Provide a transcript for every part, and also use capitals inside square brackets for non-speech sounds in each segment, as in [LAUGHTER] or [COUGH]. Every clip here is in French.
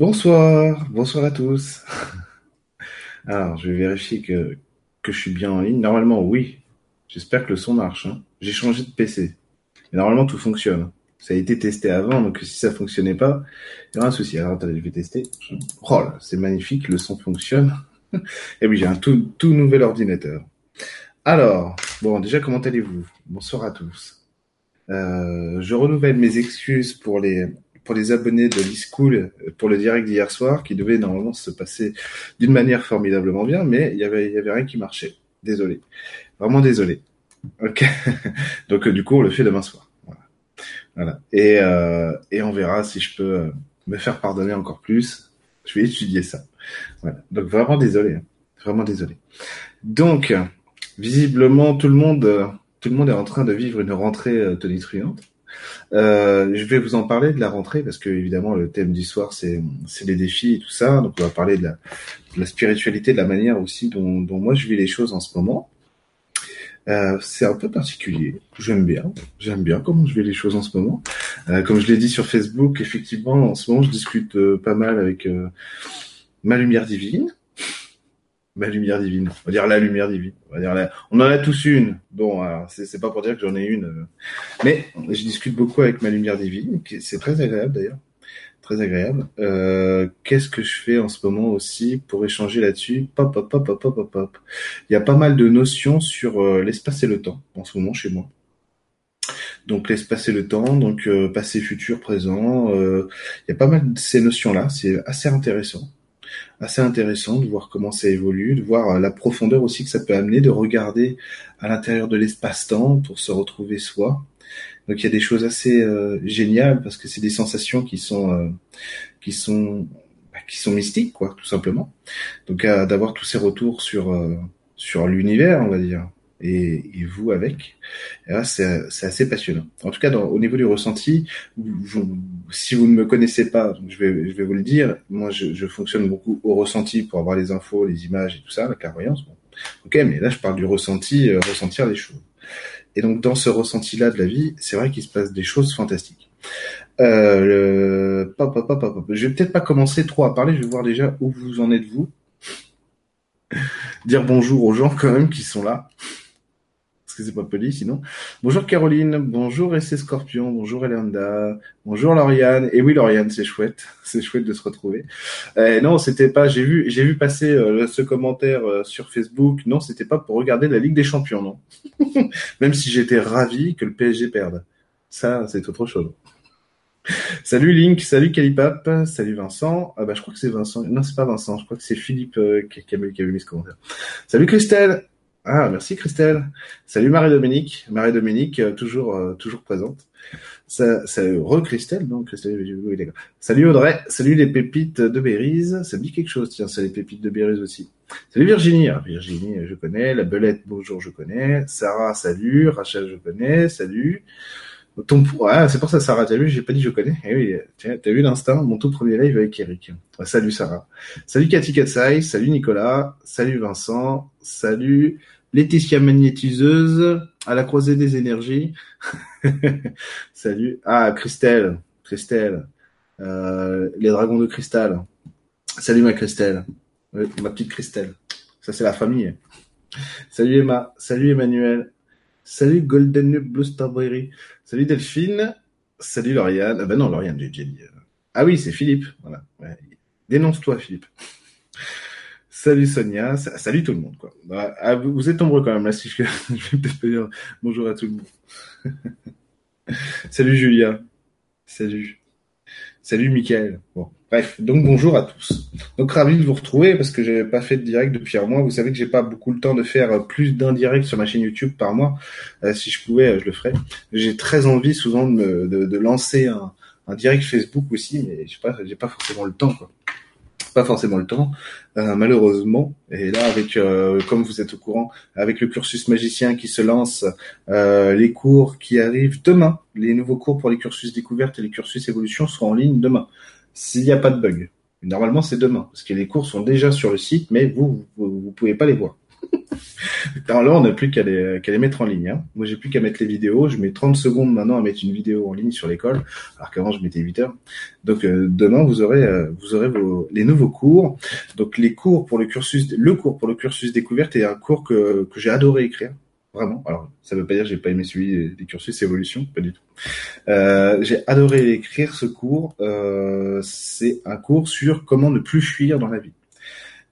Bonsoir, bonsoir à tous. [LAUGHS] Alors, je vais vérifier que, que je suis bien en ligne. Normalement, oui. J'espère que le son marche. hein. J'ai changé de PC. Mais normalement, tout fonctionne. Ça a été testé avant, donc si ça fonctionnait pas, il y aura un souci. Alors, attendez, je vais tester. Oh là, c'est magnifique, le son fonctionne. [LAUGHS] Et oui, j'ai un tout, tout nouvel ordinateur. Alors, bon, déjà, comment allez-vous? Bonsoir à tous. Euh, je renouvelle mes excuses pour les pour les abonnés de l'e-school pour le direct d'hier soir qui devait normalement se passer d'une manière formidablement bien, mais il y avait y avait rien qui marchait. Désolé, vraiment désolé. Ok. [LAUGHS] Donc euh, du coup on le fait demain soir. Voilà. Et euh, et on verra si je peux euh, me faire pardonner encore plus. Je vais étudier ça. Voilà. Donc vraiment désolé, hein. vraiment désolé. Donc visiblement tout le monde euh, tout le monde est en train de vivre une rentrée euh, tonitruante. Euh, je vais vous en parler de la rentrée parce que évidemment le thème du soir c'est c'est les défis et tout ça. Donc on va parler de la, de la spiritualité, de la manière aussi dont, dont moi je vis les choses en ce moment. Euh, c'est un peu particulier. J'aime bien. J'aime bien comment je vis les choses en ce moment. Euh, comme je l'ai dit sur Facebook, effectivement, en ce moment, je discute euh, pas mal avec euh, ma lumière divine. Ma lumière divine. On va dire la lumière divine. On va dire la... On en a tous une. Bon, alors, c'est pas pour dire que j'en ai une. euh. Mais je discute beaucoup avec ma lumière divine. C'est très agréable d'ailleurs. Très agréable. Euh, Qu'est-ce que je fais en ce moment aussi pour échanger là-dessus? Pop, pop, pop, pop, pop, pop. Il y a pas mal de notions sur euh, l'espace et le temps en ce moment chez moi. Donc l'espace et le temps, donc euh, passé, futur, présent. euh, il y a pas mal de ces notions-là. C'est assez intéressant, assez intéressant de voir comment ça évolue, de voir euh, la profondeur aussi que ça peut amener, de regarder à l'intérieur de l'espace-temps pour se retrouver soi. Donc il y a des choses assez euh, géniales parce que c'est des sensations qui sont euh, qui sont bah, qui sont mystiques quoi, tout simplement. Donc euh, d'avoir tous ces retours sur euh, sur l'univers, on va dire, et, et vous avec, et là, c'est assez passionnant. En tout cas, dans, au niveau du ressenti, si vous ne me connaissez pas, je vais vous le dire, moi je, fonctionne beaucoup au ressenti pour avoir les infos, les images et tout ça, la clairvoyance. Bon. Ok, mais là je parle du ressenti, euh, ressentir les choses. Et donc dans ce ressenti-là de la vie, c'est vrai qu'il se passe des choses fantastiques. Euh, le... pop, pop, pop, pop. Je vais peut-être pas commencer trop à parler, je vais voir déjà où vous en êtes vous. [LAUGHS] Dire bonjour aux gens quand même qui sont là. C'est pas poli sinon. Bonjour Caroline, bonjour SC Scorpion, bonjour Elenda, bonjour Lauriane. Et oui Lauriane, c'est chouette, [LAUGHS] c'est chouette de se retrouver. Euh, non, c'était pas. J'ai vu, j'ai vu passer euh, ce commentaire euh, sur Facebook. Non, c'était pas pour regarder la Ligue des Champions, non. [LAUGHS] Même si j'étais ravi que le PSG perde. Ça, c'est autre chose. Salut Link, salut Calipap, salut Vincent. Ah bah je crois que c'est Vincent. Non, c'est pas Vincent. Je crois que c'est Philippe euh, qui, qui, avait, qui avait mis ce commentaire. Salut Christelle. Ah merci Christelle. Salut Marie-Dominique. Marie-Dominique euh, toujours euh, toujours présente. Ça, ça re Christelle non Christelle oui, d'accord. Salut Audrey. Salut les pépites de Bérise. Ça me dit quelque chose tiens. C'est les pépites de Bérise aussi. Salut Virginie. Virginie je connais. La Belette bonjour je connais. Sarah salut. Rachel je connais. Salut. Ton, ah, c'est pour ça, Sarah, t'as vu, j'ai pas dit je connais. Eh oui, t'as vu l'instinct, mon tout premier live avec Eric. Salut Sarah. Salut Cathy Katsai, salut Nicolas, salut Vincent, salut Laetitia magnétiseuse, à la croisée des énergies. [LAUGHS] salut. Ah, Christelle, Christelle, euh, les dragons de cristal. Salut ma Christelle, ma petite Christelle. Ça c'est la famille. Salut Emma, salut Emmanuel, salut Golden Blue Strawberry. Salut Delphine. Salut Lauriane. Ah ben non, Lauriane, j'ai déjà dit. Ah oui, c'est Philippe. Voilà. Dénonce-toi, Philippe. Salut Sonia. Salut tout le monde, quoi. Ah, vous êtes nombreux quand même, là, si je, [LAUGHS] je vais peut-être dire bonjour à tout le monde. [LAUGHS] Salut Julia. Salut. Salut Mickaël. Bon. Bref, donc bonjour à tous. Donc ravi de vous retrouver parce que j'avais pas fait de direct depuis un mois. Vous savez que j'ai pas beaucoup le temps de faire plus d'un direct sur ma chaîne YouTube par mois. Euh, si je pouvais, je le ferais. J'ai très envie souvent de, lancer un, direct Facebook aussi, mais je sais pas, j'ai pas forcément le temps quoi. Pas forcément le temps, euh, malheureusement. Et là, avec, euh, comme vous êtes au courant, avec le cursus magicien qui se lance, euh, les cours qui arrivent demain, les nouveaux cours pour les cursus découvertes et les cursus évolution seront en ligne demain s'il n'y a pas de bug. Normalement, c'est demain, parce que les cours sont déjà sur le site, mais vous, vous, vous pouvez pas les voir. [LAUGHS] Alors là, on n'a plus qu'à les, les mettre en ligne. Hein. Moi, j'ai plus qu'à mettre les vidéos. Je mets 30 secondes maintenant à mettre une vidéo en ligne sur l'école, alors qu'avant, je mettais 8 heures. Donc, euh, demain, vous aurez, euh, vous aurez vos, les nouveaux cours. Donc, les cours pour le cursus, le cours pour le cursus découverte est un cours que, que j'ai adoré écrire. Vraiment. Alors, ça veut pas dire que j'ai pas aimé celui des cursus évolution, pas du tout. Euh, j'ai adoré écrire ce cours. Euh, c'est un cours sur comment ne plus fuir dans la vie.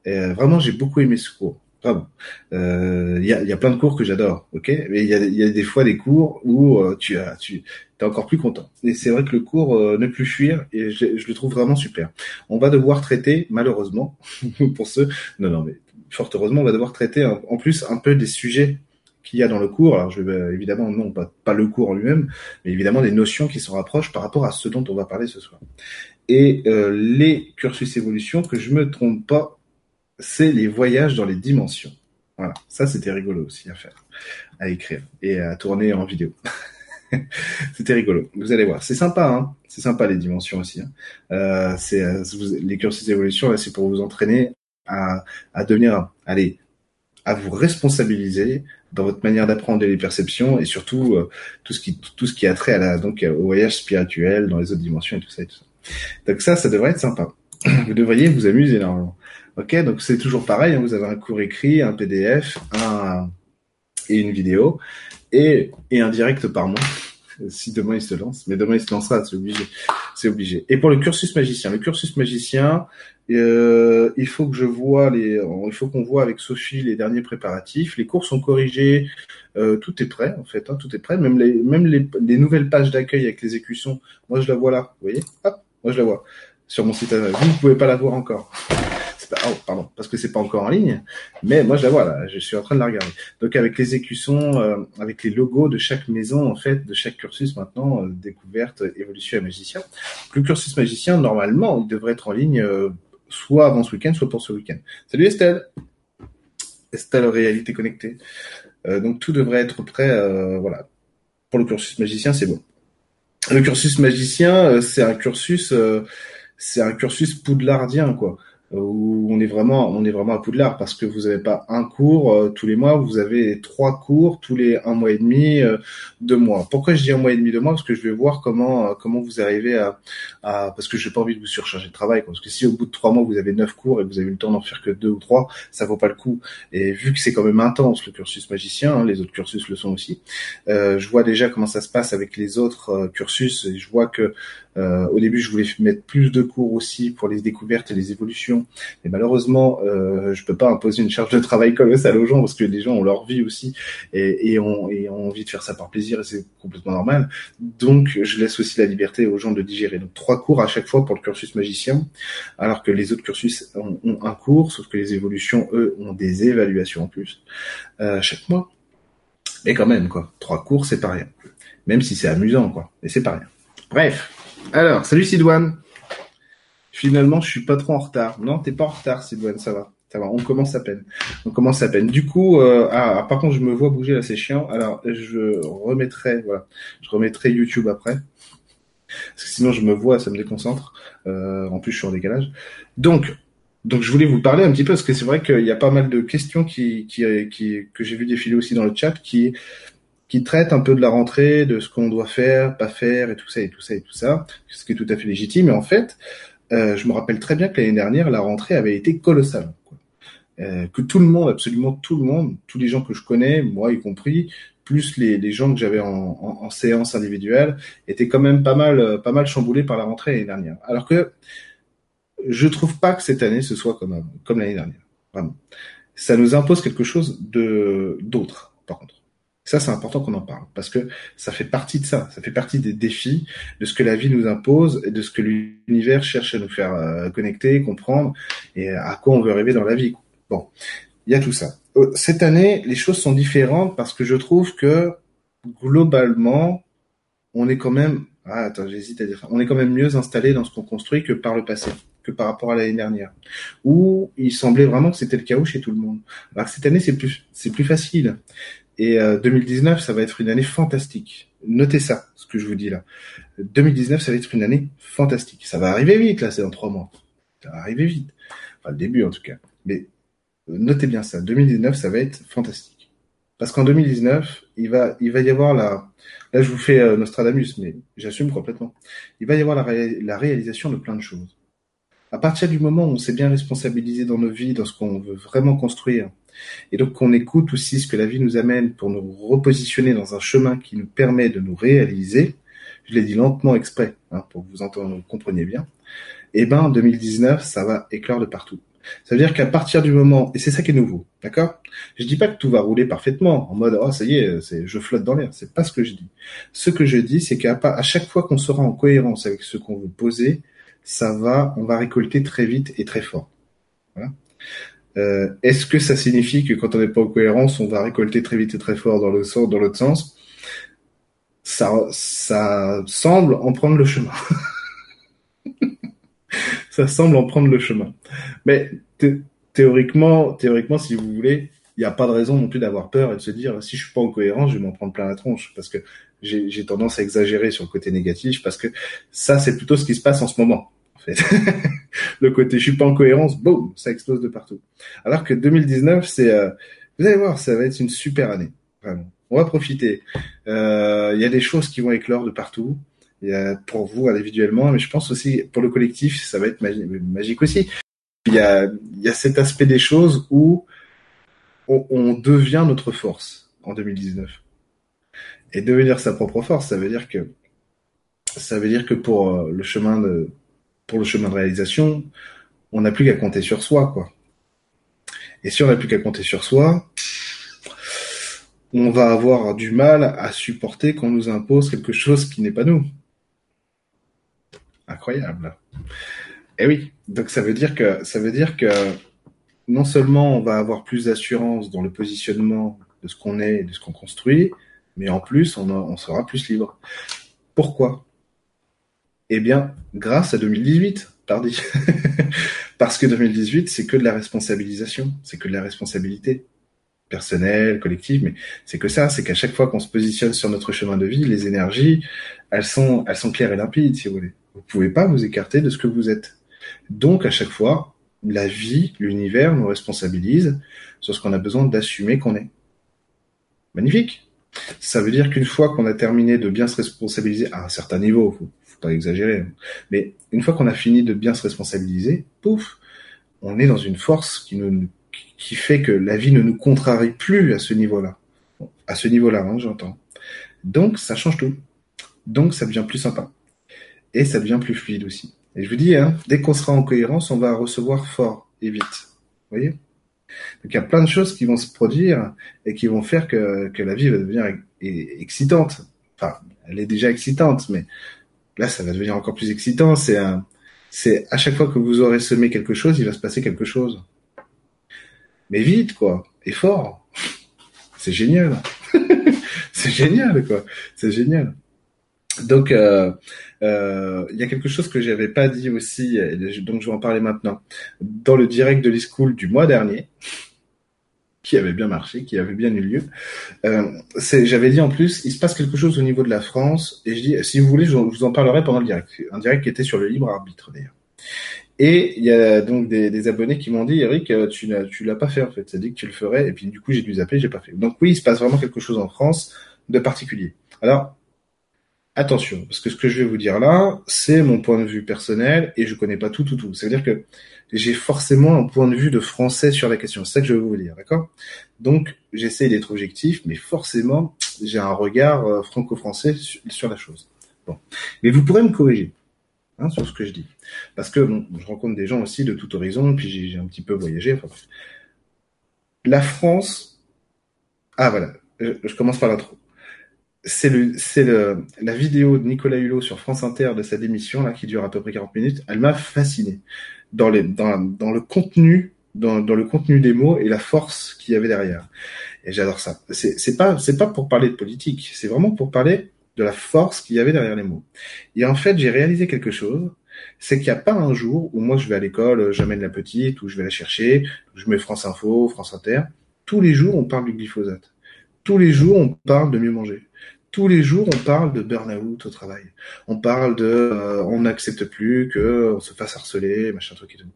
Et, vraiment, j'ai beaucoup aimé ce cours. Vraiment. Il y, a, y a plein de cours que j'adore, ok? Mais il y a, des fois des cours où tu as, tu es encore plus content. Et c'est vrai que le cours ne plus fuir, et je, je, le trouve vraiment super. On va devoir traiter, malheureusement, [LAUGHS] pour ceux, non, non, mais fort heureusement, on va devoir traiter en plus un peu des sujets qu'il y a dans le cours. Alors, je vais évidemment non pas, le cours en lui-même, mais évidemment des notions qui se rapprochent par rapport à ce dont on va parler ce soir. Et euh, les cursus évolution, que je me trompe pas, c'est les voyages dans les dimensions. Voilà, ça c'était rigolo aussi à faire, à écrire et à tourner en vidéo. [LAUGHS] c'était rigolo. Vous allez voir, c'est sympa, hein c'est sympa les dimensions aussi. Hein euh, c'est euh, les cursus évolution, c'est pour vous entraîner à devenir, allez, à vous responsabiliser dans votre manière d'apprendre les perceptions et surtout euh, tout ce qui tout ce qui a trait à la donc au voyage spirituel dans les autres dimensions et tout ça et tout ça. Donc ça, ça devrait être sympa. [CLEARS THROAT] Vous devriez vous amuser énormément. Ok, donc c'est toujours pareil. Hein, vous avez un cours écrit, un PDF, un et une vidéo et et un direct par mois si demain il se lance. Mais demain il se lancera, c'est obligé. C'est obligé. Et pour le cursus magicien, le cursus magicien, euh, il faut que je vois les, il faut qu'on voit avec Sophie les derniers préparatifs. Les cours sont corrigés, euh, tout est prêt en fait, hein, tout est prêt. Même les, même les, les nouvelles pages d'accueil avec les écussons, moi je la vois là, vous voyez? Hop, moi je la vois sur mon site. Vous ne pouvez pas la voir encore. Pas, oh, pardon, parce que c'est pas encore en ligne, mais moi je la vois là, je suis en train de la regarder. Donc avec les écussons, euh, avec les logos de chaque maison en fait, de chaque cursus maintenant, euh, découverte, évolution et magicien. le cursus magicien normalement il devrait être en ligne euh, soit avant ce week-end, soit pour ce week-end. Salut Estelle Estelle Réalité Connectée. Donc tout devrait être prêt, voilà. Pour le cursus magicien, c'est bon. Le cursus magicien, c'est un cursus, c'est un cursus poudlardien, quoi où on est vraiment on est vraiment à Poudlard parce que vous n'avez pas un cours euh, tous les mois, vous avez trois cours tous les un mois et demi, euh, deux mois. Pourquoi je dis un mois et demi, deux mois? Parce que je vais voir comment euh, comment vous arrivez à, à parce que j'ai pas envie de vous surcharger de travail. Parce que si au bout de trois mois vous avez neuf cours et vous avez le temps d'en faire que deux ou trois, ça vaut pas le coup. Et vu que c'est quand même intense le cursus magicien, hein, les autres cursus le sont aussi. Euh, je vois déjà comment ça se passe avec les autres cursus et je vois que euh, au début, je voulais mettre plus de cours aussi pour les découvertes et les évolutions. Mais malheureusement, euh, je peux pas imposer une charge de travail colossale aux gens parce que les gens ont leur vie aussi et, ont, ont envie de faire ça par plaisir et c'est complètement normal. Donc, je laisse aussi la liberté aux gens de digérer. Donc, trois cours à chaque fois pour le cursus magicien, alors que les autres cursus ont, un cours, sauf que les évolutions, eux, ont des évaluations en plus euh, chaque mois. Mais quand même, quoi. Trois cours, c'est pas rien. Même si c'est amusant, quoi. Mais c'est pas rien. Bref. Alors, salut Sidouane. Finalement, je suis pas trop en retard. Non, t'es pas en retard, Sidouane, ça va. Ça va, on commence à peine. On commence à peine. Du coup, euh, ah, par contre, je me vois bouger là, c'est chiant. Alors, je remettrai, voilà, je remettrai YouTube après. Parce que sinon, je me vois, ça me déconcentre. Euh, en plus, je suis en décalage. Donc, donc, je voulais vous parler un petit peu parce que c'est vrai qu'il y a pas mal de questions qui, qui que j'ai vu défiler aussi dans le chat qui qui traite un peu de la rentrée, de ce qu'on doit faire, pas faire, et tout ça, et tout ça, et tout ça, ce qui est tout à fait légitime. Et en fait, euh, je me rappelle très bien que l'année dernière, la rentrée avait été colossale. Quoi. Euh, que tout le monde, absolument tout le monde, tous les gens que je connais, moi y compris, plus les, gens que j'avais en, en, séance individuelle, étaient quand même pas mal, pas mal chamboulés par la rentrée l'année dernière. Alors que je trouve pas que cette année ce soit comme, comme l'année dernière. Vraiment. Ça nous impose quelque chose de d'autre, par contre. Ça, c'est important qu'on en parle parce que ça fait partie de ça. Ça fait partie des défis de ce que la vie nous impose et de ce que l'univers cherche à nous faire euh, connecter, comprendre et à quoi on veut rêver dans la vie. Bon, il y a tout ça. Euh, cette année, les choses sont différentes parce que je trouve que globalement, on est quand même, ah, attends, j'hésite à dire, on est quand même mieux installé dans ce qu'on construit que par le passé que par rapport à l'année dernière, où il semblait vraiment que c'était le chaos chez tout le monde. Alors cette année, c'est plus, c'est plus facile. Et 2019, euh, ça va être une année fantastique. Notez ça, ce que je vous dis là. 2019, ça va être une année fantastique. Ça va arriver vite, là, c'est dans trois mois. Ça va arriver vite. Enfin, le début, en tout cas. Mais notez bien ça, 2019, ça va être fantastique. Parce qu'en 2019, il va, il va y avoir la, là je vous fais euh, Nostradamus, mais j'assume complètement. Il va y avoir la réalisation de plein de choses. À partir du moment où on s'est bien responsabilisé dans nos vies, dans ce qu'on veut vraiment construire, et donc qu'on écoute aussi ce que la vie nous amène pour nous repositionner dans un chemin qui nous permet de nous réaliser, je l'ai dit lentement exprès, hein, pour que vous, entendez, vous compreniez bien, et eh ben en 2019, ça va éclore de partout. Ça veut dire qu'à partir du moment, et c'est ça qui est nouveau, d'accord? Je dis pas que tout va rouler parfaitement, en mode oh ça y est, je flotte dans l'air. C'est pas ce que je dis. Ce que je dis, c'est qu'à chaque fois qu'on sera en cohérence avec ce qu'on veut poser, ça va, on va récolter très vite et très fort. Voilà. Euh, Est-ce que ça signifie que quand on n'est pas en cohérence, on va récolter très vite et très fort dans l'autre sens? Ça, ça semble en prendre le chemin. [LAUGHS] ça semble en prendre le chemin. Mais théoriquement, théoriquement, si vous voulez, il n'y a pas de raison non plus d'avoir peur et de se dire si je suis pas en cohérence, je vais m'en prendre plein la tronche parce que j'ai tendance à exagérer sur le côté négatif parce que ça c'est plutôt ce qui se passe en ce moment. [LAUGHS] Le côté je suis pas en cohérence, boum, ça explose de partout. Alors que 2019, c'est euh, vous allez voir, ça va être une super année. Vraiment. On va profiter. Euh, il y a des choses qui vont éclore de partout. Il y a pour vous individuellement, mais je pense aussi pour le collectif, ça va être magique aussi. Il y a, y a cet aspect des choses où on, on devient notre force en 2019. Et devenir sa propre force, ça veut dire que ça veut dire que pour euh, le chemin de pour le chemin de réalisation, on n'a plus qu'à compter sur soi, quoi. Et si on n'a plus qu'à compter sur soi, on va avoir du mal à supporter qu'on nous impose quelque chose qui n'est pas nous. Incroyable. Eh oui, donc ça veut dire que ça veut dire que non seulement on va avoir plus d'assurance dans le positionnement de ce qu'on est et de ce qu'on construit, mais en plus on, on sera plus libre. Pourquoi? Eh bien, grâce à 2018, pardi. [LAUGHS] Parce que 2018, c'est que de la responsabilisation, c'est que de la responsabilité personnelle, collective, mais c'est que ça, c'est qu'à chaque fois qu'on se positionne sur notre chemin de vie, les énergies, elles sont, elles sont claires et limpides, si vous voulez. Vous pouvez pas vous écarter de ce que vous êtes. Donc, à chaque fois, la vie, l'univers nous responsabilise sur ce qu'on a besoin d'assumer qu'on est. Magnifique. Ça veut dire qu'une fois qu'on a terminé de bien se responsabiliser à un certain niveau, pas exagérer, hein, mais une fois qu'on a fini de bien se responsabiliser, pouf, on est dans une force qui nous, qui fait que la vie ne nous contrarie plus à ce niveau-là. À ce niveau-là, hein, j'entends. Donc, ça change tout. Donc, ça devient plus sympa. Et ça devient plus fluide aussi. Et je vous dis, hein, dès qu'on sera en cohérence, on va recevoir fort et vite. Vous voyez? Donc il y a plein de choses qui vont se produire et qui vont faire que, que la vie va devenir excitante. Enfin, elle est déjà excitante, mais là, ça va devenir encore plus excitant. C'est un, c'est à chaque fois que vous aurez semé quelque chose, il va se passer quelque chose. Mais vite, quoi, et fort. [LAUGHS] C'est génial. [LAUGHS] c'est génial, quoi. C'est génial. Donc, euh, euh, il y a quelque chose que j'avais pas dit aussi, donc je vais en parler maintenant. Dans le direct de l'e-school du mois dernier, qui avait bien marché, qui avait bien eu lieu, euh, j'avais dit en plus, il se passe quelque chose au niveau de la France, et je dis, si vous voulez, je vous en parlerai pendant le direct. Un direct qui était sur le libre arbitre d'ailleurs. Et il y a donc des, des abonnés qui m'ont dit, Eric, tu l'as, tu l'as pas fait en fait. Ça dit que tu le ferais, et puis du coup j'ai dû zapper, j'ai pas fait. Donc oui, il se passe vraiment quelque chose en France de particulier. Alors attention, parce que ce que je vais vous dire là, c'est mon point de vue personnel et je connais pas tout, tout, tout. Ça veut dire que j'ai forcément un point de vue de français sur la question. C'est ça que je veux vous dire, d'accord? Donc, j'essaie d'être objectif, mais forcément, j'ai un regard euh, franco-français sur, la chose. Bon, mais vous pourrez me corriger hein, sur ce que je dis, parce que je rencontre des gens aussi de tout horizon, puis j'ai un petit peu voyagé. La France, ah voilà, je commence par l'intro c'est le, c'est le, la vidéo de Nicolas Hulot sur France Inter de sa démission là qui dure à peu près 40 minutes. Elle m'a fasciné dans les, dans, dans le contenu, dans, dans le contenu des mots et la force qu'il y avait derrière. Et j'adore ça. C'est, c'est pas, c'est pas pour parler de politique. C'est vraiment pour parler de la force qu'il y avait derrière les mots. Et en fait, j'ai réalisé quelque chose. C'est qu'il n'y a pas un jour où moi je vais à l'école, j'amène la petite, ou je vais la chercher, je mets France Info, France Inter. Tous les jours, on parle du glyphosate. Tous les jours, on parle de mieux manger tous les jours, on parle de burn-out au travail. On parle de, euh, on n'accepte plus que on se fasse harceler, machin truc et tout.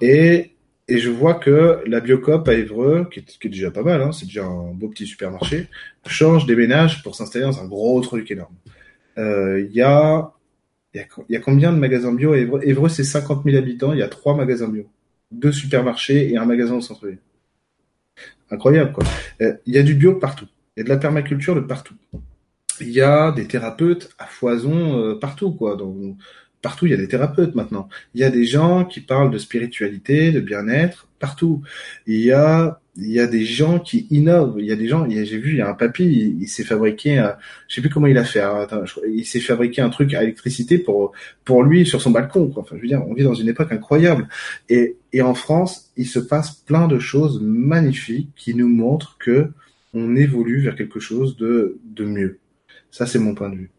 Et et je vois que la Biocop à Évreux, qui est, déjà pas mal, hein, c'est déjà un beau petit supermarché, change, déménage pour s'installer dans un gros truc énorme. Euh, il y a il y, a, combien de magasins bio à Évreux, c'est 50 000 habitants, il y a trois magasins bio. Deux supermarchés et un magasin au centre-ville. Incroyable, quoi. Euh, il y a du bio partout. Il y a de la permaculture de partout. Il y a des thérapeutes à foison euh, partout, quoi. Donc, partout, il y a des thérapeutes maintenant. Il y a des gens qui parlent de spiritualité, de bien-être, partout. Il y a il y a des gens qui innovent. Il y a des gens, j'ai vu, il y a un papy, il, s'est fabriqué, un, je sais plus comment il a fait. Hein, il s'est fabriqué un truc à électricité pour pour lui sur son balcon. Enfin, je veux dire, on vit dans une époque incroyable. Et et en France, il se passe plein de choses magnifiques qui nous montrent que on évolue vers quelque chose de de mieux. Ça, c'est mon point de vue.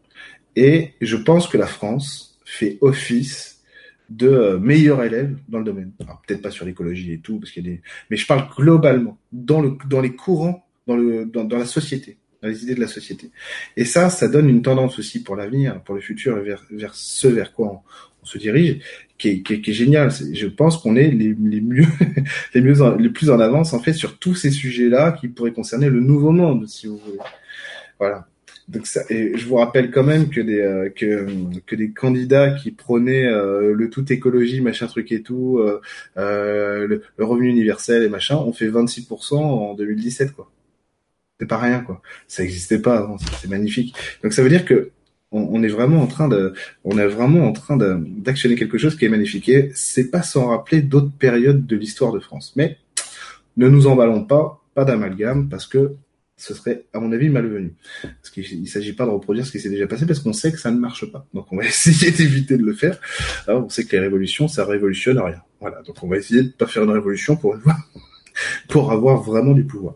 Et je pense que la France fait office de euh, meilleurs élèves dans le domaine. peut-être pas sur l'écologie et tout, parce qu'il y a des, mais je parle globalement dans le dans les courants, dans le dans, dans la société, dans les idées de la société. Et ça, ça donne une tendance aussi pour l'avenir, pour le futur, vers vers ce vers quoi on, se dirige, qui est, qui est, qui est génial. Je pense qu'on est les, les mieux [LAUGHS] les mieux les plus en avance en fait sur tous ces sujets-là qui pourraient concerner le nouveau monde, si vous voulez. Voilà. Donc ça, et je vous rappelle quand même que des euh, que, que des candidats qui prônaient euh, le tout écologie, machin truc et tout, euh, le, revenu universel et machin, ont fait 26% en 2017 quoi. C'est pas rien quoi. Ça n'existait pas avant. C'est magnifique. Donc ça veut dire que on, est vraiment en train de, on est vraiment en train d'actionner quelque chose qui est magnifique. Et c'est pas sans rappeler d'autres périodes de l'histoire de France. Mais ne nous emballons pas, pas d'amalgame, parce que ce serait, à mon avis, malvenu. Parce qu'il ne s'agit pas de reproduire ce qui s'est déjà passé, parce qu'on sait que ça ne marche pas. Donc on va [LAUGHS] essayer d'éviter de le faire. Alors, on sait que les révolutions, ça révolutionne rien. Voilà. Donc on va essayer de pas faire une révolution pour avoir, [LAUGHS] pour avoir vraiment du pouvoir.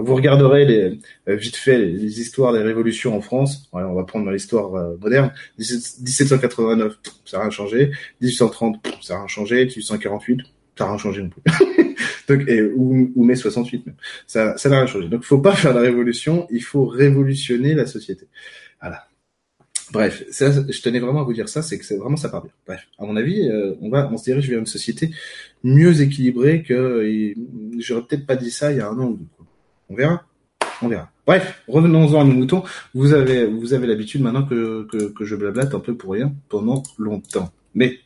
Vous regarderez les, euh, vite fait les, histoires des révolutions en France. on va prendre l'histoire euh, moderne. 1789, ça n'a rien changé. 1830, ça n'a rien changé. 1848, ça n'a rien changé non plus. [LAUGHS] Donc, et, ou, ou mai 68 même. Ça, ça n'a rien changé. Donc, faut pas faire la révolution, il faut révolutionner la société. Voilà. Bref, ça, je tenais vraiment à vous dire ça, c'est que c'est vraiment ça part bien. Bref, à mon avis, euh, on va, on se dirige vers une société mieux équilibrée que j'aurais peut-être pas dit ça il y a un an ou deux. On verra, on verra. Bref, revenons-en à nos moutons. Vous avez, vous avez l'habitude maintenant que, que, que je blablate un peu pour rien pendant longtemps. Mais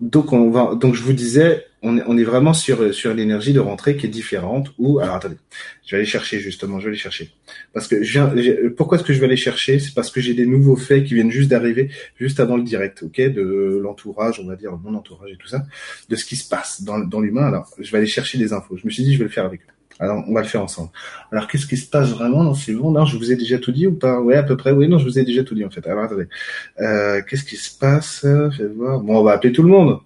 donc on va, donc je vous disais, on est, on est vraiment sur sur l'énergie de rentrée qui est différente. Ou alors attendez, je vais aller chercher justement, je vais aller chercher parce que je viens, pourquoi est-ce que je vais aller chercher? C'est parce que j'ai des nouveaux faits qui viennent juste d'arriver, juste avant le direct, ok, de l'entourage, on va dire mon entourage et tout ça, de ce qui se passe dans dans l'humain. Alors je vais aller chercher des infos. Je me suis dit je vais le faire avec eux. Alors, on va le faire ensemble. Alors, qu'est-ce qui se passe vraiment dans ces mondes? Non, je vous ai déjà tout dit ou pas? Ouais, à peu près. Oui, non, je vous ai déjà tout dit en fait. Alors, attendez. Euh, qu'est-ce qui se passe? Faites voir. Bon, on va appeler tout le monde.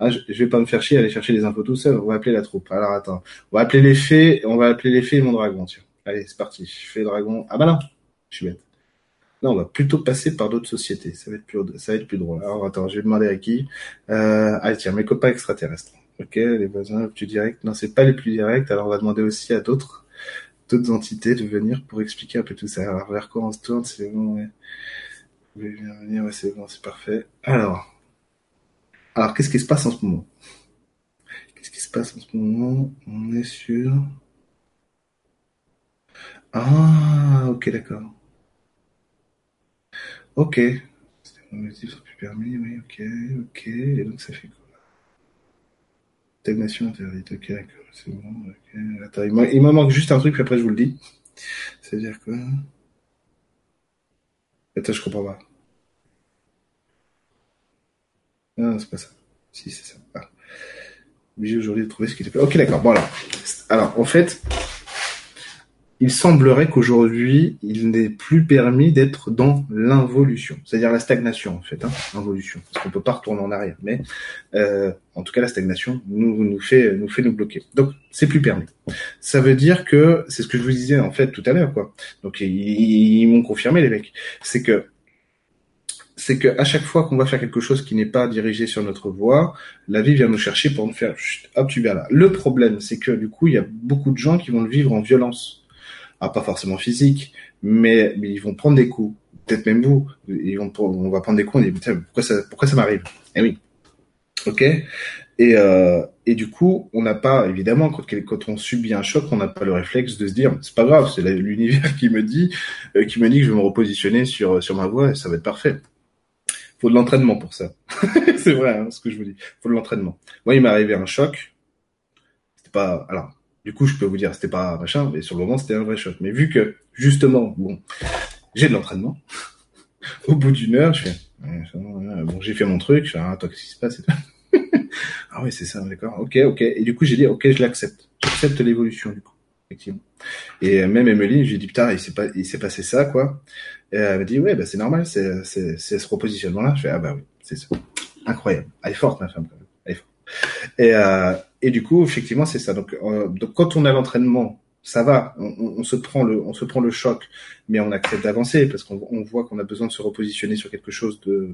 Ah, je, vais pas me faire chier, aller chercher les infos tout seul. On va appeler la troupe. Alors, attends. On va appeler les fées. On va appeler les fées et mon dragon. Tiens. Allez, c'est parti. Fée dragon. Ah bah non, je suis bête. Non, on va plutôt passer par d'autres sociétés. Ça va être plus, ça va être plus drôle. Alors, attends, je vais demander à qui? Euh, allez, tiens, mes copains extraterrestres. Ok, les voisins les plus directs. Non, c'est pas les plus directs. Alors on va demander aussi à d'autres d'autres entités de venir pour expliquer un peu tout ça. Alors vers quoi on se tourne C'est bon, ouais. Vous voulez venir Ouais, c'est bon, c'est parfait. Alors, alors qu'est-ce qui se passe en ce moment? Qu'est-ce qui se passe en ce moment? On est sur. Ah, ok, d'accord. Ok. C'était plus permis, oui, ok, ok. Et donc ça fait Interdite, ok, d'accord, c'est bon. Attends, il me manque juste un truc, puis après je vous le dis. C'est-à-dire quoi? Attends, je comprends pas. Ah, c'est pas ça. Si, c'est ça. Ah. Obligé aujourd'hui de trouver ce qui était Ok, d'accord, bon alors. Alors, en fait, il semblerait qu'aujourd'hui, il n'est plus permis d'être dans l'involution, c'est-à-dire la stagnation en fait, hein, involution, parce qu'on peut pas retourner en arrière, mais euh, en tout cas la stagnation nous nous fait nous bloquer. Donc c'est plus permis. Ça veut dire que c'est ce que je vous disais en fait tout à l'heure quoi. Donc ils, m'ont confirmé les mecs, c'est que c'est que à chaque fois qu'on va faire quelque chose qui n'est pas dirigé sur notre voie, la vie vient nous chercher pour nous faire hop tu viens là. Le problème c'est que du coup il y a beaucoup de gens qui vont le vivre en violence ah, pas forcément physique, mais, mais ils vont prendre des coups. Peut-être même vous, ils vont, on va prendre des coups. On dit pourquoi ça, pourquoi ça m'arrive? Eh oui. Ok? Et, euh, et du coup, on n'a pas, évidemment, quand, quand, on subit un choc, on n'a pas le réflexe de se dire, c'est pas grave, c'est l'univers qui me dit, euh, qui me dit que je vais me repositionner sur sur ma voie et ça va être parfait. Faut de l'entraînement pour ça. [LAUGHS] c'est vrai, hein, ce que je vous dis. Faut de l'entraînement. Moi, il m'est arrivé un choc. C'était pas, alors, du coup, je peux vous dire, c'était pas machin, mais sur le moment, c'était un vrai choc. Mais vu que, justement, bon, j'ai de l'entraînement. [LAUGHS] Au bout d'une heure, je fais, bon, j'ai fait mon truc, je fais, ah, toi, qu'est-ce qui se passe? [LAUGHS] ah oui, c'est ça, d'accord. Ok, ok. Et du coup, j'ai dit, ok, je l'accepte. J'accepte l'évolution, du coup, effectivement. Et même Emeline, j'ai dit, putain, il s'est pas, passé ça, quoi. Et elle m'a dit, ouais, bah, c'est normal, c'est, c'est, c'est ce repositionnement-là. Je fais, ah bah oui, c'est ça. Incroyable. Elle est forte, ma femme, quand même. Elle est forte. Et, euh, et du coup, effectivement, c'est ça. Donc, euh, donc, quand on a l'entraînement ça va, on, se prend le, on se prend le choc, mais on accepte d'avancer parce qu'on voit qu'on a besoin de se repositionner sur quelque chose de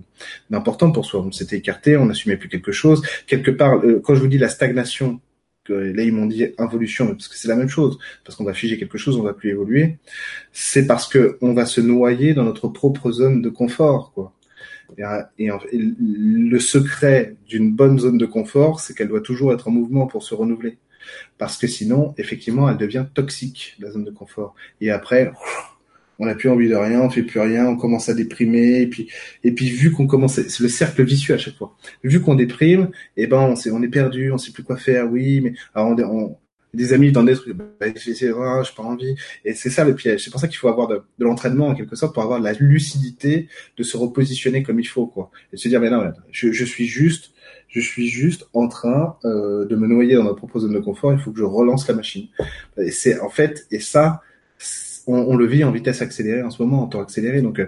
d'important pour soi. On s'était écarté, on n'assumait plus quelque chose. Quelque part, euh, quand je vous dis la stagnation, que là ils m'ont dit involution, parce que c'est la même chose, parce qu'on va figer quelque chose, on va plus évoluer. C'est parce que on va se noyer dans notre propre zone de confort, quoi. Et, et le secret d'une bonne zone de confort, c'est qu'elle doit toujours être en mouvement pour se renouveler parce que sinon, effectivement, elle devient toxique, la zone de confort. Et après, on n'a plus envie de rien, on fait plus rien, on commence à déprimer, et puis, et puis vu qu'on commence, c'est le cercle vicieux à chaque fois. Vu qu'on déprime, eh ben, on, on est perdu, on sait plus quoi faire, oui, mais, alors on, des amis dans des trucs, bah, j'ai oh, pas envie. Et c'est ça le piège. C'est pour ça qu'il faut avoir de, l'entraînement en quelque sorte pour avoir la lucidité de se repositionner comme il faut, quoi. Et de se dire, mais non, je, je suis juste, je suis juste en train euh, de me noyer dans ma propre zone de confort. Il faut que je relance la machine. Et c'est en fait, et ça, on, le vit en vitesse accélérée en ce moment, en temps accéléré. Donc, euh,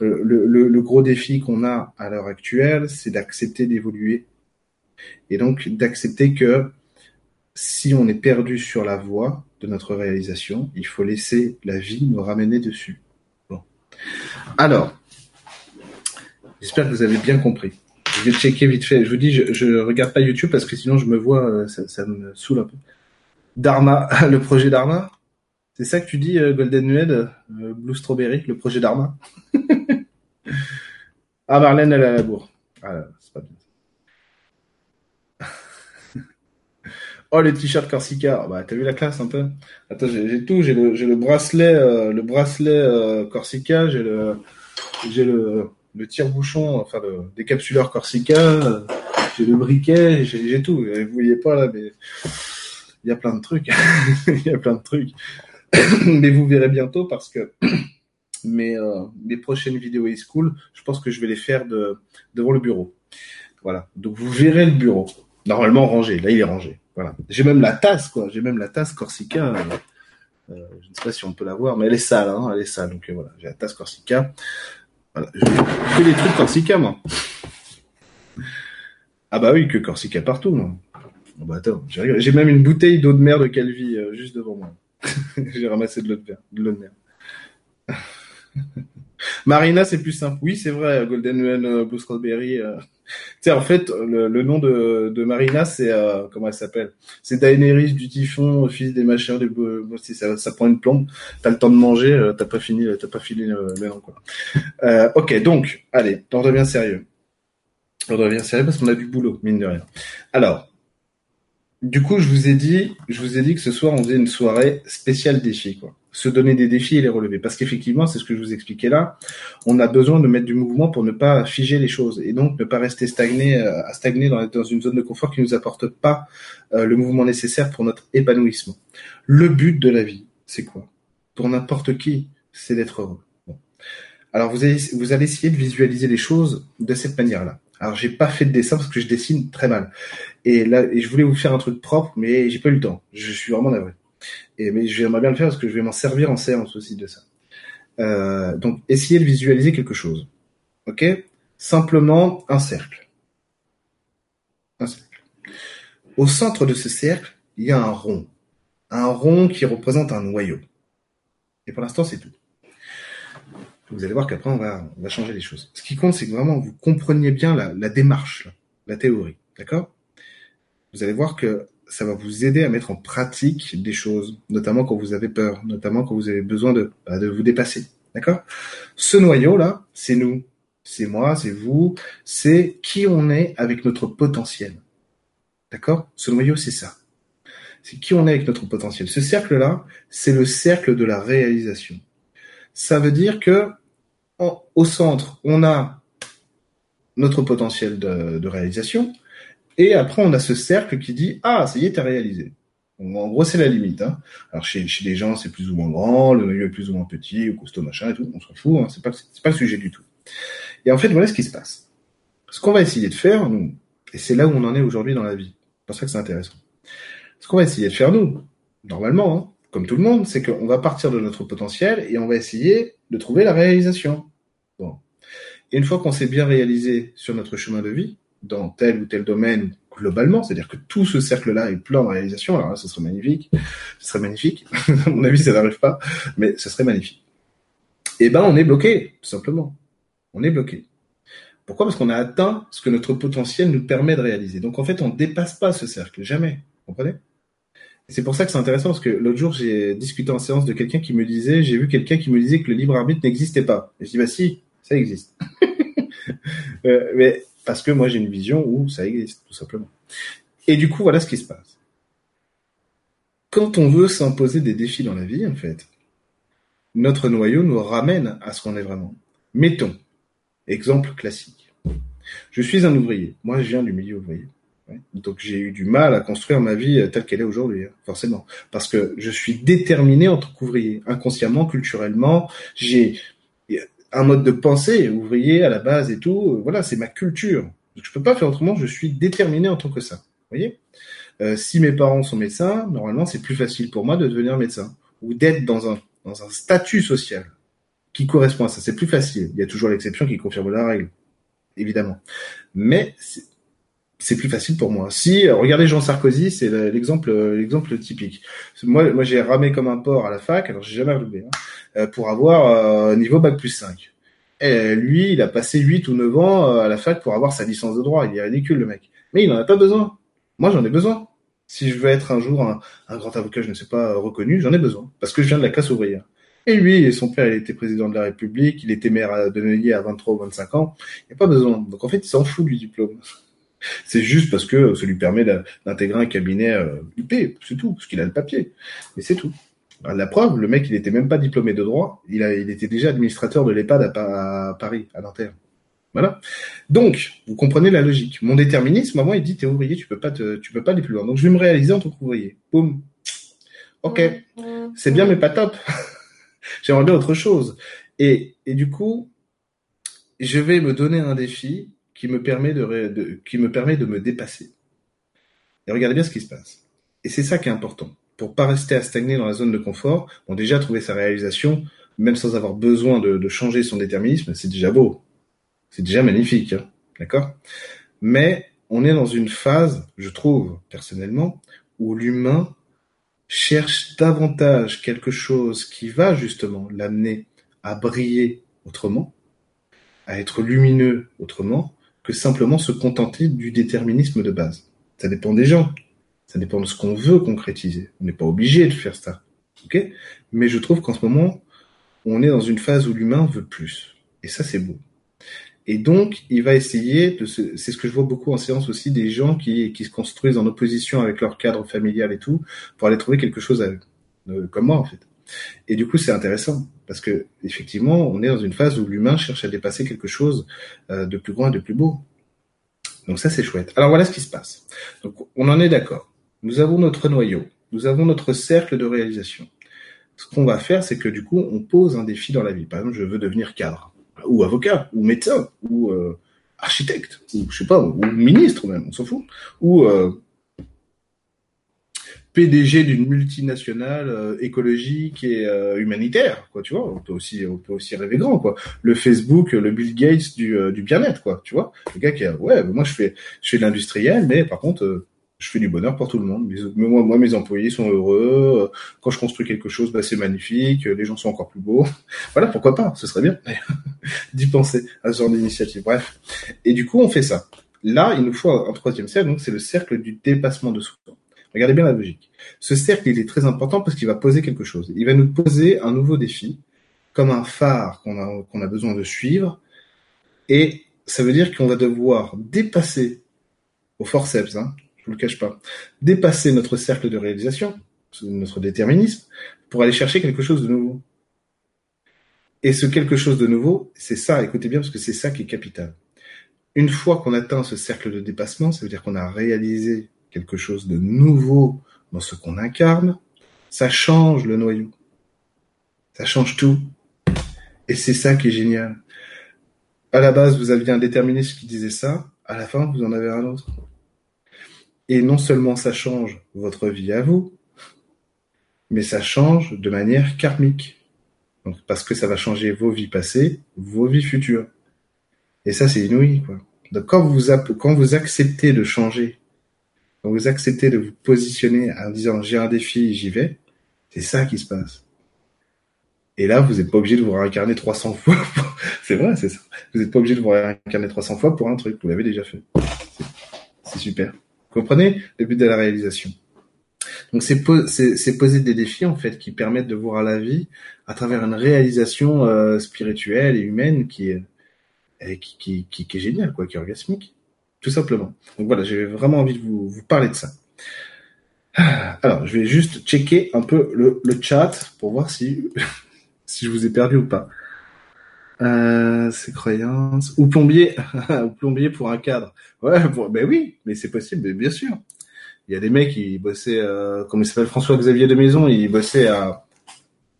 le, le, le, gros défi qu'on a à l'heure actuelle, c'est d'accepter d'évoluer et donc d'accepter que si on est perdu sur la voie de notre réalisation, il faut laisser la vie nous ramener dessus. Bon. Alors, j'espère que vous avez bien compris. Je vais checker vite fait. Je vous dis, je, je regarde pas YouTube parce que sinon je me vois, euh, ça, me saoule un peu. Dharma, [LAUGHS] le projet Dharma. C'est ça que tu dis, euh, Golden Nued, euh, Blue Strawberry, le projet Dharma? [LAUGHS] ah, Marlène, elle à la bourre. Ah, c'est pas bien. Oh, les t-shirts Corsica. Bah, t'as vu la classe un peu? Attends, j'ai tout. J'ai le, le bracelet, le bracelet Corsica. J'ai le, j'ai le le tire-bouchon, enfin le décapsuleur Corsica, j'ai le briquet, j'ai tout. Vous voyez pas là, mais il y a plein de trucs. [LAUGHS] Il y a plein de trucs. [COUGHS] mais vous verrez bientôt parce que [COUGHS] mes, euh, mes prochaines vidéos e-school, je pense que je vais les faire de, devant le bureau. Voilà. Donc vous verrez le bureau. Normalement rangé. Là, il est rangé. J'ai même la tasse, quoi. J'ai même la tasse Corsica. Euh, je ne sais pas si on peut la voir, mais elle est sale, hein. Elle est sale. Donc voilà. J'ai la tasse Corsica. Voilà. Je fais des trucs Corsica, moi. Ah bah oui, que Corsica partout, moi. Bah attends, j'ai même une bouteille d'eau de mer de Calvi euh, juste devant moi. [LAUGHS] j'ai ramassé de l'eau de, mer. [LAUGHS] Marina, c'est plus simple. Oui, c'est vrai, Golden Wen, euh, Blue Strawberry. Euh. Tu sais, en fait, le, le nom de, de Marina, c'est euh, comment elle s'appelle? C'est Daenerys du Typhon, fils des machins, des si ça, ça prend une plombe. T'as le temps de manger, euh, t'as pas fini, t'as pas fini le, nom quoi. Euh, ok, donc, allez, on devient sérieux. On devient sérieux parce qu'on a du boulot, mine de rien. Alors, du coup, je vous ai dit, je vous ai dit que ce soir on faisait une soirée spéciale défi, quoi se donner des défis et les relever. Parce qu'effectivement, c'est ce que je vous expliquais là, on a besoin de mettre du mouvement pour ne pas figer les choses et donc ne pas rester stagné, euh, à stagner dans, une zone de confort qui nous apporte pas euh, le mouvement nécessaire pour notre épanouissement. Le but de la vie, c'est quoi? Pour n'importe qui, c'est d'être heureux. Alors vous allez, vous allez essayer de visualiser les choses de cette manière-là. Alors j'ai pas fait de dessin parce que je dessine très mal. Et là, et je voulais vous faire un truc propre, mais j'ai pas eu le temps. Je suis vraiment navré. Et mais j'aimerais bien le faire parce que je vais m'en servir en séance aussi de ça. Euh, donc, essayez de visualiser quelque chose. Ok? Simplement un cercle. Un cercle. Au centre de ce cercle, il y a un rond. Un rond qui représente un noyau. Et pour l'instant, c'est tout. Vous allez voir qu'après, on va, changer les choses. Ce qui compte, c'est que vraiment, vous compreniez bien la démarche, la théorie. D'accord? Vous allez voir que ça va vous aider à mettre en pratique des choses, notamment quand vous avez peur, notamment quand vous avez besoin de, bah, de vous dépasser. D'accord? Ce noyau-là, c'est nous. C'est moi, c'est vous, c'est qui on est avec notre potentiel. D'accord? Ce noyau, c'est ça. C'est qui on est avec notre potentiel. Ce cercle-là, c'est le cercle de la réalisation. Ça veut dire que au centre, on a notre potentiel de, réalisation, et après on a ce cercle qui dit ah ça y est, t'as réalisé. en gros, c'est la limite. Hein. Alors chez, chez des gens, c'est plus ou moins grand, le noyau est plus ou moins petit, ou costaud machin et tout. On s'en fout. Hein. C'est pas pas le sujet du tout. Et en fait, voilà ce qui se passe. Ce qu'on va essayer de faire, nous, et c'est là où on en est aujourd'hui dans la vie. C'est pour ça que c'est intéressant. Ce qu'on va essayer de faire, nous, normalement, hein, comme tout le monde, c'est qu'on va partir de notre potentiel et on va essayer de trouver la réalisation. Bon. Et une fois qu'on s'est bien réalisé sur notre chemin de vie, dans tel ou tel domaine globalement, c'est-à-dire que tout ce cercle-là est plein de réalisation, alors là, ce serait magnifique, ce serait magnifique, [LAUGHS] à mon avis, ça n'arrive pas, mais ce serait magnifique. Eh ben, on est bloqué, tout simplement. On est bloqué. Pourquoi? Parce qu'on a atteint ce que notre potentiel nous permet de réaliser. Donc en fait, on ne dépasse pas ce cercle, jamais. Vous comprenez? C'est pour ça que c'est intéressant parce que l'autre jour j'ai discuté en séance de quelqu'un qui me disait, j'ai vu quelqu'un qui me disait que le libre arbitre n'existait pas. Et je dis bah si, ça existe. [LAUGHS] Euh, mais parce que moi j'ai une vision où ça existe tout simplement. Et du coup voilà ce qui se passe. Quand on veut s'imposer des défis dans la vie en fait, notre noyau nous ramène à ce qu'on est vraiment. Mettons, exemple classique. Je suis un ouvrier. Moi je viens du milieu ouvrier. Donc j'ai eu du mal à construire ma vie telle qu'elle est aujourd'hui, hein, forcément, parce que je suis déterminé en tant qu'ouvrier, inconsciemment, culturellement, j'ai un mode de pensée ouvrier à la base et tout. Voilà, c'est ma culture. Donc je peux pas faire autrement. Je suis déterminé en tant que ça. Vous voyez? Euh, Si mes parents sont médecins, normalement c'est plus facile pour moi de devenir médecin ou d'être dans un dans un statut social qui correspond à ça. C'est plus facile. Il y a toujours l'exception qui confirme la règle, évidemment. Mais c'est plus facile pour moi. Si regardez Jean Sarkozy, c'est l'exemple l'exemple typique. Moi moi j'ai ramé comme un porc à la fac, alors j'ai jamais redoublé hein, euh, pour avoir euh, niveau bac plus 5. Et lui, il a passé 8 ou 9 ans euh, à la fac pour avoir sa licence de droit, il est ridicule le mec. Mais il en a pas besoin. Moi, j'en ai besoin. Si je veux être un jour un, un grand avocat, je ne sais pas reconnu, j'en ai besoin parce que je viens de la classe ouvrière. Et lui, son père, il était président de la République, il était maire de Neuilly à 23 ou 25 ans. Il n'y a pas besoin. Donc en fait, il s'en fout du diplôme. C'est juste parce que ça lui permet d'intégrer un cabinet UP, euh, c'est tout, parce qu'il a le papier. Mais c'est tout. La preuve, le mec, il était même pas diplômé de droit, il, a, il était déjà administrateur de l'EHPAD à, Paris, à Nanterre. Voilà. Donc, vous comprenez la logique. Mon déterminisme, moi, il dit, t'es ouvrier, tu peux pas te, tu peux pas aller plus loin. Donc, je vais me réaliser en tant qu'ouvrier. Boum. Ok. C'est bien, mais pas top. [LAUGHS] J'aimerais bien autre chose. Et, et du coup, je vais me donner un défi qui me permet de, qui me permet de me dépasser. Et regardez bien ce qui se passe. Et c'est ça qui est important. Pour pas rester à stagner dans la zone de confort, bon, déjà trouver sa réalisation, même sans avoir besoin de, changer son déterminisme, c'est déjà beau. C'est déjà magnifique. Hein. D'accord? Mais on est dans une phase, je trouve, personnellement, où l'humain cherche davantage quelque chose qui va justement l'amener à briller autrement, à être lumineux autrement, simplement se contenter du déterminisme de base. Ça dépend des gens. Ça dépend de ce qu'on veut concrétiser. On n'est pas obligé de faire ça. ok? Mais je trouve qu'en ce moment, on est dans une phase où l'humain veut plus. Et ça, c'est beau. Et donc, il va essayer de se, c'est ce que je vois beaucoup en séance aussi, des gens qui, qui se construisent en opposition avec leur cadre familial et tout, pour aller trouver quelque chose à eux. Euh, comme moi, en fait. Et du coup, c'est intéressant parce que effectivement, on est dans une phase où l'humain cherche à dépasser quelque chose euh, de plus grand et de plus beau. Donc ça, c'est chouette. Alors voilà ce qui se passe. Donc on en est d'accord. Nous avons notre noyau, nous avons notre cercle de réalisation. Ce qu'on va faire, c'est que du coup, on pose un défi dans la vie. Par exemple, je veux devenir cadre, ou avocat, ou médecin, ou euh, architecte, ou je sais pas, ou ministre même, on s'en fout, ou euh, PDG d'une multinationale euh, écologique et euh, humanitaire, quoi, tu vois. On peut aussi, on peut aussi rêver grand, quoi. Le Facebook, le Bill Gates du, euh, du bien-être, quoi, tu vois. Le gars qui a, ouais, moi je fais, je fais de l'industriel, mais par contre, je fais du bonheur pour tout le monde. moi, moi, mes employés sont heureux. Quand je construis quelque chose, bah, c'est magnifique. Les gens sont encore plus beaux. [LAUGHS] voilà, pourquoi pas Ce serait bien [LAUGHS] d'y penser à ce genre d'initiative. Bref. Et du coup, on fait ça. Là, il nous faut un, troisième cercle, donc c'est le cercle du dépassement de soi. Regardez bien la logique. Ce cercle, il est très important parce qu'il va poser quelque chose. Il va nous poser un nouveau défi, comme un phare qu'on a, a besoin de suivre. Et ça veut dire qu'on va devoir dépasser au forceps, hein, vous le cache pas, dépasser notre cercle de réalisation, notre déterminisme, pour aller chercher quelque chose de nouveau. Et ce quelque chose de nouveau, c'est ça, écoutez bien, parce que c'est ça qui est capital. Une fois qu'on atteint ce cercle de dépassement, ça veut dire qu'on a réalisé quelque chose de nouveau dans ce qu'on incarne, ça change le noyau. Ça change tout. Et c'est ça qui est génial. À la base, vous aviez un déterministe qui disait ça, à la fin, vous en avez un autre. Et non seulement ça change votre vie à vous, mais ça change de manière karmique. Parce que ça va changer vos vies passées, vos vies futures. Et ça, c'est inouï, quoi. Donc, quand quand vous acceptez de changer, quand vous acceptez de vous positionner en disant j'ai un défi, j'y vais, c'est ça qui se passe. Et là, vous n'êtes pas obligé de vous réincarner 300 fois. [LAUGHS] c'est vrai, c'est ça. Vous n'êtes pas obligé de vous réincarner 300 fois pour un truc. Vous l'avez déjà fait. C'est super. Vous comprenez le but de la réalisation. Donc c'est poser des défis en fait qui permettent de voir la vie à travers une réalisation euh, spirituelle et humaine qui est qui, qui, qui, est géniale quoi, qui est orgasmique, tout simplement. Donc voilà, j'ai vraiment envie de vous, vous parler de ça. Alors, je vais juste checker un peu le, le chat pour voir si [LAUGHS] si je vous ai perdu ou pas. Euh, croyances ou plombier [LAUGHS] ou plombier pour un cadre. Ouais, ben oui, mais c'est possible, bien sûr il y a des mecs qui bossaient, euh, comment il s'appelle, François-Xavier de Maison, il bossait à,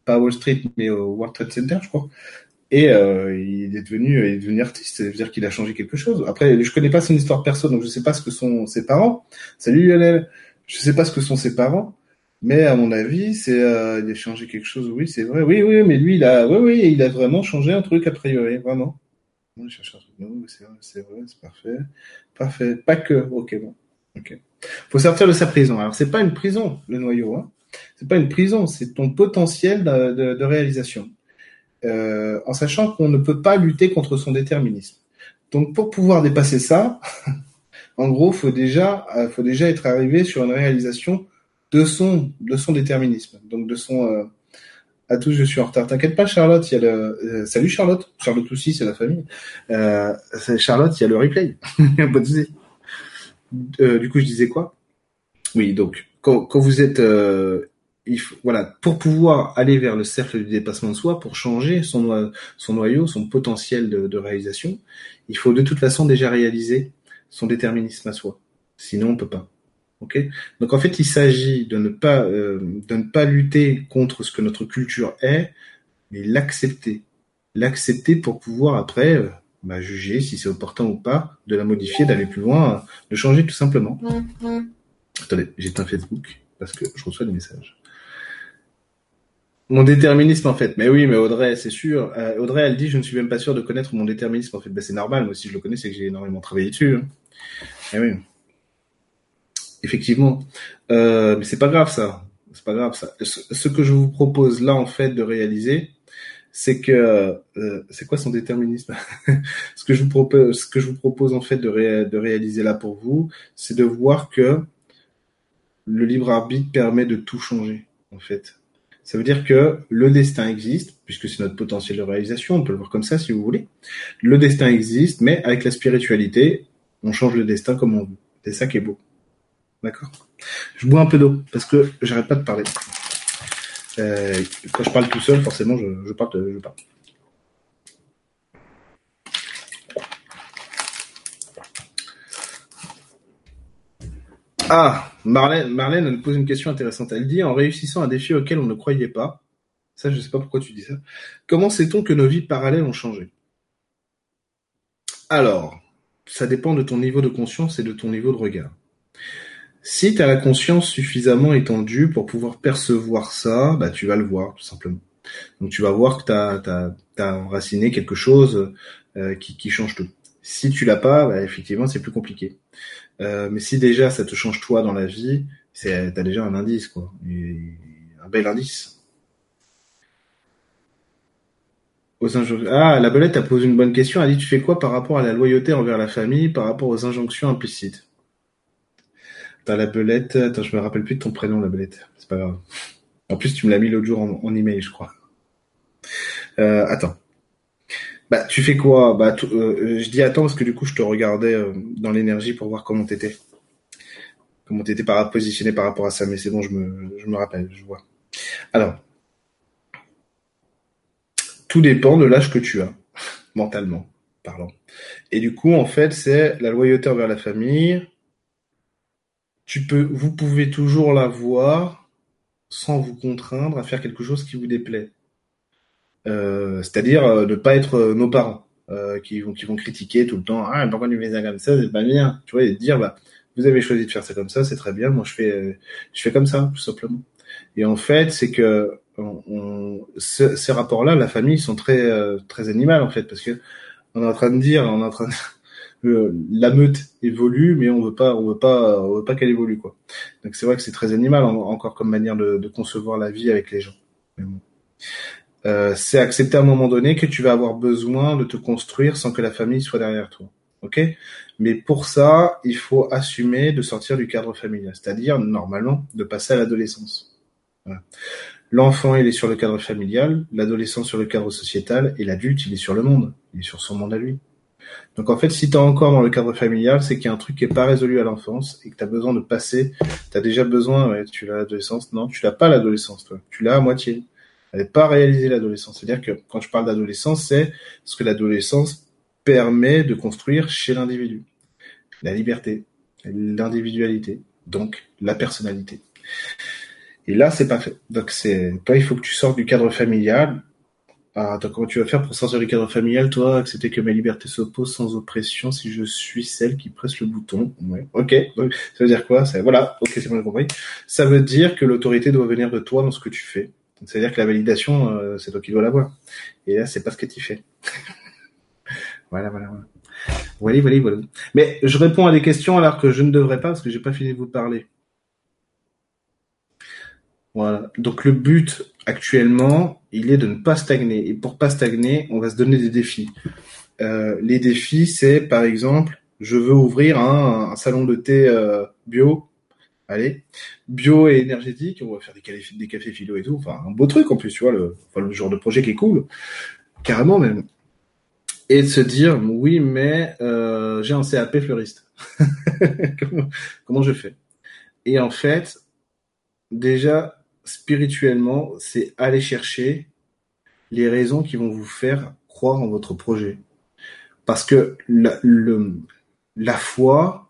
pas Wall Street, mais au World Trade Center, je crois. Et euh, il est devenu, il est devenu artiste, c'est-à-dire qu'il a changé quelque chose. Après, je connais pas son histoire perso, donc je sais pas ce que sont ses parents. Salut Lionel, je sais pas ce que sont ses parents, mais à mon avis, c'est, euh, il a changé quelque chose. Oui, c'est vrai. Oui, oui, mais lui, il a, oui, oui, il a vraiment changé un truc a priori, vraiment. Non, c'est vrai, c'est vrai, c'est parfait, parfait. Pas que, ok, bon, ok faut sortir de sa prison. Alors c'est pas une prison le noyau, hein. C'est pas une prison, c'est ton potentiel de réalisation. Euh, en sachant qu'on ne peut pas lutter contre son déterminisme. Donc pour pouvoir dépasser ça, [LAUGHS] en gros, faut déjà, euh, faut déjà être arrivé sur une réalisation de son, de son déterminisme. Donc de son. Euh, à tous, je suis en retard. T'inquiète pas, Charlotte. Il y a le. Euh, salut Charlotte. Charlotte aussi, c'est la famille. Euh, Charlotte, il y a le replay. [LAUGHS] Euh, du coup, je disais quoi? Oui, donc quand, quand vous êtes, euh, il faut, voilà, pour pouvoir aller vers le cercle du dépassement de soi, pour changer son, son noyau, son potentiel de, de réalisation, il faut de toute façon déjà réaliser son déterminisme à soi. Sinon, on peut pas. Ok? Donc en fait, il s'agit de ne pas euh, de ne pas lutter contre ce que notre culture est, mais l'accepter, l'accepter pour pouvoir après euh, bah, juger si c'est opportun ou pas de la modifier, d'aller plus loin, de changer tout simplement. Mm-hmm. Attendez, j'éteins Facebook parce que je reçois des messages. Mon déterminisme en fait. Mais oui, mais Audrey, c'est sûr. Euh, Audrey, elle dit, je ne suis même pas sûr de connaître mon déterminisme en fait. Ben, c'est normal, moi si je le connais, c'est que j'ai énormément travaillé dessus. Hein. Eh. Effectivement. Euh, mais c'est pas grave ça. C'est pas grave ça. Ce que je vous propose là en fait de réaliser, c'est que euh, c'est quoi son déterminisme? [LAUGHS] Ce que je vous propose, ce que je vous propose en fait de, de réaliser là pour vous, c'est de voir que le libre arbitre permet de tout changer en fait. Ça veut dire que le destin existe, puisque c'est notre potentiel de réalisation, on peut le voir comme ça si vous voulez. Le destin existe, mais avec la spiritualité, on change le destin comme on veut. C'est ça qui est beau. D'accord? Je bois un peu d'eau, parce que j'arrête pas de parler. Euh, quand je parle tout seul, forcément, je, je parle. Je parle. Ah, Marlène, Marlène elle pose une question intéressante. Elle dit en réussissant un défi auquel on ne croyait pas, ça je sais pas pourquoi tu dis ça, comment sait-on que nos vies parallèles ont changé? Alors, ça dépend de ton niveau de conscience et de ton niveau de regard. Si tu as la conscience suffisamment étendue pour pouvoir percevoir ça, bah, tu vas le voir, tout simplement. Donc tu vas voir que tu as, as, enraciné quelque chose euh, qui, qui, change tout. Si tu l'as pas, bah, effectivement, c'est plus compliqué. Euh, mais si déjà ça te change toi dans la vie, c'est t'as déjà un indice, quoi. un bel indice. Ah, la belette a posé une bonne question. Elle dit, tu fais quoi par rapport à la loyauté envers la famille, par rapport aux injonctions implicites? T'as la belette. Attends, je me rappelle plus de ton prénom, la belette. C'est pas grave. En plus, tu me l'as mis l'autre jour en, email, je crois. Euh, attends. Bah, tu fais quoi? Bah, euh, je dis attends parce que du coup, je te regardais euh, dans l'énergie pour voir comment t'étais. comment tu étais par, positionné par rapport à ça, mais c'est bon, je me, je me rappelle, je vois. Alors, tout dépend de l'âge que tu as, [LAUGHS] mentalement parlant. Et du coup, en fait, c'est la loyauté envers la famille. Tu peux, vous pouvez toujours la voir sans vous contraindre à faire quelque chose qui vous déplaît. Euh, c'est-à-dire euh, ne pas être euh, nos parents qui vont qui vont critiquer tout le temps. Ah pourquoi tu fais ça comme ça? C'est pas bien. Tu vois et dire bah vous avez choisi de faire ça comme ça, c'est très bien. Moi je fais je fais comme ça tout simplement. Et en fait c'est que on, ces rapports-là, la famille sont très très animales en fait parce que on est en train de dire, on est en train de, [LAUGHS] la meute évolue, mais on veut pas, on veut pas, on veut pas qu'elle évolue quoi. Donc c'est vrai que c'est très animal encore comme manière de, de, concevoir la vie avec les gens. Euh, c'est accepter à un moment donné que tu vas avoir besoin de te construire sans que la famille soit derrière toi. Ok? Mais pour ça, il faut assumer de sortir du cadre familial, c'est-à-dire normalement de passer à l'adolescence. L'enfant, il est sur le cadre familial, l'adolescent sur le cadre sociétal, et l'adulte, il est sur le monde. Il est sur son monde à lui. Donc en fait, si tu es encore dans le cadre familial, c'est qu'il y a un truc qui est pas résolu à l'enfance et que tu as besoin de passer. Tu as déjà besoin, ouais, tu l'as l'adolescence. Non, tu l'as pas l'adolescence, toi. Tu l'as à moitié. Elle n'est pas réalisée l'adolescence. C'est-à-dire que quand je parle d'adolescence, c'est ce que l'adolescence permet de construire chez l'individu. La liberté, l'individualité, donc la personnalité. Et là, c'est pas fait. Donc c'est, toi, il faut que tu sortes du cadre familial. Ah, attends, comment tu vas faire pour sortir du cadre familial, toi, accepter que ma liberté s'oppose sans oppression si je suis celle qui presse le bouton? Ouais. Ok. Ça veut dire quoi? Voilà. Ok, c'est bon, compris. Ça veut dire que l'autorité doit venir de toi dans ce que tu fais. C'est-à-dire que la validation, euh, c'est toi qui dois l'avoir. Et là, c'est pas ce que tu fais. [LAUGHS] voilà, voilà, voilà. Voilà, voilà, voilà. Mais je réponds à des questions alors que je ne devrais pas parce que j'ai pas fini de vous parler. Voilà. Donc le but actuellement, il est de ne pas stagner. Et pour pas stagner, on va se donner des défis. Euh, les défis, c'est par exemple, je veux ouvrir un, salon de thé euh, bio. Allez, bio et énergétique. On va faire des cafés, des philo et tout. Enfin, un beau truc en plus, tu vois, le, genre de projet qui est cool, carrément même. Et de se dire, oui, mais euh, j'ai un CAP fleuriste. [LAUGHS] comment, je fais? Et en fait, déjà, spirituellement, c'est aller chercher les raisons qui vont vous faire croire en votre projet. Parce que la foi,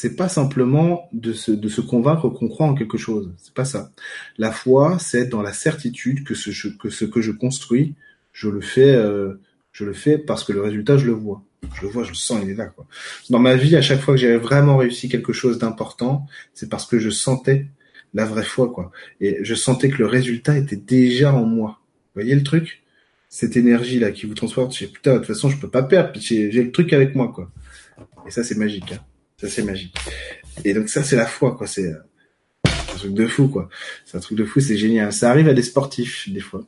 c'est pas simplement de se, convaincre qu'on croit en quelque chose. C'est pas ça. La foi, c'est dans la certitude que ce, que je construis, je le fais, euh, je le fais parce que le résultat, je le vois. Je le vois, je le sens, il est là. Dans ma vie, à chaque fois que j'avais vraiment réussi quelque chose d'important, c'est parce que je sentais la vraie foi, quoi. Et je sentais que le résultat était déjà en moi. Vous voyez le truc? Cette énergie-là qui vous transporte, je putain, de toute façon, je peux pas perdre, j'ai le truc avec moi, quoi. Et ça, c'est magique, hein. Ça, c'est magique. Et donc ça, c'est la foi, quoi. C'est un truc de fou, quoi. C'est un truc de fou, c'est génial. Ça arrive à des sportifs, des fois.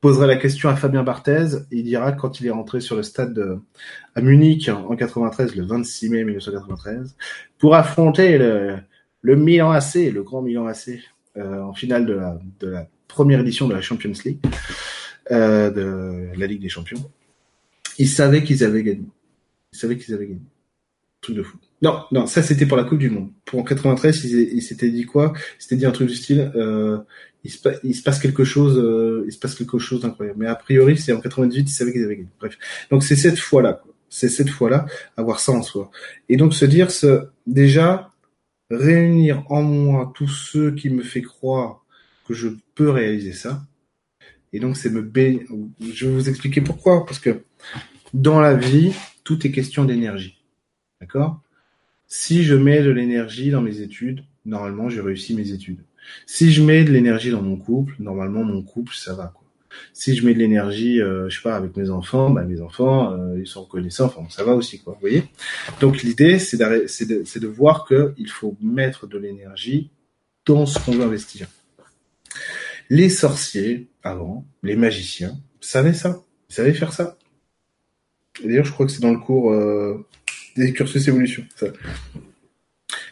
Poserai la question à Fabien Barthez, il dira quand il est rentré sur le stade de, à Munich en 93, le 26 mai 1993, pour affronter le, le Milan AC, le grand Milan AC, euh, en finale de la, de la première édition de la Champions League, euh, de la Ligue des Champions. Ils savaient qu'ils avaient gagné. Ils savaient qu'ils avaient gagné. Truc de fou. Non, non, ça c'était pour la Coupe du Monde. Pour en 93, ils, ils s'étaient dit quoi? S'étaient dit un truc du style euh, il, se, il, se, passe quelque chose, euh, il se passe quelque chose d'incroyable. Mais a priori, c'est en 98, ils savaient qu'ils avaient gagné. Bref, donc c'est cette fois-là. C'est cette fois-là avoir ça en soi. Et donc se dire, ce, déjà, réunir en moi tous ceux qui me fait croire que je peux réaliser ça. Et donc, c'est me baigner. Je vais vous expliquer pourquoi. Parce que dans la vie, tout est question d'énergie. D'accord? Si je mets de l'énergie dans mes études, normalement, j'ai réussi mes études. Si je mets de l'énergie dans mon couple, normalement, mon couple, ça va. Quoi. Si je mets de l'énergie, euh, je sais pas, avec mes enfants, bah, mes enfants, euh, ils sont reconnaissants, enfin, ça va aussi, quoi. Vous voyez? Donc l'idée, c'est de, de voir qu'il faut mettre de l'énergie dans ce qu'on veut investir. Les sorciers, avant, les magiciens, savaient ça. Ils savaient faire ça. D'ailleurs, je crois que c'est dans le cours euh, des cursus évolution. Ça.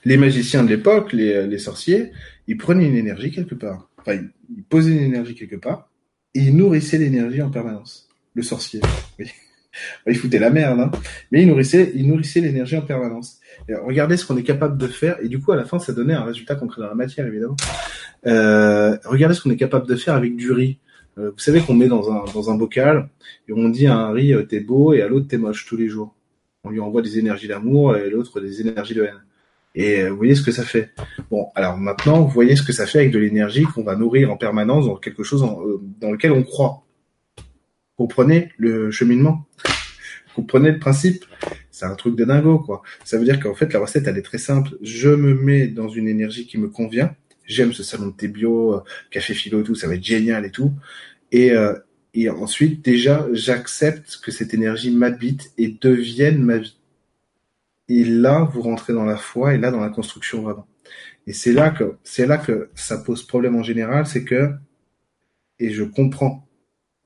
Les magiciens de l'époque, les, les sorciers, ils prenaient une énergie quelque part. Enfin, ils posaient une énergie quelque part, et il nourrissait l'énergie en permanence. Le sorcier. [LAUGHS] Oui. il foutait la merde, hein. mais il nourrissait, il nourrissait l'énergie en permanence. Et regardez ce qu'on est capable de faire, et du coup, à la fin, ça donnait un résultat concret dans la matière, évidemment. Euh, regardez ce qu'on est capable de faire avec du riz. Euh, vous savez qu'on met dans un, dans un bocal, et on dit à un riz, euh, t'es beau, et à l'autre, t'es moche, tous les jours. On lui envoie des énergies d'amour, et l'autre, des énergies de haine. Et vous voyez ce que ça fait. Bon, alors maintenant, vous voyez ce que ça fait avec de l'énergie qu'on va nourrir en permanence dans quelque chose dans lequel on croit. Comprenez le cheminement Comprenez le principe C'est un truc de dingo, quoi. Ça veut dire qu'en fait, la recette, elle est très simple. Je me mets dans une énergie qui me convient. J'aime ce salon de thé bio, euh, café philo, tout, ça va être génial et tout. Et, euh, et ensuite, déjà, j'accepte que cette énergie m'habite et devienne ma vie. Et là, vous rentrez dans la foi et là, dans la construction vraiment. Et c'est là que, c'est là que ça pose problème en général, c'est que, et je comprends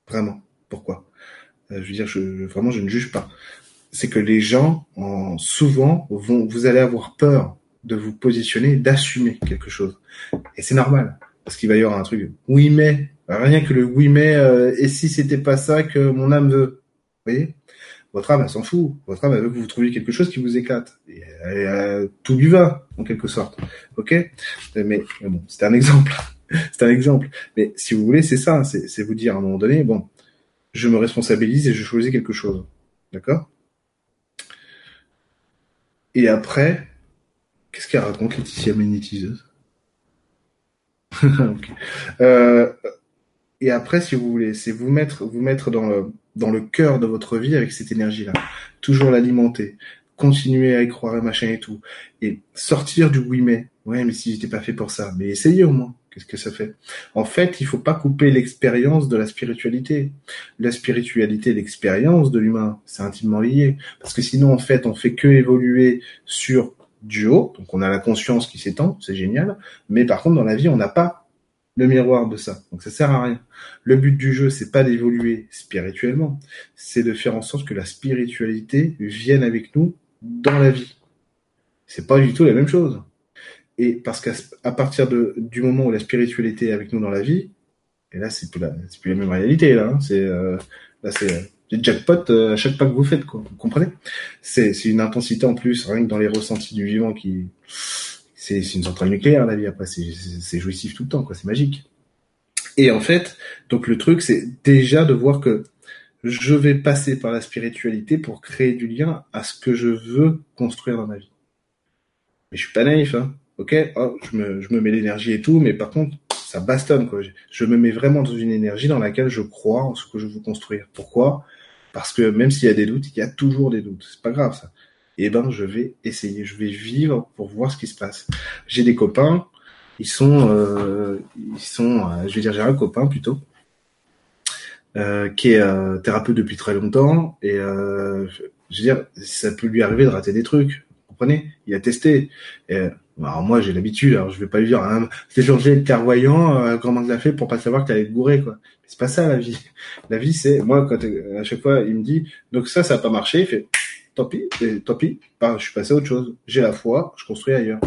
vraiment pourquoi. Euh, je veux dire, je, vraiment, je ne juge pas. C'est que les gens, en, souvent, vont, vous allez avoir peur de vous positionner, d'assumer quelque chose. Et c'est normal, parce qu'il va y avoir un truc. Oui, mais rien que le oui, mais euh, et si c'était pas ça que mon âme veut, vous voyez? Votre âme, elle s'en fout. Votre âme, elle veut que vous trouviez quelque chose qui vous éclate. Et, euh, tout lui va, en quelque sorte. Ok? Mais, bon, c'est un exemple. [LAUGHS] c'est un exemple. Mais si vous voulez, c'est ça. C'est vous dire à un moment donné, bon, je me responsabilise et je choisis quelque chose. D'accord? Et après, qu'est-ce qu'elle raconte Laetitia Ménétiseuse? [LAUGHS] Euh, Et après, si vous voulez, c'est vous mettre, vous mettre dans le, dans cœur de votre vie avec cette énergie-là. Toujours l'alimenter. Continuer à y croire et machin et tout. Et sortir du oui mais. Ouais, mais si j'étais pas fait pour ça. Mais essayez au moins. Qu'est-ce que ça fait? En fait, il faut pas couper l'expérience de la spiritualité. La spiritualité l'expérience de l'humain, c'est intimement lié. Parce que sinon, en fait, on fait que évoluer sur du haut. Donc, on a la conscience qui s'étend, c'est génial. Mais par contre, dans la vie, on n'a pas le miroir de ça. Donc, ça sert à rien. Le but du jeu, c'est pas d'évoluer spirituellement. C'est de faire en sorte que la spiritualité vienne avec nous dans la vie. C'est pas du tout la même chose. Et parce qu'à partir de, du moment où la spiritualité est avec nous dans la vie, et là c'est plus la, plus la même réalité là. Hein, c'est euh, là c'est des jackpot euh, à chaque pas que vous faites quoi. Vous comprenez? C'est c'est une intensité en plus rien que dans les ressentis du vivant qui c'est une centrale nucléaire la vie après c'est c'est jouissif tout le temps quoi. C'est magique. Et en fait donc le truc c'est déjà de voir que je vais passer par la spiritualité pour créer du lien à ce que je veux construire dans ma vie. Mais je suis pas naïf hein ok, oh, je, me, je me mets l'énergie et tout, mais par contre, ça bastonne. Quoi. Je me mets vraiment dans une énergie dans laquelle je crois en ce que je veux construire. Pourquoi? Parce que même s'il y a des doutes, il y a toujours des doutes. C'est pas grave ça. Eh ben, je vais essayer, je vais vivre pour voir ce qui se passe. J'ai des copains, ils sont, euh, ils sont, euh, je vais dire, j'ai un copain plutôt. Euh, qui est euh, thérapeute depuis très longtemps et euh, je veux dire ça peut lui arriver de rater des trucs vous comprenez? Il a testé et, alors moi j'ai l'habitude, alors je vais pas lui dire hein, c'est de clairvoyant, euh, comment tu l'as fait pour pas savoir que t'allais te bourrer quoi. C'est pas ça la vie. La vie c'est moi quand à chaque fois il me dit donc ça ça a pas marché, il fait tant pis, tant pis, bah, je suis passé à autre chose. J'ai la foi, je construis ailleurs.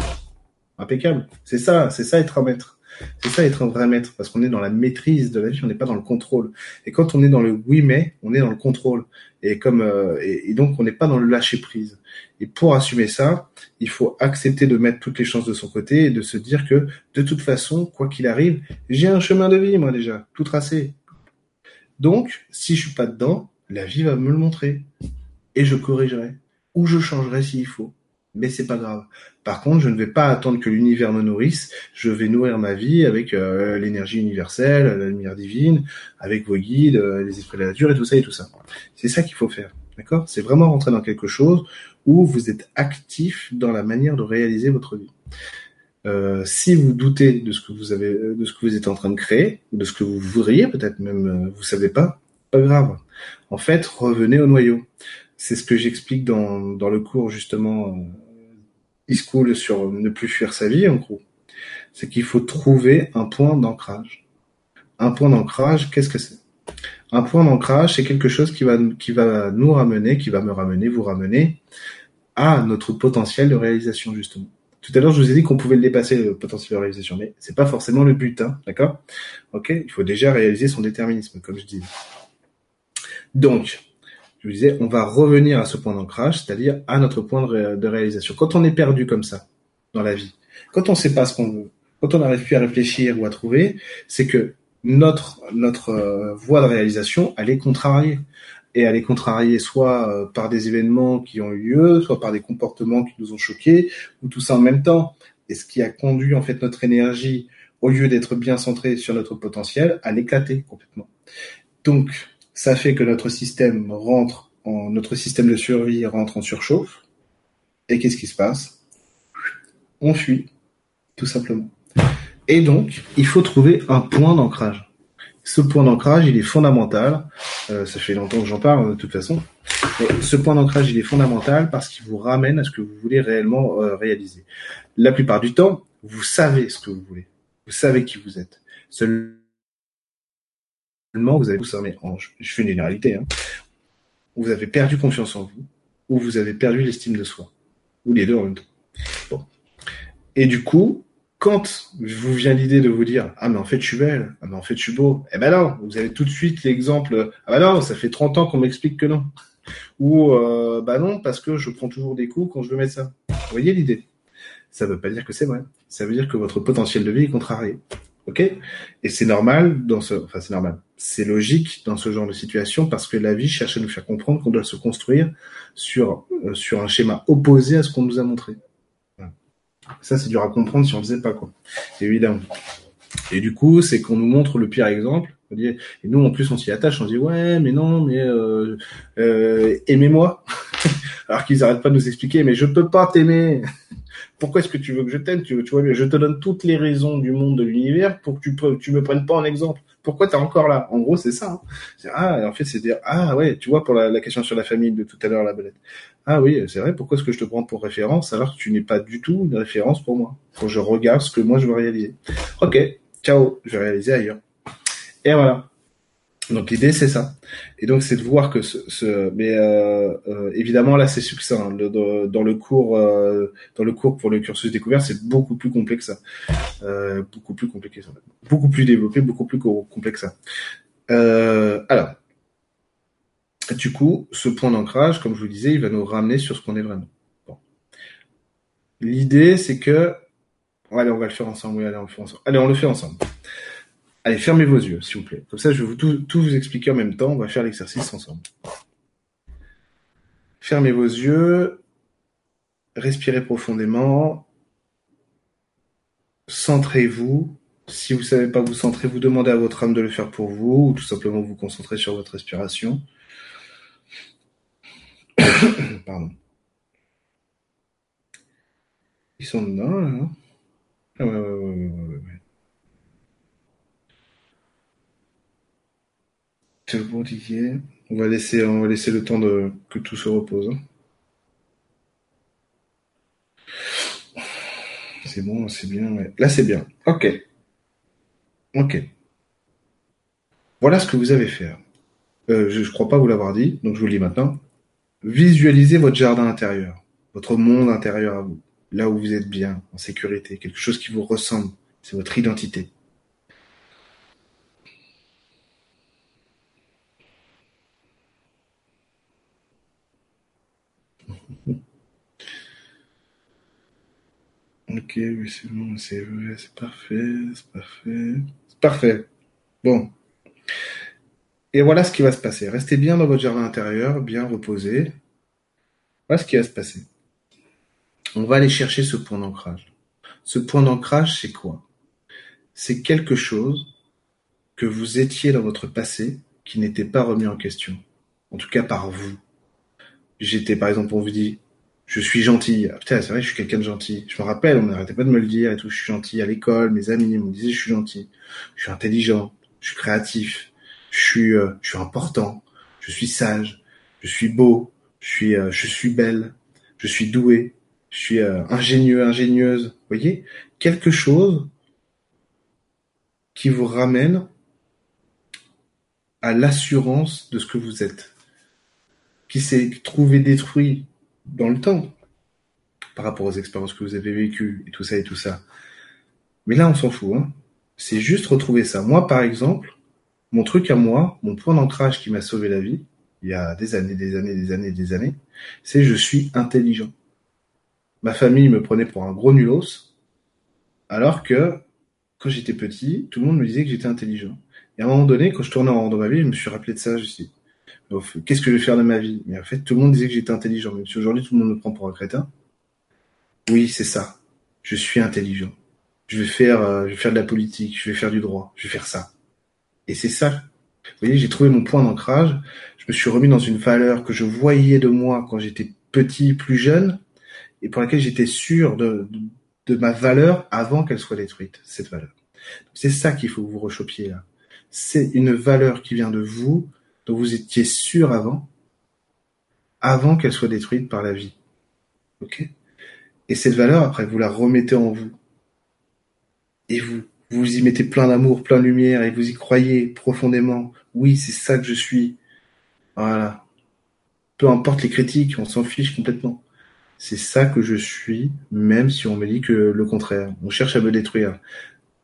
Impeccable. C'est ça, c'est ça être un maître. C'est ça être un vrai maître, parce qu'on est dans la maîtrise de la vie, on n'est pas dans le contrôle. Et quand on est dans le oui mais, on est dans le contrôle. Et comme euh, et, donc on n'est pas dans le lâcher prise. Et pour assumer ça, il faut accepter de mettre toutes les chances de son côté et de se dire que de toute façon, quoi qu'il arrive, j'ai un chemin de vie moi déjà, tout tracé. Donc, si je suis pas dedans, la vie va me le montrer et je corrigerai ou je changerai s'il faut mais c'est pas grave. Par contre, je ne vais pas attendre que l'univers me nourrisse. Je vais nourrir ma vie avec euh, l'énergie universelle, la lumière divine, avec vos guides, euh, les esprits de la nature et tout ça et tout ça. C'est ça qu'il faut faire, d'accord? C'est vraiment rentrer dans quelque chose où vous êtes actif dans la manière de réaliser votre vie. Euh, si vous doutez de ce que vous avez, de ce que vous êtes en train de créer, de ce que vous voudriez, peut-être même vous savez pas, pas grave. En fait, revenez au noyau. C'est ce que j'explique dans, dans le cours justement e-school sur ne plus fuir sa vie en gros. C'est qu'il faut trouver un point d'ancrage. Un point d'ancrage, qu'est-ce que c'est? Un point d'ancrage, c'est quelque chose qui va qui va nous ramener, qui va me ramener, vous ramener à notre potentiel de réalisation justement. Tout à l'heure, je vous ai dit qu'on pouvait le dépasser le potentiel de réalisation, mais c'est pas forcément le but, hein, d'accord? Ok, il faut déjà réaliser son déterminisme, comme je dis. Donc, je vous disais, on va revenir à ce point d'ancrage, c'est-à-dire à notre point de, réalisation. Quand on est perdu comme ça dans la vie, quand on ne sait pas ce qu'on veut, quand on n'arrive plus à réfléchir ou à trouver, c'est que notre notre euh, voie de réalisation, elle est contrariée. Et elle est contrariée soit euh, par des événements qui ont eu lieu, soit par des comportements qui nous ont choqués, ou tout ça en même temps. Et ce qui a conduit en fait notre énergie, au lieu d'être bien centrée sur notre potentiel, à l'éclater complètement. Donc, ça fait que notre système rentre en, notre système de survie rentre en surchauffe. Et qu'est-ce qui se passe? On fuit, tout simplement. Et donc, il faut trouver un point d'ancrage. Ce point d'ancrage, il est fondamental. Euh, ça fait longtemps que j'en parle, de toute façon. ce point d'ancrage, il est fondamental parce qu'il vous ramène à ce que vous voulez réellement euh, réaliser. La plupart du temps, vous savez ce que vous voulez. Vous savez qui vous êtes. Vous avez vous je fais une généralité, hein, vous avez perdu confiance en vous, ou vous avez perdu l'estime de soi, ou les deux en même temps. Bon. Et du coup, quand vous vient l'idée de vous dire ah mais en fait je suis belle, ah mais en fait je suis beau, eh ben non, vous avez tout de suite l'exemple ah ben non, ça fait 30 ans qu'on m'explique que non. Ou euh, bah non parce que je prends toujours des coups quand je veux mettre ça. Vous voyez l'idée? Ça veut pas dire que c'est vrai. Ça veut dire que votre potentiel de vie est contrarié. OK? Et c'est normal dans ce enfin c'est normal. C'est logique dans ce genre de situation parce que la vie cherche à nous faire comprendre qu'on doit se construire sur euh, sur un schéma opposé à ce qu'on nous a montré. Ça, c'est dur à comprendre si on ne faisait pas, quoi. Évidemment. Et du coup, c'est qu'on nous montre le pire exemple. Et nous, en plus, on s'y attache. On dit ouais, mais non, mais euh, euh, aimez-moi. [LAUGHS] Alors qu'ils n'arrêtent pas de nous expliquer, mais je peux pas t'aimer. [LAUGHS] Pourquoi est-ce que tu veux que je t'aime? Tu, tu vois, je te donne toutes les raisons du monde de l'univers pour que tu, tu me prennes pas en exemple pourquoi t'es encore là? En gros, c'est ça. Hein. Ah, en fait, c'est dire ah ouais, tu vois pour la, question sur la famille de tout à l'heure, la belette. Ah oui, c'est vrai. Pourquoi est-ce que je te prends pour référence alors que tu n'es pas du tout une référence pour moi? Quand je regarde ce que moi je veux réaliser. Ok, ciao, je vais réaliser ailleurs. Et voilà. Donc l'idée c'est ça. Et donc c'est de voir que ce, mais euh, euh, évidemment là c'est succinct. Le, dans le cours euh, dans le cours pour le cursus découvert c'est beaucoup plus complexe beaucoup plus compliqué ça, beaucoup plus développé, beaucoup plus complexe alors du coup ce point d'ancrage comme je vous disais il va nous ramener sur ce qu'on est vraiment. L'idée c'est que allez on va le faire ensemble. Oui, allez on le fait ensemble. Allez on le fait ensemble. Allez, fermez vos yeux, s'il vous plaît. Comme ça, je vais vous tout, vous expliquer en même temps. On va faire l'exercice ensemble. Fermez vos yeux. Respirez profondément. Centrez-vous. Si vous ne savez pas vous centrer, vous demandez à votre âme de le faire pour vous, ou tout simplement vous concentrer sur votre respiration. [COUGHS] Pardon. Ils sont dedans, là. Ah ouais, ouais, ouais, ouais, ouais. C'est On va laisser, on va laisser le temps de que tout se repose. Hein. C'est bon, c'est bien. Là, c'est bien. Ok. Ok. Voilà ce que vous avez fait. Euh, je ne crois pas vous l'avoir dit, donc je vous le dis maintenant. Visualisez votre jardin intérieur, votre monde intérieur à vous, là où vous êtes bien, en sécurité, quelque chose qui vous ressemble. C'est votre identité. Ok, oui, c'est bon, c'est vrai, c'est parfait, c'est parfait, c'est parfait. Bon. Et voilà ce qui va se passer. Restez bien dans votre jardin intérieur, bien reposé. Voilà ce qui va se passer. On va aller chercher ce point d'ancrage. Ce point d'ancrage, c'est quoi? C'est quelque chose que vous étiez dans votre passé qui n'était pas remis en question. En tout cas par vous. J'étais, par exemple, on vous dit, je suis gentil. Ah, putain, c'est vrai, je suis quelqu'un de gentil. Je me rappelle, on n'arrêtait pas de me le dire et tout. Je suis gentil à l'école, mes amis me disaient je suis gentil. Je suis intelligent, je suis créatif, je suis, euh, je suis important, je suis sage, je suis beau, je suis, euh, je suis belle, je suis doué, je suis euh, ingénieux, ingénieuse. Vous voyez, quelque chose qui vous ramène à l'assurance de ce que vous êtes, qui s'est trouvé détruit dans le temps par rapport aux expériences que vous avez vécues et tout ça et tout ça. Mais là, on s'en fout. Hein. C'est juste retrouver ça. Moi, par exemple, mon truc à moi, mon point d'ancrage qui m'a sauvé la vie, il y a des années, des années, des années, des années, c'est je suis intelligent. Ma famille me prenait pour un gros nulos, alors que quand j'étais petit, tout le monde me disait que j'étais intelligent. Et à un moment donné, quand je tournais en rond dans ma vie, je me suis rappelé de ça. Je qu'est-ce que je vais faire de ma vie? Mais en fait, tout le monde disait que j'étais intelligent. Même si aujourd'hui, tout le monde me prend pour un crétin. Oui, c'est ça. Je suis intelligent. Je vais faire, euh, je vais faire de la politique. Je vais faire du droit. Je vais faire ça. Et c'est ça. Vous voyez, j'ai trouvé mon point d'ancrage. Je me suis remis dans une valeur que je voyais de moi quand j'étais petit, plus jeune, et pour laquelle j'étais sûr de, de, ma valeur avant qu'elle soit détruite, cette valeur. C'est ça qu'il faut que vous rechopiez là. C'est une valeur qui vient de vous, dont vous étiez sûr avant, avant qu'elle soit détruite par la vie. Ok? Et cette valeur, après, vous la remettez en vous. Et vous, vous y mettez plein d'amour, plein de lumière, et vous y croyez profondément. Oui, c'est ça que je suis. Voilà. Peu importe les critiques, on s'en fiche complètement. C'est ça que je suis, même si on me dit que le contraire. On cherche à me détruire.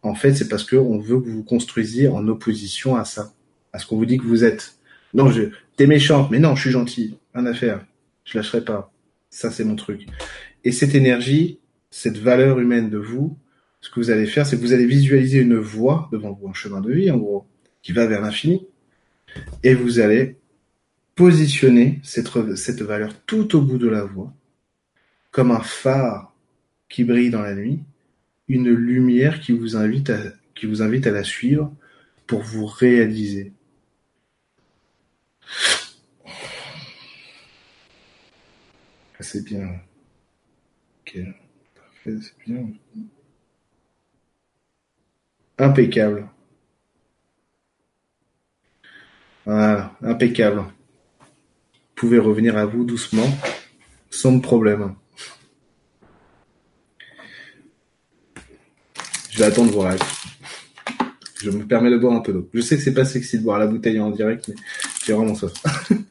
En fait, c'est parce qu'on veut que vous vous construisiez en opposition à ça, à ce qu'on vous dit que vous êtes. Non, je, t'es méchante, mais non, je suis gentil. Rien à faire. Je lâcherai pas. Ça, c'est mon truc. Et cette énergie, cette valeur humaine de vous, ce que vous allez faire, c'est que vous allez visualiser une voie devant vous, un chemin de vie, en gros, qui va vers l'infini. Et vous allez positionner cette, cette valeur tout au bout de la voie, comme un phare qui brille dans la nuit, une lumière qui vous invite à, qui vous invite à la suivre pour vous réaliser. C'est bien. Ok, parfait, c'est bien. Impeccable. Voilà, impeccable. Vous pouvez revenir à vous doucement, sans problème. Je vais attendre vos rêves. Je me permets de boire un peu d'eau. Je sais que c'est pas sexy de boire la bouteille en direct, mais j'ai vraiment soif. [LAUGHS]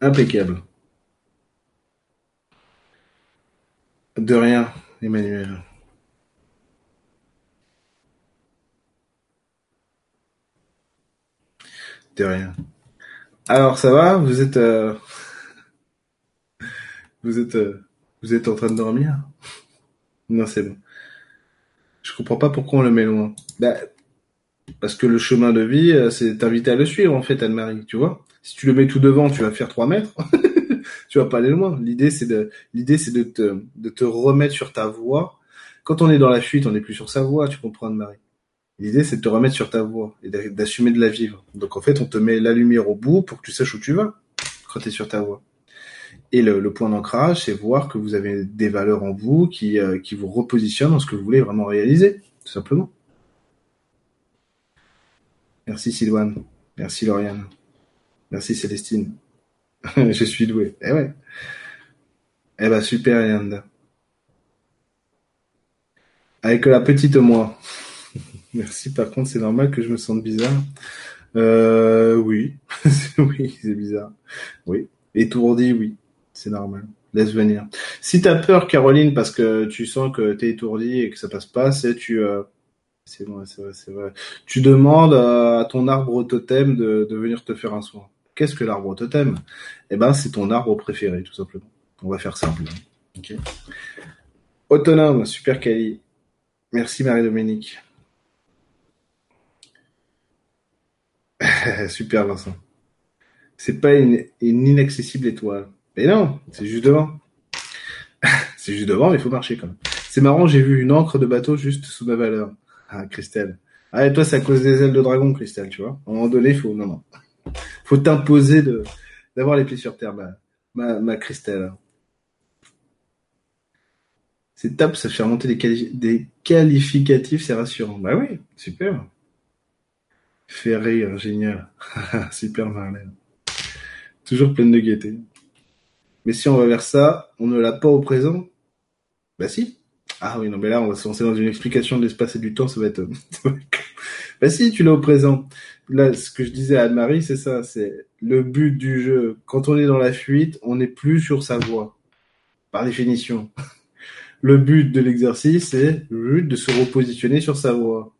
Impeccable. De rien, Emmanuel. De rien. Alors, ça va? Vous êtes... Euh, [LAUGHS] vous êtes... Euh, vous êtes en train de dormir? Non, c'est bon. Je comprends pas pourquoi on le met loin. Bah, parce que le chemin de vie, euh, c'est t'inviter à le suivre, en fait, Anne-Marie, tu vois Si tu le mets tout devant, tu vas faire 3 mètres. [LAUGHS] tu vas pas aller loin. L'idée c'est de te de te remettre sur ta voie. Quand on est dans la fuite, on n'est plus sur sa voie, tu comprends Marie. L'idée c'est de te remettre sur ta voie et d'assumer de la vivre. Donc en fait, on te met la lumière au bout pour que tu saches où tu vas quand tu es sur ta voie. Et le, point d'ancrage, c'est voir que vous avez des valeurs en vous qui, euh, qui vous repositionnent dans ce que vous voulez vraiment réaliser, tout simplement. Merci Sylvain. Merci Lauriane. Merci Célestine. [LAUGHS] je suis doué. Eh ouais. Eh ben super Yanda. Avec la petite moi. [LAUGHS] Merci. Par contre, c'est normal que je me sente bizarre. Euh, oui, [LAUGHS] oui, c'est bizarre. Oui. Étourdi, oui, c'est normal. Laisse venir. Si t'as peur, Caroline, parce que tu sens que t'es étourdi et que ça passe pas, c'est tu. Euh, c'est vrai, c'est vrai. Tu demandes à ton arbre totem de, venir te faire un soin. Qu'est-ce que l'arbre totem? Eh ben, c'est ton arbre préféré, tout simplement. On va faire simple. Autonome, super quali. Merci Marie-Dominique. [LAUGHS] super Vincent. C'est pas une, inaccessible étoile. Mais non, c'est juste devant. [LAUGHS] c'est juste devant, mais il faut marcher quand même. C'est marrant, j'ai vu une encre de bateau juste sous ma valeur. Ah, Christelle. Ah, et toi, c'est à cause des ailes de dragon, Christelle, tu vois. À un moment donné, il faut... Non, non [LAUGHS] faut t'imposer de d'avoir les pieds sur terre, ma, ma, Christelle. C'est top, ça fait remonter des, des qualificatifs, c'est rassurant. Bah oui, super. Fait rire, génial. super Marlène. Toujours pleine de gaieté. Mais si on va vers ça, on ne l'a pas au présent? Bah si. Ah oui, non, mais là, on va se lancer dans une explication de l'espace et du temps, ça va être... [LAUGHS] bah si, tu l'as au présent là, ce que je disais à Anne-Marie, c'est ça, c'est le but du jeu. Quand on est dans la fuite, on n'est plus sur sa voie, par définition. Le but de l'exercice, c'est de se repositionner sur sa voie.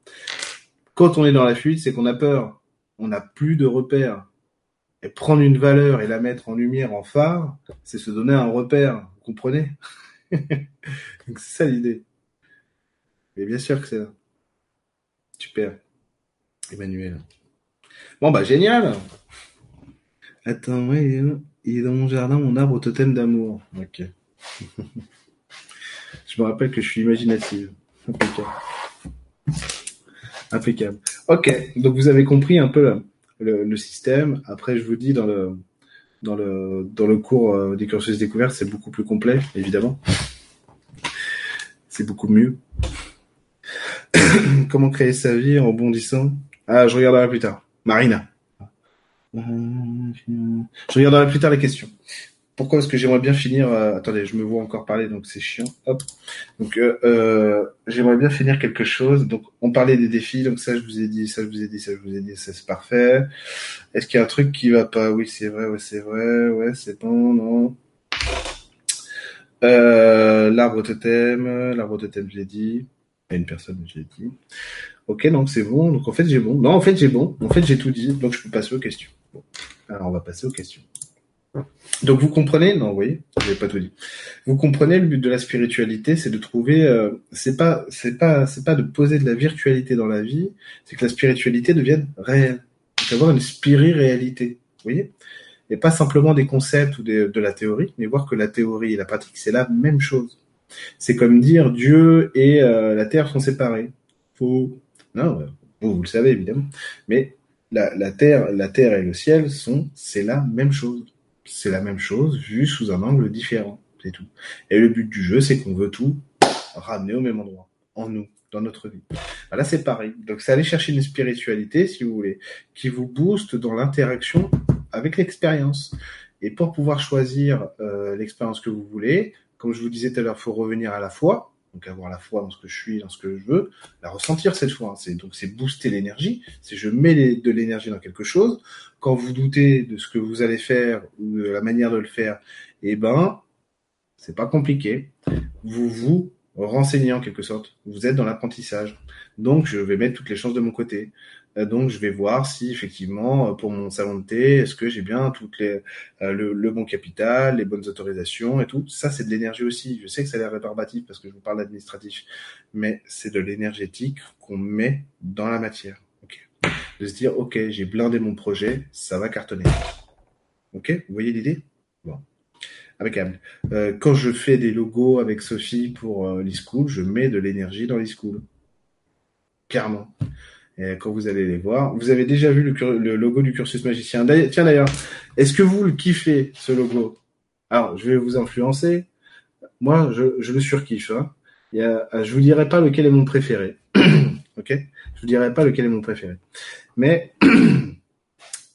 Quand on est dans la fuite, c'est qu'on a peur. On n'a plus de repères. Et prendre une valeur et la mettre en lumière, en phare, c'est se donner un repère. Vous comprenez [LAUGHS] c'est ça l'idée. Mais bien sûr que c'est là. Super. Emmanuel. Bon bah génial. Attends, ouais, il est dans mon jardin, mon arbre totem d'amour. Ok. [LAUGHS] je me rappelle que je suis imaginative. Impeccable. Impeccable. Ok, donc vous avez compris un peu le, système. Après, je vous dis dans le dans le dans le cours euh, des cursus découvertes, c'est beaucoup plus complet, évidemment. C'est beaucoup mieux. [COUGHS] Comment créer sa vie en rebondissant Ah, je regarderai plus tard. Marina. Je regarderai plus tard les questions. Pourquoi Parce que j'aimerais bien finir. Euh, attendez, je me vois encore parler, donc c'est chiant. Hop. Donc euh, euh, j'aimerais bien finir quelque chose. Donc on parlait des défis, donc ça je vous ai dit, ça je vous ai dit, ça je vous ai dit, ça c'est parfait. Est-ce qu'il y a un truc qui va pas? Oui, c'est vrai, ouais, c'est vrai, ouais, c'est bon, non. Euh, l'arbre totem, l'arbre totem, je l'ai dit. Il y a une personne, je l'ai dit. Ok, donc c'est bon. Donc en fait j'ai bon. Non, en fait j'ai bon. En fait j'ai tout dit. Donc je peux passer aux questions. Bon. Alors on va passer aux questions. Donc vous comprenez Non, vous voyez, je pas tout dit. Vous comprenez le but de la spiritualité, c'est de trouver. Euh, c'est pas, c'est pas, c'est pas de poser de la virtualité dans la vie. C'est que la spiritualité devienne réelle. C'est avoir une spiri-réalité. Vous voyez? Et pas simplement des concepts ou de la théorie, mais voir que la théorie et la pratique c'est la même chose. C'est comme dire Dieu et euh, la terre sont séparés. Faux. Non, vous, vous le savez évidemment. Mais la, la terre, la terre et le ciel sont, c'est la même chose c'est la même chose vu sous un angle différent, c'est tout. Et le but du jeu, c'est qu'on veut tout ramener au même endroit, en nous, dans notre vie. Là, c'est pareil. Donc, c'est aller chercher une spiritualité, si vous voulez, qui vous booste dans l'interaction avec l'expérience. Et pour pouvoir choisir euh, l'expérience que vous voulez, comme je vous disais tout à l'heure, faut revenir à la foi, donc avoir la foi dans ce que je suis, dans ce que je veux, la ressentir cette foi. C'est donc c'est booster l'énergie, c'est je mets de l'énergie dans quelque chose. Quand vous doutez de ce que vous allez faire ou de la manière de le faire, eh ben c'est pas compliqué. Vous vous renseignez en quelque sorte. Vous êtes dans l'apprentissage. Donc je vais mettre toutes les chances de mon côté. Euh, donc, je vais voir si effectivement, euh, pour mon salon de thé, est-ce que j'ai bien toutes les euh, le, bon capital, les bonnes autorisations et tout. Ça, c'est de l'énergie aussi. Je sais que ça a l'air rébarbatif parce que je vous parle d'administratif, mais c'est de l'énergétique qu'on met dans la matière. De se dire, ok, j'ai blindé mon projet, ça va cartonner. Ok, vous voyez l'idée? Bon. Impeccable. Euh, quand je fais des logos avec Sophie pour euh, l'e-school, je mets de l'énergie dans l'e-school. Clairement quand vous allez les voir. Vous avez déjà vu le, logo du cursus magicien. Tiens d'ailleurs, est-ce que vous le kiffez ce logo? Alors, je vais vous influencer. Moi, je, le surkiffe. Hein. Il je vous dirai pas lequel est mon préféré. Ok? Je vous dirai pas lequel est mon préféré. Mais [CLEARS THROAT] il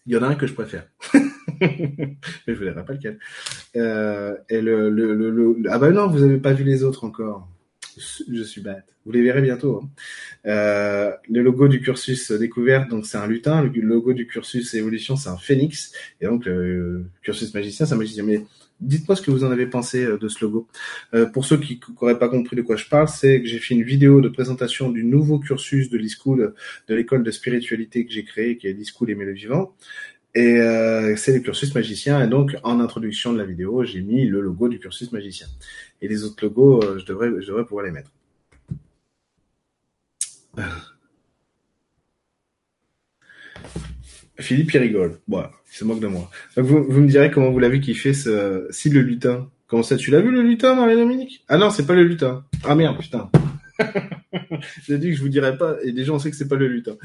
y en a un que je préfère. [LAUGHS] Mais je vous dirai pas lequel. Euh, et le, le, le, ah bah non, vous avez pas vu les autres encore je suis bête. Vous les verrez bientôt. Hein. Euh, le logo du cursus découverte, donc c'est un lutin. Le logo du cursus évolution, c'est un phénix. Et donc le cursus magicien, c'est un magicien. Mais dites-moi ce que vous en avez pensé euh, de ce logo. Euh, pour ceux qui n'auraient pas compris de quoi je parle, c'est que j'ai fait une vidéo de présentation du nouveau cursus de l'e-school, de l'école de spiritualité que j'ai créé, qui est l'e-school Aimer le vivant. Et euh, c'est le cursus magicien. Et donc, en introduction de la vidéo, j'ai mis le logo du cursus magicien. Et les autres logos, euh, je, devrais, je devrais pouvoir les mettre. Philippe, il rigole. Voilà, il se moque de moi. vous, me direz comment vous l'avez kiffé ce... Si le lutin. Comment ça, tu l'as vu le lutin, Marie-Dominique Ah non, c'est pas le lutin. Ah merde, putain. [LAUGHS] J'ai dit que je vous dirais pas, et déjà on sait que c'est pas le lutin.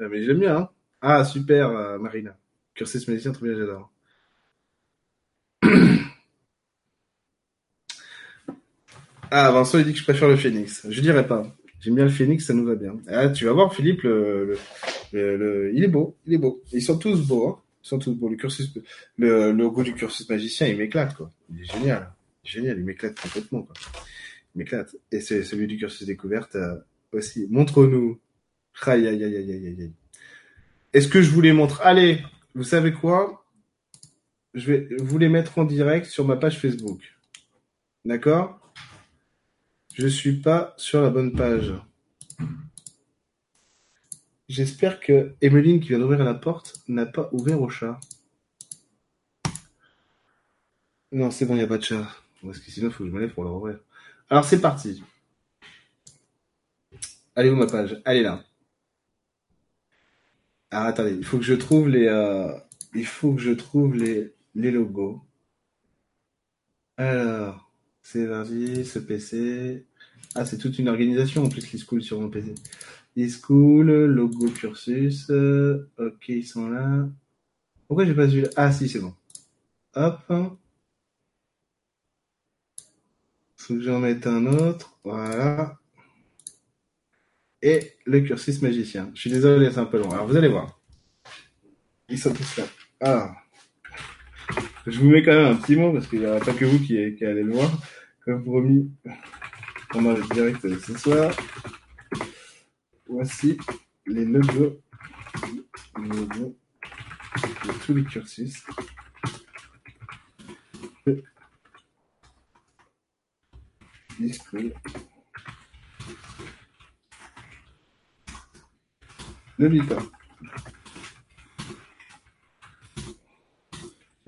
Euh, mais j'aime bien, hein. Ah, super, Marina. Cursus magicien, très bien, j'adore. [CLEARS THROAT] ah, Vincent, il dit que je préfère le phénix. Je dirais pas. J'aime bien le phénix, ça nous va bien. Ah, tu vas voir, Philippe, le, il est beau, il est beau. Ils sont tous beaux, hein. Ils sont tous beaux. Le le, logo du cursus magicien, il m'éclate, quoi. Il est génial. Génial, il m'éclate complètement. Il m'éclate. Et c'est celui du cursus découverte euh, aussi. Montre-nous. Aïe, aïe, aïe, aïe, aïe, aïe. Est-ce que je vous les montre? Allez, vous savez quoi? Je vais vous les mettre en direct sur ma page Facebook. D'accord? Je suis pas sur la bonne page. J'espère que Emeline qui vient d'ouvrir la porte n'a pas ouvert au chat. Non, c'est bon, il n'y a pas de chat. Parce que sinon, il faut que je me lève pour le rouvrir. Alors, c'est parti. Allez où ma page? Allez là. Ah, attendez, il faut que je trouve les, euh, il faut que je trouve les, les logos. Alors, c'est parti, ce PC. Ah, c'est toute une organisation en plus qui se coule sur mon PC. E-School, logo cursus. euh, ok, ils sont là. Pourquoi j'ai pas vu? Ah si, c'est bon. Hop. Faut que j'en mette un autre. Voilà. Et le cursus magicien. Je suis désolé, c'est un peu long. Alors vous allez voir. Ils sont tous là. Alors. Je vous mets quand même un petit mot parce qu'il n'y aura pas que vous qui, allez le voir. Comme promis, pendant le direct ce soir. Voici les logos, de tous les cursus. [LAUGHS]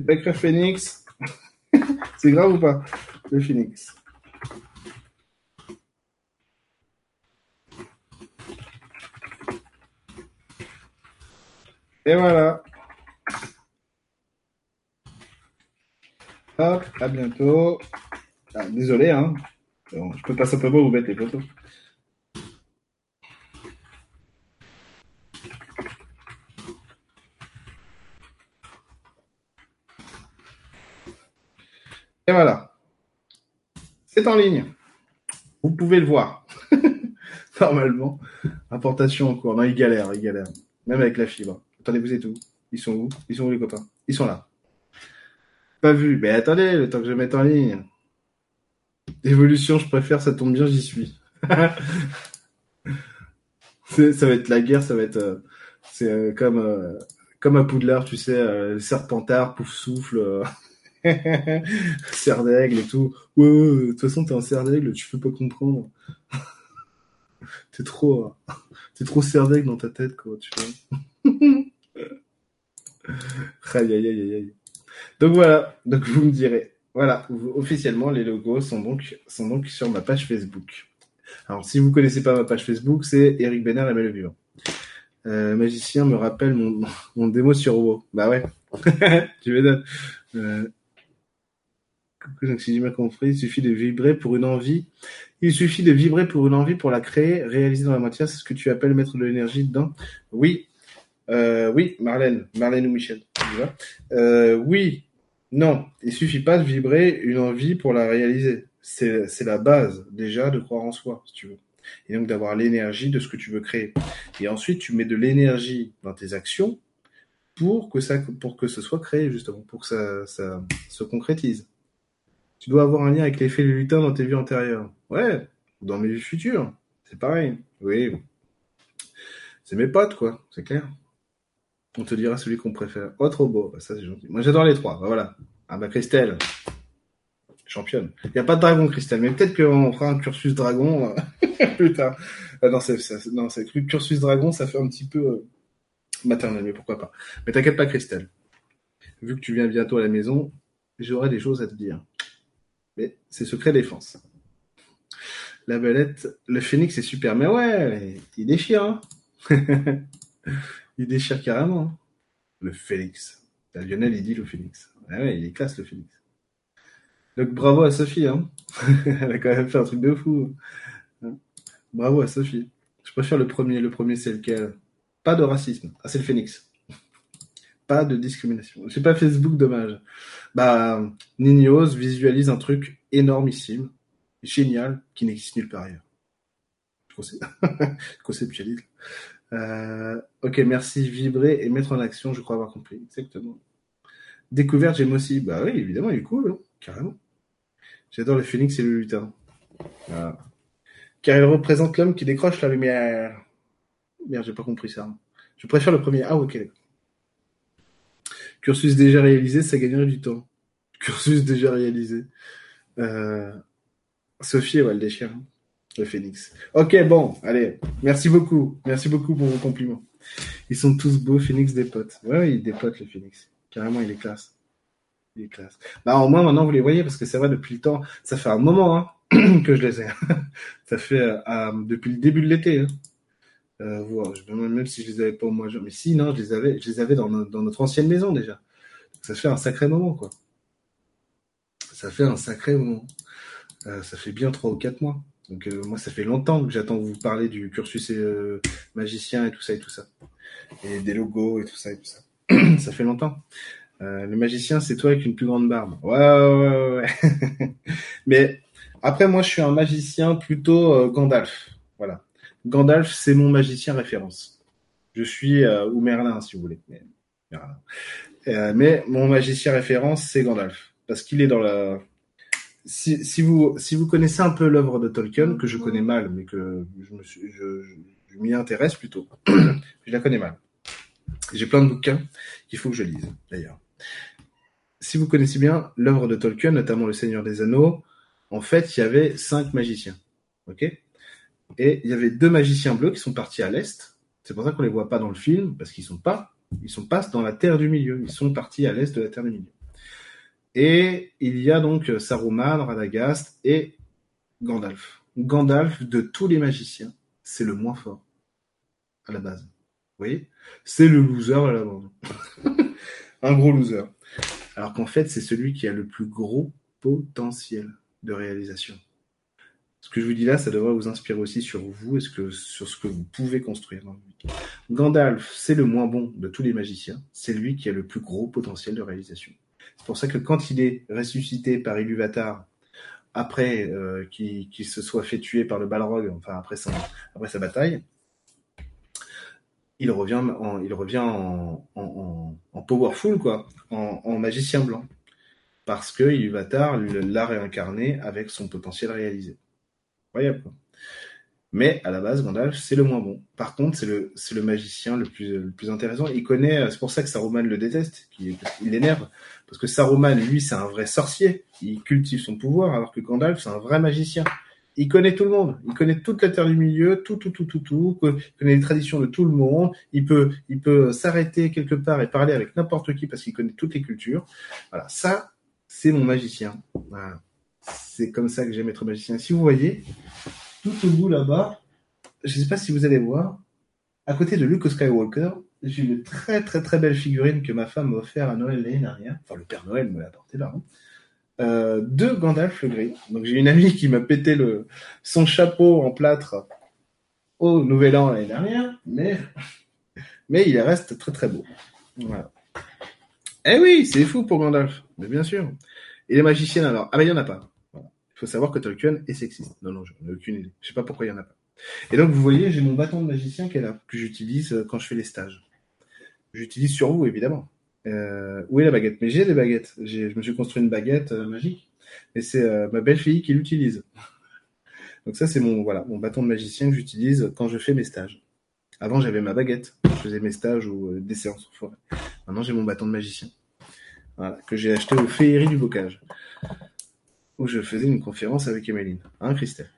Pas écrire Phoenix. [LAUGHS] C'est grave ou pas Le Phoenix? Et voilà. Hop, à bientôt. Ah, désolé, hein. Bon, je peux pas simplement vous mettre les photos. Et voilà. C'est en ligne. Vous pouvez le voir. [LAUGHS] Normalement. Importation en cours. Non, il galère, il galère. Même avec la fibre. Attendez, vous êtes où Ils sont où? Ils sont où les copains? Ils sont là. Pas vu. Mais attendez, le temps que je mette en ligne. Évolution, je préfère, ça tombe bien, j'y suis. [LAUGHS] Ça va être la guerre, ça va être... euh, c'est euh, comme, euh, comme à Poudlard, tu sais, euh, serpentard, pouf souffle, [LAUGHS] cerf d'aigle et tout. Ouais, ouais, de toute façon, t'es un cerf d'aigle, tu peux pas comprendre. [LAUGHS] t'es trop... t'es trop cerf d'aigle dans ta tête, quoi, tu vois. Aïe, aïe, aïe, aïe. Donc voilà, donc vous me direz. Voilà, officiellement, les logos sont donc, sont donc sur ma page Facebook. Alors, si vous connaissez pas ma page Facebook, c'est Eric Benner, la belle vivant. Euh, magicien me rappelle mon, mon démo sur WoW. Bah ouais. [LAUGHS] tu m'étonnes. Euh, donc si j'ai bien compris, il suffit de vibrer pour une envie. Il suffit de vibrer pour une envie pour la créer, réaliser dans la matière. C'est ce que tu appelles mettre de l'énergie dedans. Oui. Euh, oui, Marlène. Marlène ou Michel. Euh, oui. Non. Il suffit pas de vibrer une envie pour la réaliser. C'est, la base, déjà, de croire en soi, si tu veux. Et donc d'avoir l'énergie de ce que tu veux créer. Et ensuite, tu mets de l'énergie dans tes actions pour que ça, pour que ce soit créé, justement, pour que ça, ça se concrétise. Tu dois avoir un lien avec l'effet lutin dans tes vies antérieures. Ouais, ou dans mes vies futures. C'est pareil. Oui. C'est mes potes, quoi. C'est clair. On te dira celui qu'on préfère. Oh, trop beau. Ça, c'est gentil. Moi, j'adore les trois. Bah, voilà. Ah, bah, Christelle. Championne. Il n'y a pas de dragon, Christelle. Mais peut-être qu'on fera un cursus dragon euh, [LAUGHS] plus tard. Non, c'est, non, cursus dragon, ça fait un petit peu euh, mais pourquoi pas. Mais t'inquiète pas, Christelle. Vu que tu viens bientôt à la maison, j'aurai des choses à te dire. Mais c'est secret défense. La belette, le phénix est super. Mais ouais, il déchire. [LAUGHS] il déchire carrément. hein. Le phénix. La Lionel, il dit le phénix. Ah ouais, il est classe, le phénix. Donc bravo à Sophie. Hein [LAUGHS] Elle a quand même fait un truc de fou. Hein. Bravo à Sophie. Je préfère le premier. Le premier, c'est lequel? Pas de racisme. Ah, c'est le phénix. [LAUGHS] Pas de discrimination. J'ai pas Facebook, dommage. Bah, Ninios visualise un truc énormissime, génial, qui n'existe nulle part ailleurs. Concept- [LAUGHS] Conceptualise. Euh, ok, merci. Vibrer et mettre en action, je crois avoir compris. Exactement. Découverte, j'aime aussi. Bah oui, évidemment, il est cool, hein, carrément. J'adore le phénix et le lutin. Car il représente l'homme qui décroche la lumière. Merde, j'ai pas compris ça. Je préfère le premier. Ah, ok. Cursus déjà réalisé, ça gagnerait du temps. [LAUGHS] Cursus déjà réalisé. Euh... Sophie, ouais, elle déchire. Le phénix. Ok, bon, allez, merci beaucoup, merci beaucoup pour vos compliments. Ils sont tous beaux, phénix des potes. Ouais, ouais, il dépote le phénix. Carrément, il est classe. Il est classe. Bah, au moins, maintenant, vous les voyez, parce que c'est vrai, depuis le temps, ça fait un moment hein, [CLEARS THROAT] que je les ai. [LAUGHS] ça fait euh, depuis le début de l'été. Hein. Euh, je me demande même si je les avais pas au mois de Mais si, non, je les avais, je les avais dans, notre ancienne maison déjà. ça fait un sacré moment, quoi. Ça fait un sacré moment. Euh, ça fait bien trois ou quatre mois. Donc euh, moi, ça fait longtemps que j'attends vous parler du cursus euh, magicien et tout ça et tout ça. Et des logos et tout ça et tout ça. [CLEARS THROAT] ça fait longtemps. Euh, le magicien, c'est toi avec une plus grande barbe. Ouais, ouais, ouais. [LAUGHS] Mais après, moi, je suis un magicien plutôt Gandalf. Voilà. Gandalf, c'est mon magicien référence. Je suis ou Merlin, si vous voulez. Mais mon magicien référence, c'est Gandalf parce qu'il est dans la si, si, vous, si vous connaissez un peu l'œuvre de Tolkien, que je connais mal, mais que je me suis, je, je, m'y intéresse plutôt, [CLEARS THROAT] je la connais mal. J'ai plein de bouquins qu'il faut que je lise, d'ailleurs. Si vous connaissez bien l'œuvre de Tolkien, notamment Le Seigneur des Anneaux, en fait, il y avait cinq magiciens. OK? Et il y avait deux magiciens bleus qui sont partis à l'est. C'est pour ça qu'on les voit pas dans le film, parce qu'ils sont pas, ils sont pas dans la Terre du Milieu. Ils sont partis à l'est de la Terre du Milieu. Et il y a donc Saruman, Radagast et Gandalf. Gandalf, de tous les magiciens, c'est le moins fort à la base. Vous voyez? C'est le loser à la bande. [LAUGHS] Un gros loser. Alors qu'en fait, c'est celui qui a le plus gros potentiel de réalisation. Ce que je vous dis là, ça devrait vous inspirer aussi sur vous et sur ce que vous pouvez construire. Gandalf, c'est le moins bon de tous les magiciens. C'est lui qui a le plus gros potentiel de réalisation. C'est pour ça que quand il est ressuscité par Iluvatar, après euh, qu'il se soit fait tuer par le Balrog, enfin après, sa bataille, il revient en, il revient en, en, powerful, quoi, en, magicien blanc. Parce que Iluvatar l'a réincarné avec son potentiel réalisé. Incroyable, quoi. Mais à la base, Gandalf, c'est le moins bon. Par contre, c'est le, le magicien le plus, le plus intéressant. Il connaît, c'est pour ça que Saruman le déteste, qu'il il l'énerve. Parce que Saruman, lui, c'est un vrai sorcier. Il cultive son pouvoir, alors que Gandalf, c'est un vrai magicien. Il connaît tout le monde. Il connaît toute la terre du milieu, tout, tout, tout, tout, tout. Il connaît les traditions de tout le monde. Il peut, il peut s'arrêter quelque part et parler avec n'importe qui parce qu'il connaît toutes les cultures. Voilà. Ça, c'est mon magicien. C'est comme ça que j'aime être magicien. Si vous voyez, tout au bout là-bas, je ne sais pas si vous allez voir, à côté de Luke Skywalker, j'ai une très très très belle figurine que ma femme m'a offert à Noël l'année dernière. Enfin, le Père Noël me l'a apporté là. Hein. Euh, de Gandalf le Gris. Donc j'ai une amie qui m'a pété son chapeau en plâtre au Nouvel An l'année dernière, mais mais il reste très très beau. Eh oui, c'est fou pour Gandalf, mais bien sûr. Et les magiciennes alors Ah ben il y en a pas. Il faut savoir que Tolkien est sexiste. Non, non, je n'ai aucune idée. Je sais pas pourquoi il y en a pas. Et donc, vous voyez, j'ai mon bâton de magicien qui est là, que j'utilise euh, quand je fais les stages. J'utilise sur vous, évidemment. Euh, où est la baguette? Mais j'ai des baguettes. Je me suis construit une baguette euh, magique. Et c'est euh, ma belle-fille qui l'utilise. [LAUGHS] donc ça, c'est mon, voilà, mon bâton de magicien que j'utilise quand je fais mes stages. Avant, j'avais ma baguette. Je faisais mes stages ou des séances en forêt. Maintenant, j'ai mon bâton de magicien. Voilà, que j'ai acheté au Féerie du Bocage où je faisais une conférence avec Emeline. Hein, Christelle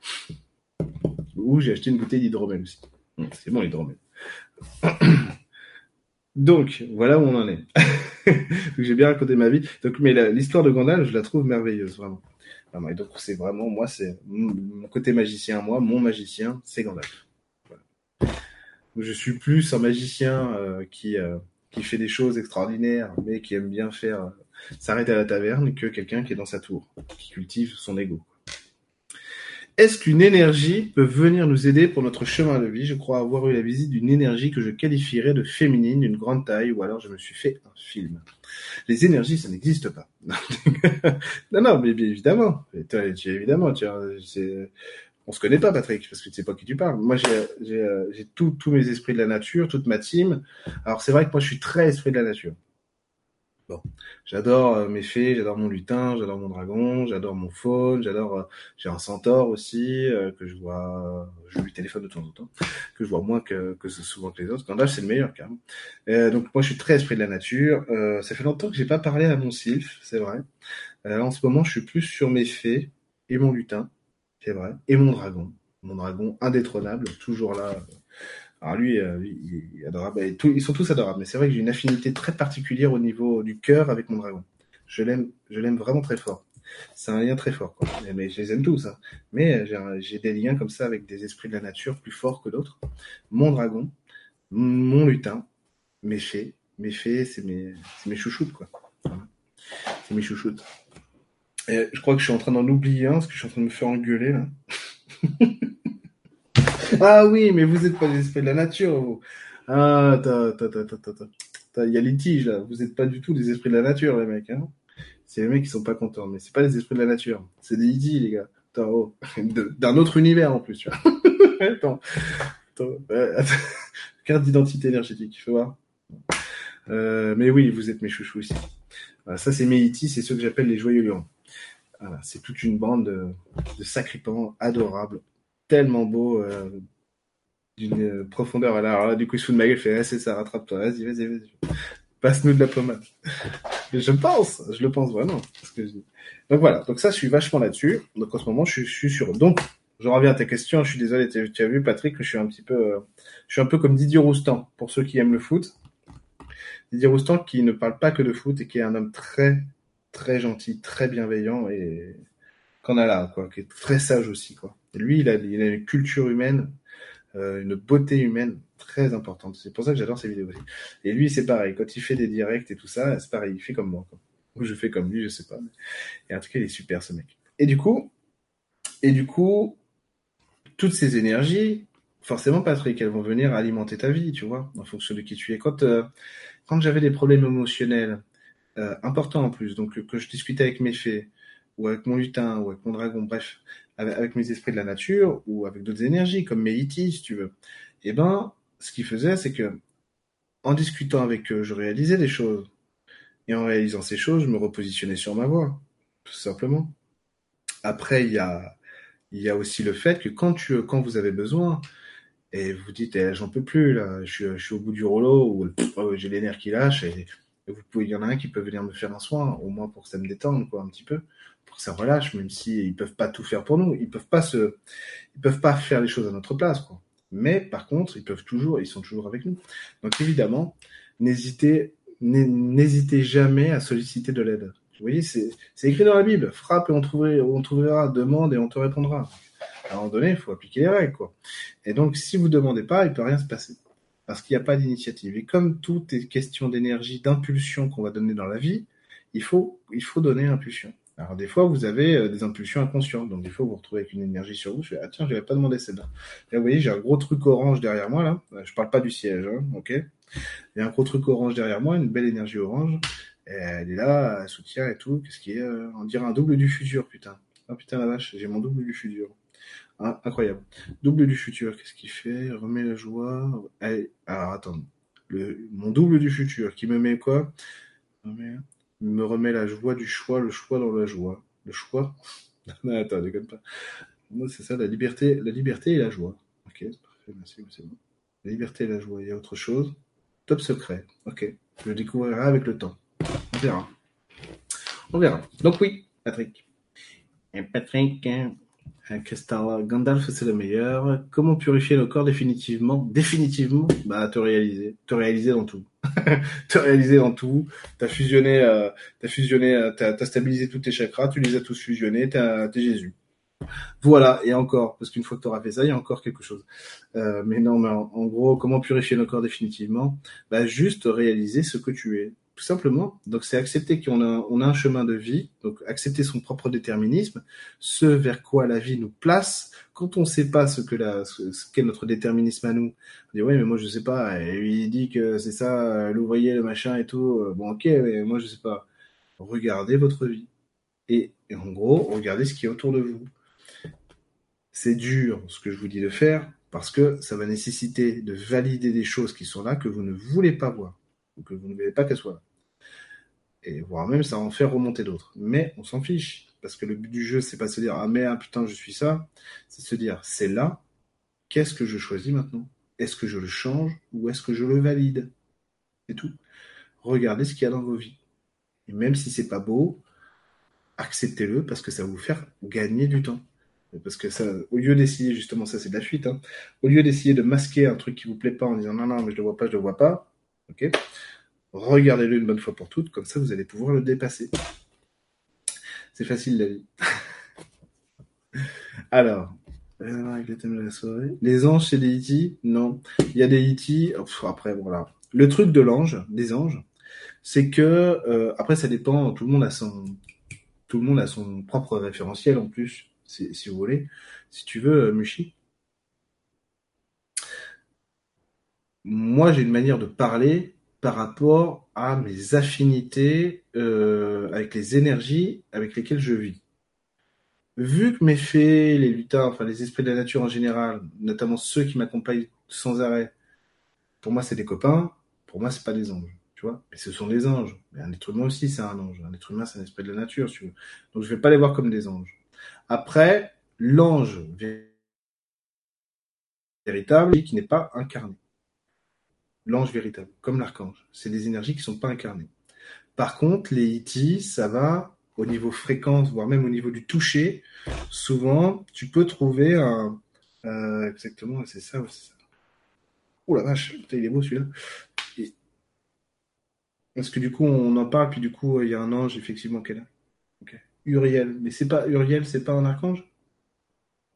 Où j'ai acheté une bouteille d'hydromel aussi. Hum, c'est bon, l'hydromel. [COUGHS] Donc, voilà où on en est. [LAUGHS] j'ai bien raconté ma vie. Donc, mais l'histoire de Gandalf, je la trouve merveilleuse, vraiment. Et donc, c'est vraiment, moi, c'est mon côté magicien, moi, mon magicien, c'est Gandalf. Je suis plus un magicien euh, qui, euh, qui fait des choses extraordinaires, mais qui aime bien faire s'arrête à la taverne que quelqu'un qui est dans sa tour, qui cultive son ego. Est-ce qu'une énergie peut venir nous aider pour notre chemin de vie? Je crois avoir eu la visite d'une énergie que je qualifierais de féminine, d'une grande taille, ou alors je me suis fait un film. Les énergies, ça n'existe pas. [LAUGHS] non, non, mais bien évidemment. Évidemment, tu, on se connaît pas, Patrick, parce que tu sais pas qui tu parles. Moi, j'ai tous mes esprits de la nature, toute ma team. Alors, c'est vrai que moi, je suis très esprit de la nature. Bon, j'adore euh, mes fées, j'adore mon lutin, j'adore mon dragon, j'adore mon faune, j'adore. Euh, j'ai un centaure aussi euh, que je vois. Je lui téléphone de temps en temps, que je vois moins que, que souvent que les autres. Gandalf, c'est le meilleur quand donc moi, je suis très esprit de la nature. ça fait longtemps que j'ai pas parlé à mon sylph, c'est vrai. en ce moment, je suis plus sur mes fées et mon lutin, c'est vrai, et mon dragon. mon dragon indétrônable, toujours là. Alors lui, euh, lui, il est adorable. Ils sont tous adorables. Mais c'est vrai que j'ai une affinité très particulière au niveau du cœur avec mon dragon. Je l'aime, je l'aime vraiment très fort. C'est un lien très fort. Quoi. Mais- je les aime tous. hein. Mais j'ai un- j'ai des liens comme ça avec des esprits de la nature plus forts que d'autres. Mon dragon, mon lutin, mes fées. Mes fées, c'est mes, mes chouchoutes, quoi. C'est mes chouchoutes. Je crois que je suis en train d'en oublier un, parce que je suis en train de me faire engueuler, là. [LAUGHS] [LAUGHS] Ah oui, mais vous n'êtes pas des esprits de la nature, vous. Ah, Il y a litige, là. Vous n'êtes pas du tout des esprits de la nature, les mecs, hein. C'est les mecs qui sont pas contents, mais c'est pas des esprits de la nature. C'est des idiots, les gars. Oh. [LAUGHS] D'un autre univers, en plus, tu vois. [LAUGHS] attends. Attends. euh. Carte d'identité énergétique, faut voir. Euh, mais oui, vous êtes mes chouchous aussi. Voilà, ça, c'est mes itis, c'est ceux que j'appelle les joyeux lions. Voilà, c'est toute une bande de, de sacripants adorables, tellement beaux, euh, d'une euh, profondeur. Alors là, du coup, il se fout de ma gueule, il fait, ah, c'est ça, rattrape-toi, vas-y, vas-y, vas-y. Passe-nous de la pommade. Mais je pense, je le pense vraiment. je. Donc voilà, donc ça, je suis vachement là-dessus. Donc en ce moment, je, suis- je suis sur. Donc, je reviens à ta question. Je suis désolé, tu as vu, Patrick, que je suis un petit peu, je suis un peu comme Didier Roustan pour ceux qui aiment le foot. Didier Roustan qui ne parle pas que de foot et qui est un homme très, très gentil, très bienveillant et qu'on a là, quoi, qui est très sage aussi, quoi. Lui, il a, une culture humaine, euh, une beauté humaine très importante. C'est pour ça que j'adore ses vidéos aussi. Et lui, c'est pareil. Quand il fait des directs et tout ça, c'est pareil. Il fait comme moi, quoi. Ou je fais comme lui, je sais pas. Et en tout cas, il est super, ce mec. Et du coup, et du coup, toutes ces énergies, forcément, Patrick, elles vont venir alimenter ta vie, tu vois, en fonction de qui tu es. Quand, euh, quand j'avais des problèmes émotionnels euh, importants en plus, donc que je discutais avec mes fées, ou avec mon lutin, ou avec mon dragon, bref, avec, mes esprits de la nature, ou avec d'autres énergies, comme mes itis, si tu veux, et ben, ce qu'ils faisaient, c'est que, en discutant avec eux, je réalisais des choses. Et en réalisant ces choses, je me repositionnais sur ma voie, tout simplement. Après, il y a, il y a aussi le fait que quand tu, quand vous avez besoin, et vous dites, eh, j'en peux plus, là, je suis, au bout du rouleau, ou oh, j'ai les nerfs qui lâchent, et, et vous pouvez, il y en a un qui peut venir me faire un soin, au moins pour que ça me détende, quoi, un petit peu, pour ça relâche, même si ils peuvent pas tout faire pour nous, ils peuvent pas se, ils peuvent pas faire les choses à notre place, quoi. Mais, par contre, ils peuvent toujours, ils sont toujours avec nous. Donc, évidemment, n'hésitez, n'hésitez jamais à solliciter de l'aide. Vous voyez, c'est, écrit dans la Bible. Frappe et on trouvera, on trouvera, demande et on te répondra. À un moment donné, il faut appliquer les règles, quoi. Et donc, si vous demandez pas, il peut rien se passer. Parce qu'il n'y a pas d'initiative. Et comme tout est question d'énergie, d'impulsion qu'on va donner dans la vie, il faut, il faut donner impulsion. Alors, des fois, vous avez euh, des impulsions inconscientes. Donc, des fois, vous vous retrouvez avec une énergie sur vous. Je fais, ah tiens, je n'avais pas demandé celle-là. Là, vous voyez, j'ai un gros truc orange derrière moi, là. Je parle pas du siège, hein, ok? Il y a un gros truc orange derrière moi, une belle énergie orange. Et elle est là, elle soutient et tout. Qu'est-ce qui est, euh, on dirait un double du futur, putain. Ah putain la vache, j'ai mon double du futur. Ah, incroyable. Double du futur, qu'est-ce qu'il fait? Remet la joie. Allez, alors attends. Le, mon double du futur, qui me met quoi? Remet, Me remet la joie du choix, le choix dans la joie. Le choix [LAUGHS] Non, attends, déconne pas. Moi, c'est ça, la liberté, la liberté et la joie. Ok, parfait, merci, c'est bon. La liberté et la joie, il y a autre chose. Top secret, ok. Je le découvrirai avec le temps. On verra. On verra. Donc oui, Patrick. Et Patrick, hein, Crystal Gandalf, c'est le meilleur. Comment purifier le corps définitivement Définitivement, bah te réaliser, te réaliser dans tout, [LAUGHS] te réaliser dans tout. T'as fusionné, euh, t'as fusionné, euh, t'as as stabilisé tous tes chakras, tu les as tous fusionnés, t'es Jésus. Voilà, et encore, parce qu'une fois que tu auras fait ça, il y a encore quelque chose. Euh, mais non, mais en, en, gros, comment purifier le corps définitivement? Bah, Juste réaliser ce que tu es, tout simplement. Donc c'est accepter qu'on a, on a un chemin de vie, donc accepter son propre déterminisme, ce vers quoi la vie nous place. Quand on ne sait pas ce que la, ce, qu'est notre déterminisme à nous, on dit ouais mais moi je sais pas. Et lui il dit que c'est ça, l'ouvrier, le machin et tout. Bon ok, mais moi je sais pas. Regardez votre vie et, et en gros regardez ce qui est autour de vous c'est dur ce que je vous dis de faire parce que ça va nécessiter de valider des choses qui sont là que vous ne voulez pas voir ou que vous ne voulez pas qu'elles soient là. Et voire même ça en faire remonter d'autres. Mais on s'en fiche. Parce que le but du jeu c'est pas se dire ah merde putain je suis ça, c'est se dire c'est là, qu'est-ce que je choisis maintenant? Est-ce que je le change ou est-ce que je le valide? C'est tout. Regardez ce qu'il y a dans vos vies. Et même si c'est pas beau, acceptez-le parce que ça va vous faire gagner du temps. Parce que ça, au lieu d'essayer, justement, ça c'est de la fuite, hein, au lieu d'essayer de masquer un truc qui vous plaît pas en disant non, non, mais je le vois pas, je le vois pas, ok? Regardez-le une bonne fois pour toutes, comme ça vous allez pouvoir le dépasser. C'est facile la vie. [LAUGHS] Alors, les anges, c'est des E.T. Non. Il y a des E.T. après, voilà. Le truc de l'ange, des anges, c'est que euh, après ça dépend. Tout le monde a son, tout le monde a son propre référentiel en plus, si, si vous voulez. Si tu veux, euh, Mushi. Moi, j'ai une manière de parler par rapport à mes affinités euh, avec les énergies avec lesquelles je vis. Vu que mes fées, les lutins, enfin les esprits de la nature en général, notamment ceux qui m'accompagnent sans arrêt, pour moi c'est des copains, pour moi c'est pas des anges, tu vois. Mais ce sont des anges. Mais un être humain aussi c'est un ange. Un être humain c'est un esprit de la nature, tu veux. Donc je vais pas les voir comme des anges. Après, l'ange véritable qui n'est pas incarné l'ange véritable, comme l'archange. C'est des énergies qui sont pas incarnées. Par contre, les iti, ça va au niveau fréquence, voire même au niveau du toucher. Souvent, tu peux trouver un... Euh, exactement, c'est ça, c'est ça. Oh la vache, il est beau celui-là. Parce que du coup, on en parle, puis du coup, il y a un ange, effectivement, qui est là. Uriel. Mais c'est pas Uriel, c'est pas un archange?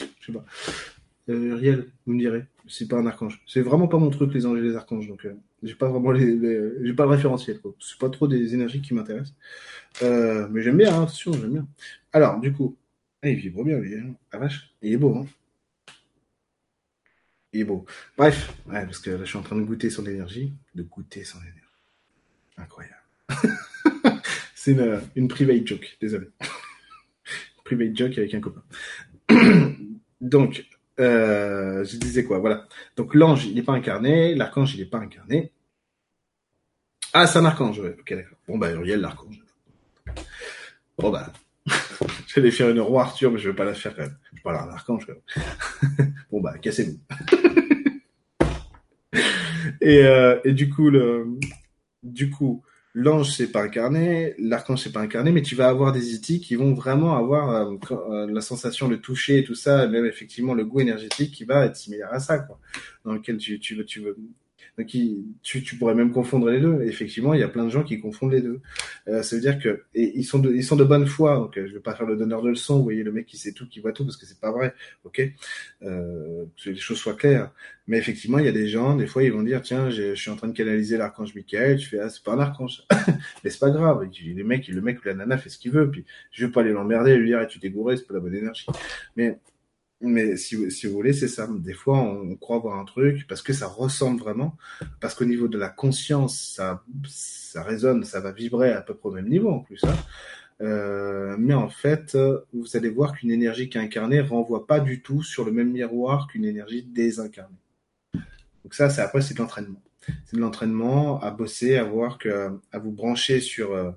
Je sais pas. Euh, Uriel, vous me direz c'est pas un archange. C'est vraiment pas mon truc, les anges et les archanges. Donc, euh, j'ai pas vraiment les, j'ai pas le référentiel. C'est pas trop des énergies qui m'intéressent. Euh, mais j'aime bien, hein, attention, j'aime bien. Alors, du coup, ah, il vibre bien, lui. Hein. Ah vache, il est beau, hein. Il est beau. Bref, ouais, parce que là, je suis en train de goûter son énergie, de goûter son énergie. Incroyable. [LAUGHS] c'est une, une private joke, désolé. [LAUGHS] private joke avec un copain. [CLEARS THROAT] Donc, euh, je disais quoi Voilà. Donc l'ange, il n'est pas incarné, l'archange, il n'est pas incarné. Ah, c'est un archange, ouais. Ok, d'accord. Bon, bah, Uriel, l'archange. Bon, bah, [LAUGHS] j'allais faire une roi Arthur, mais je vais pas la faire quand même. Je parle d'un archange quand même. [LAUGHS] bon, bah, cassez-vous. [LAUGHS] et, euh, et du coup, le, du coup, l'ange c'est pas incarné, l'archange c'est pas incarné, mais tu vas avoir des itis qui vont vraiment avoir euh, euh, la sensation de toucher et tout ça, même effectivement le goût énergétique qui va être similaire à ça, quoi. Dans lequel tu veux, tu veux, donc, tu, tu, pourrais même confondre les deux. effectivement, il y a plein de gens qui confondent les deux. Euh, ça veut dire que et ils sont de, ils sont de bonne foi. Donc, euh, je vais pas faire le donneur de leçons. Vous voyez le mec qui sait tout, qui voit tout, parce que c'est pas vrai. Ok, euh, que les choses soient claires. Mais effectivement, il y a des gens, des fois, ils vont dire tiens, je, suis en train de canaliser l'archange Michael. Tu fais ah, c'est pas un archange, [LAUGHS] mais c'est pas grave. Le mec, le mec ou la nana fait ce qu'il veut. Puis je veux pas aller l'emmerder, lui dire ah, tu t'es gouré, c'est pas la bonne énergie. Mais mais si, si vous voulez, c'est ça. Des fois, on, croit voir un truc parce que ça ressemble vraiment, parce qu'au niveau de la conscience, ça, ça résonne, ça va vibrer à peu près au même niveau en plus. Hein. Euh, mais en fait, vous allez voir qu'une énergie qui est incarnée renvoie pas du tout sur le même miroir qu'une énergie désincarnée. Donc ça, c'est après, c'est de l'entraînement. C'est de l'entraînement à bosser, à voir que, à vous brancher sur, euh,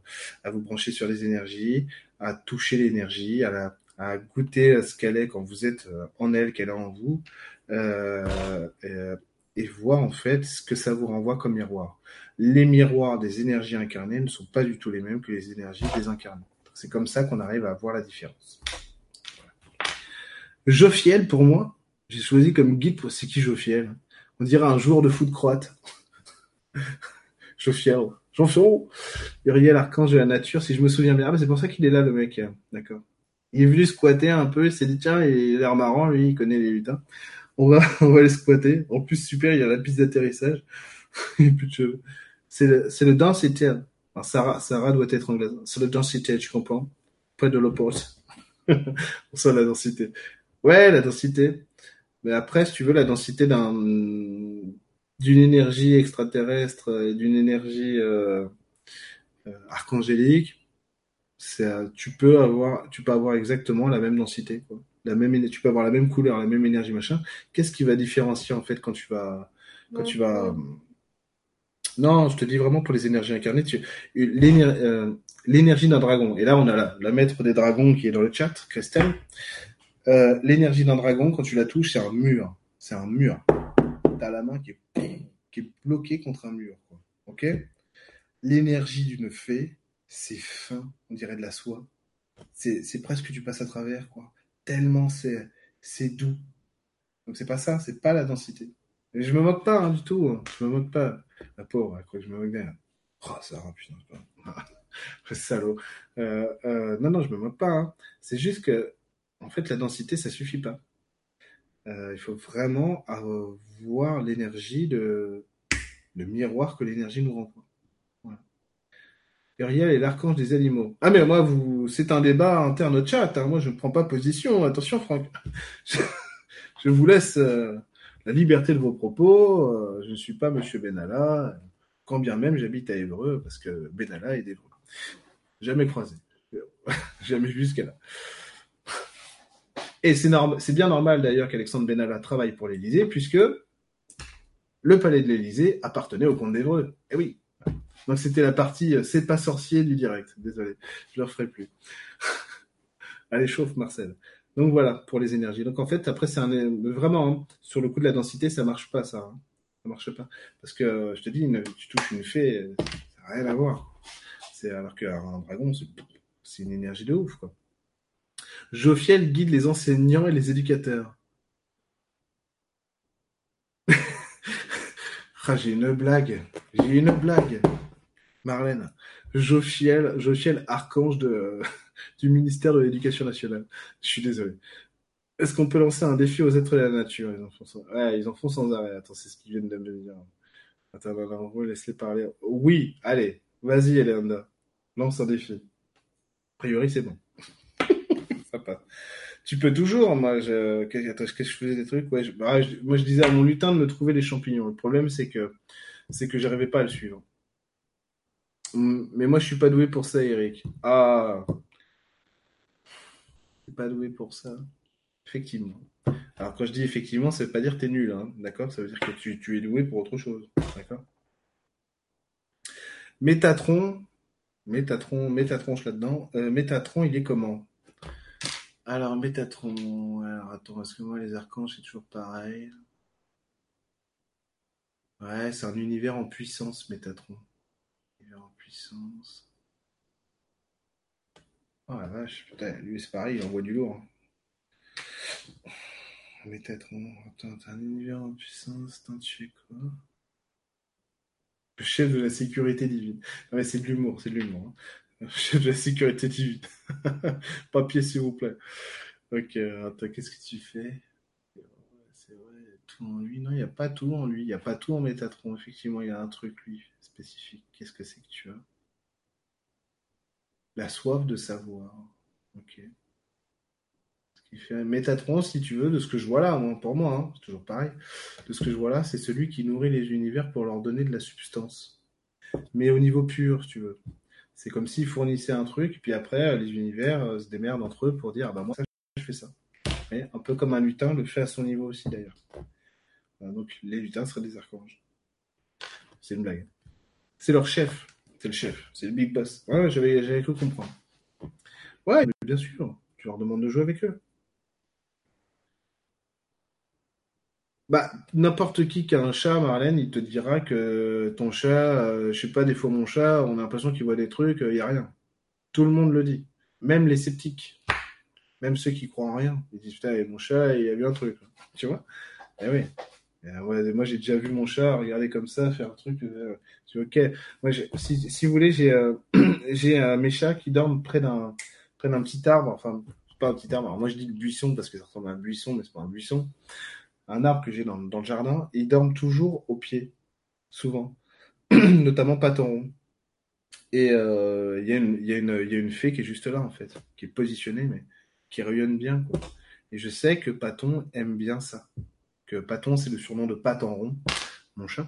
à vous brancher sur les énergies, à toucher l'énergie, à la à goûter à ce qu'elle est quand vous êtes euh, en elle, qu'elle est en vous, euh, et, voir en fait ce que ça vous renvoie comme miroir. Les miroirs des énergies incarnées ne sont pas du tout les mêmes que les énergies désincarnées. C'est comme ça qu'on arrive à voir la différence. Jophiel, pour moi, j'ai choisi comme guide pour c'est qui Jophiel? On dirait un joueur de foot croate. [LAUGHS] Jophiel. Jean-Fiel. Uriel, archange de la nature, si je me souviens bien. Ah, c'est pour ça qu'il est là, le mec. D'accord il est venu squatter un peu, il s'est dit tiens, il a l'air marrant, lui, il connaît les lutins. On va, [LAUGHS] on va le squatter. En plus, super, il y a la piste d'atterrissage. [LAUGHS] il plus. C'est le, c'est le densité. Sarah, Sarah doit être anglaise. C'est le densité, tu comprends? Pas de l'opposé. [LAUGHS] On sent la densité. Ouais, la densité. Mais après, si tu veux, la densité d'un, d'une énergie extraterrestre, d'une énergie, euh, euh, archangélique, tu peux avoir, tu peux avoir exactement la même densité, quoi. La même, tu peux avoir la même couleur, la même énergie, machin. Qu'est-ce qui va différencier en fait quand tu vas, quand tu vas, non, je te dis vraiment pour les énergies incarnées, tu... Euh, l'énergie d'un dragon. Et là, on a la, la maître des dragons qui est dans le chat, Christelle. Euh, l'énergie d'un dragon, quand tu la touches, c'est un mur. C'est un mur. T'as la main qui est, qui est bloquée contre un mur. Quoi. Ok? L'énergie d'une fée, c'est fin, on dirait de la soie. C'est presque tu passes à travers, quoi. tellement c'est doux. Donc c'est pas ça, c'est pas la densité. Et je me moque pas hein, du tout, hein. je me moque pas. La pauvre, croit que je me moque d'elle. Oh, ça, putain, pas. [LAUGHS] salaud. Euh, euh, non, non, je me moque pas. Hein. C'est juste que, en fait, la densité, ça suffit pas. Euh, il faut vraiment avoir l'énergie de le miroir que l'énergie nous renvoie. Uriel est l'archange des animaux. Ah mais moi, vous, c'est un débat interne au chat. Hein. Moi, je ne prends pas position. Attention, Franck. [LAUGHS] je, vous laisse euh, la liberté de vos propos. Euh, je ne suis pas Monsieur Benalla, quand bien même j'habite à Évreux, parce que Benalla est d'Évreux. Jamais croisé. [LAUGHS] Jamais jusqu'à là. Et c'est c'est bien normal d'ailleurs qu'Alexandre Benalla travaille pour l'Élysée, puisque le palais de l'Élysée appartenait au comte d'Évreux. Eh oui. Donc c'était la partie euh, c'est pas sorcier du direct. Désolé, je le referai plus. [LAUGHS] Allez, chauffe Marcel. Donc voilà pour les énergies. Donc en fait après c'est un vraiment hein, sur le coup de la densité ça marche pas ça. Hein. Ça marche pas parce que je te dis tu touches une fée ça n'a rien à voir. Alors qu'un dragon c'est une énergie de ouf quoi. Guide les enseignants et les éducateurs. [LAUGHS] ah, j'ai une blague. J'ai une blague. Marlène. Jophiel, Jophiel archange de, [LAUGHS] du ministère de l'Éducation nationale. Je suis désolé. Est-ce qu'on peut lancer un défi aux êtres de la nature? Ils en font sans, ouais, ils en font sans arrêt. Attends, c'est ce qu'ils viennent de me dire. Attends, laisse-les parler. Oui, allez, vas-y, Eleanda. Lance un défi. A priori, c'est bon. [LAUGHS] Tu peux toujours, moi, je, qu'est-ce que je faisais des trucs, ouais, bah, moi je disais à mon lutin de me trouver des champignons. Le problème c'est que c'est que j'arrivais pas à le suivre. Mais moi je suis pas doué pour ça, Eric. Ah, je suis pas doué pour ça. Effectivement. Alors quand je dis effectivement, ça veut pas dire que tu es nul, hein, d'accord? Ça veut dire que tu, es doué pour autre chose, d'accord? Métatron, Métatron, Métatron, je là-dedans. Euh, Métatron, il est comment? Alors, Métatron. Alors, attends, parce que moi, les archanges, c'est toujours pareil? Ouais, c'est un univers en puissance, Métatron. Puissance. Oh la vache, lui, c'est pareil, il envoie du lourd. Hein. Métatron. Attends, t'as un univers en puissance, t'as tu fais quoi? Le chef de la sécurité divine. Ouais, c'est de l'humour, c'est de l'humour. Hein. Chef de la sécurité divine. [LAUGHS] Papier, s'il vous plaît. Ok, attends, qu'est-ce que tu fais? En lui. Non, il n'y a pas tout en lui. Il n'y a pas tout en Métatron. Effectivement, il y a un truc, lui, spécifique. Qu'est-ce que c'est que tu as? La soif de savoir. Ok. Ce qui fait Métatron, si tu veux, de ce que je vois là, pour moi, hein, c'est toujours pareil. De ce que je vois là, c'est celui qui nourrit les univers pour leur donner de la substance. Mais au niveau pur, si tu veux. C'est comme s'ils fournissaient un truc, puis après, les univers euh, se démerdent entre eux pour dire, bah moi, je fais ça. un peu comme un lutin le fait à son niveau aussi, d'ailleurs. Donc, les lutins seraient des archanges. C'est une blague. C'est leur chef. C'est le chef. C'est le big boss. Ouais, j'avais, tout comprendre. Ouais, bien sûr. Tu leur demandes de jouer avec eux. Bah, n'importe qui qui a un chat, Marlène, il te dira que ton chat, euh, je sais pas, des fois mon chat, on a l'impression qu'il voit des trucs, il euh, y a rien. Tout le monde le dit. Même les sceptiques. Même ceux qui croient en rien. Ils disent, putain, mon chat, il y a vu un truc. Tu vois? Eh oui. Euh, moi, j'ai déjà vu mon chat regarder comme ça, faire un truc. ok. Moi, si, vous voulez, j'ai [CLEARS THROAT] j'ai mes chats qui dorment près d'un petit arbre. Enfin, pas un petit arbre. Moi, je dis le buisson parce que ça ressemble à un buisson, mais c'est pas un buisson un arbre que j'ai dans, le jardin, ils dorment toujours au pied, souvent, [CLEARS THROAT] notamment Paton Et euh, il y, a une fée qui est juste là, en fait, qui est positionnée, mais qui rayonne bien. Et je sais que Paton aime bien ça. Que Paton, c'est le surnom de Paton mon chat.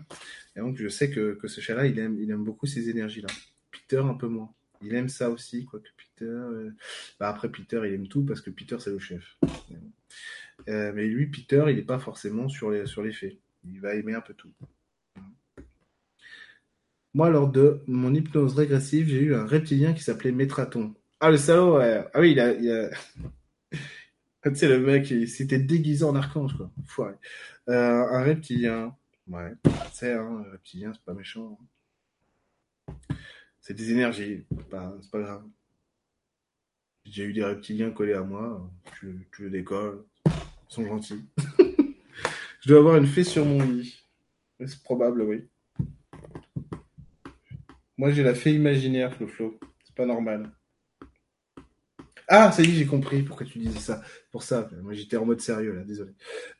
Et donc, je sais que, ce chat-là, il aime, il aime beaucoup ces énergies-là. Peter, un peu moins. Il aime ça aussi, quoi que Peter. Euh, bah après, Peter, il aime tout parce que Peter, c'est le chef. Euh, mais lui, Peter, il n'est pas forcément sur les, faits. Il va aimer un peu tout. Moi, lors de mon hypnose régressive, j'ai eu un reptilien qui s'appelait Métraton. Ah, le salaud. Ah oui. Il a... tu sais, le mec, il s'était déguisé en archange, quoi. Foiré. Euh, un reptilien. Ouais. Hein, un reptilien, c'est pas méchant. C'est des énergies. C'est pas, grave. J'ai eu des reptiliens collés à moi. Tu, tu les décolles. Ils sont gentils. [LAUGHS] je dois avoir une fée sur mon lit. C'est probable, oui. Moi, j'ai la fée imaginaire, Flo C'est pas normal. Ah, ça y j'ai compris pourquoi tu disais ça. Pour ça, moi j'étais en mode sérieux là, désolé.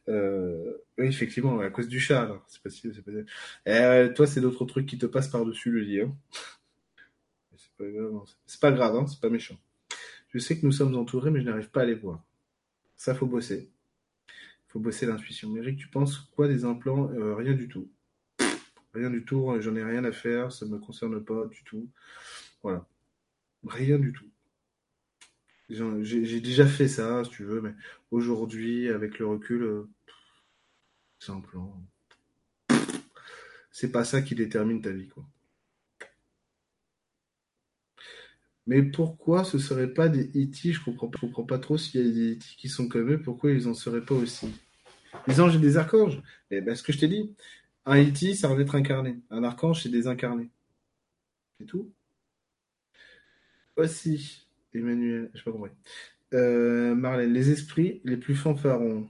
Euh, oui, effectivement, à cause du chat, c'est pas c'est pas. Euh, toi, c'est d'autres trucs qui te passent par-dessus le lit. Hein. C'est pas grave, c'est pas grave, hein, c'est pas méchant. Je sais que nous sommes entourés, mais je n'arrive pas à les voir. Ça, faut bosser. Faut bosser l'intuition. Eric, tu penses quoi des implants? Euh, Rien du tout. Rien du tout. J'en ai rien à faire. Ça me concerne pas du tout. Voilà. Rien du tout. J'ai déjà fait ça, si tu veux, mais aujourd'hui, avec le recul, euh, simplement, c'est pas ça qui détermine ta vie, quoi. Mais pourquoi ce serait pas des E.T. Je comprends, je comprends pas trop s'il y a des E.T. qui sont comme eux, pourquoi ils en seraient pas aussi? Les anges et des archanges Eh ben, ce que je t'ai dit, un E.T. ça veut être incarné, un archange c'est désincarné. C'est tout. Aussi. Emmanuel, je sais pas compris. Euh, Marlène, les esprits les plus fanfarons.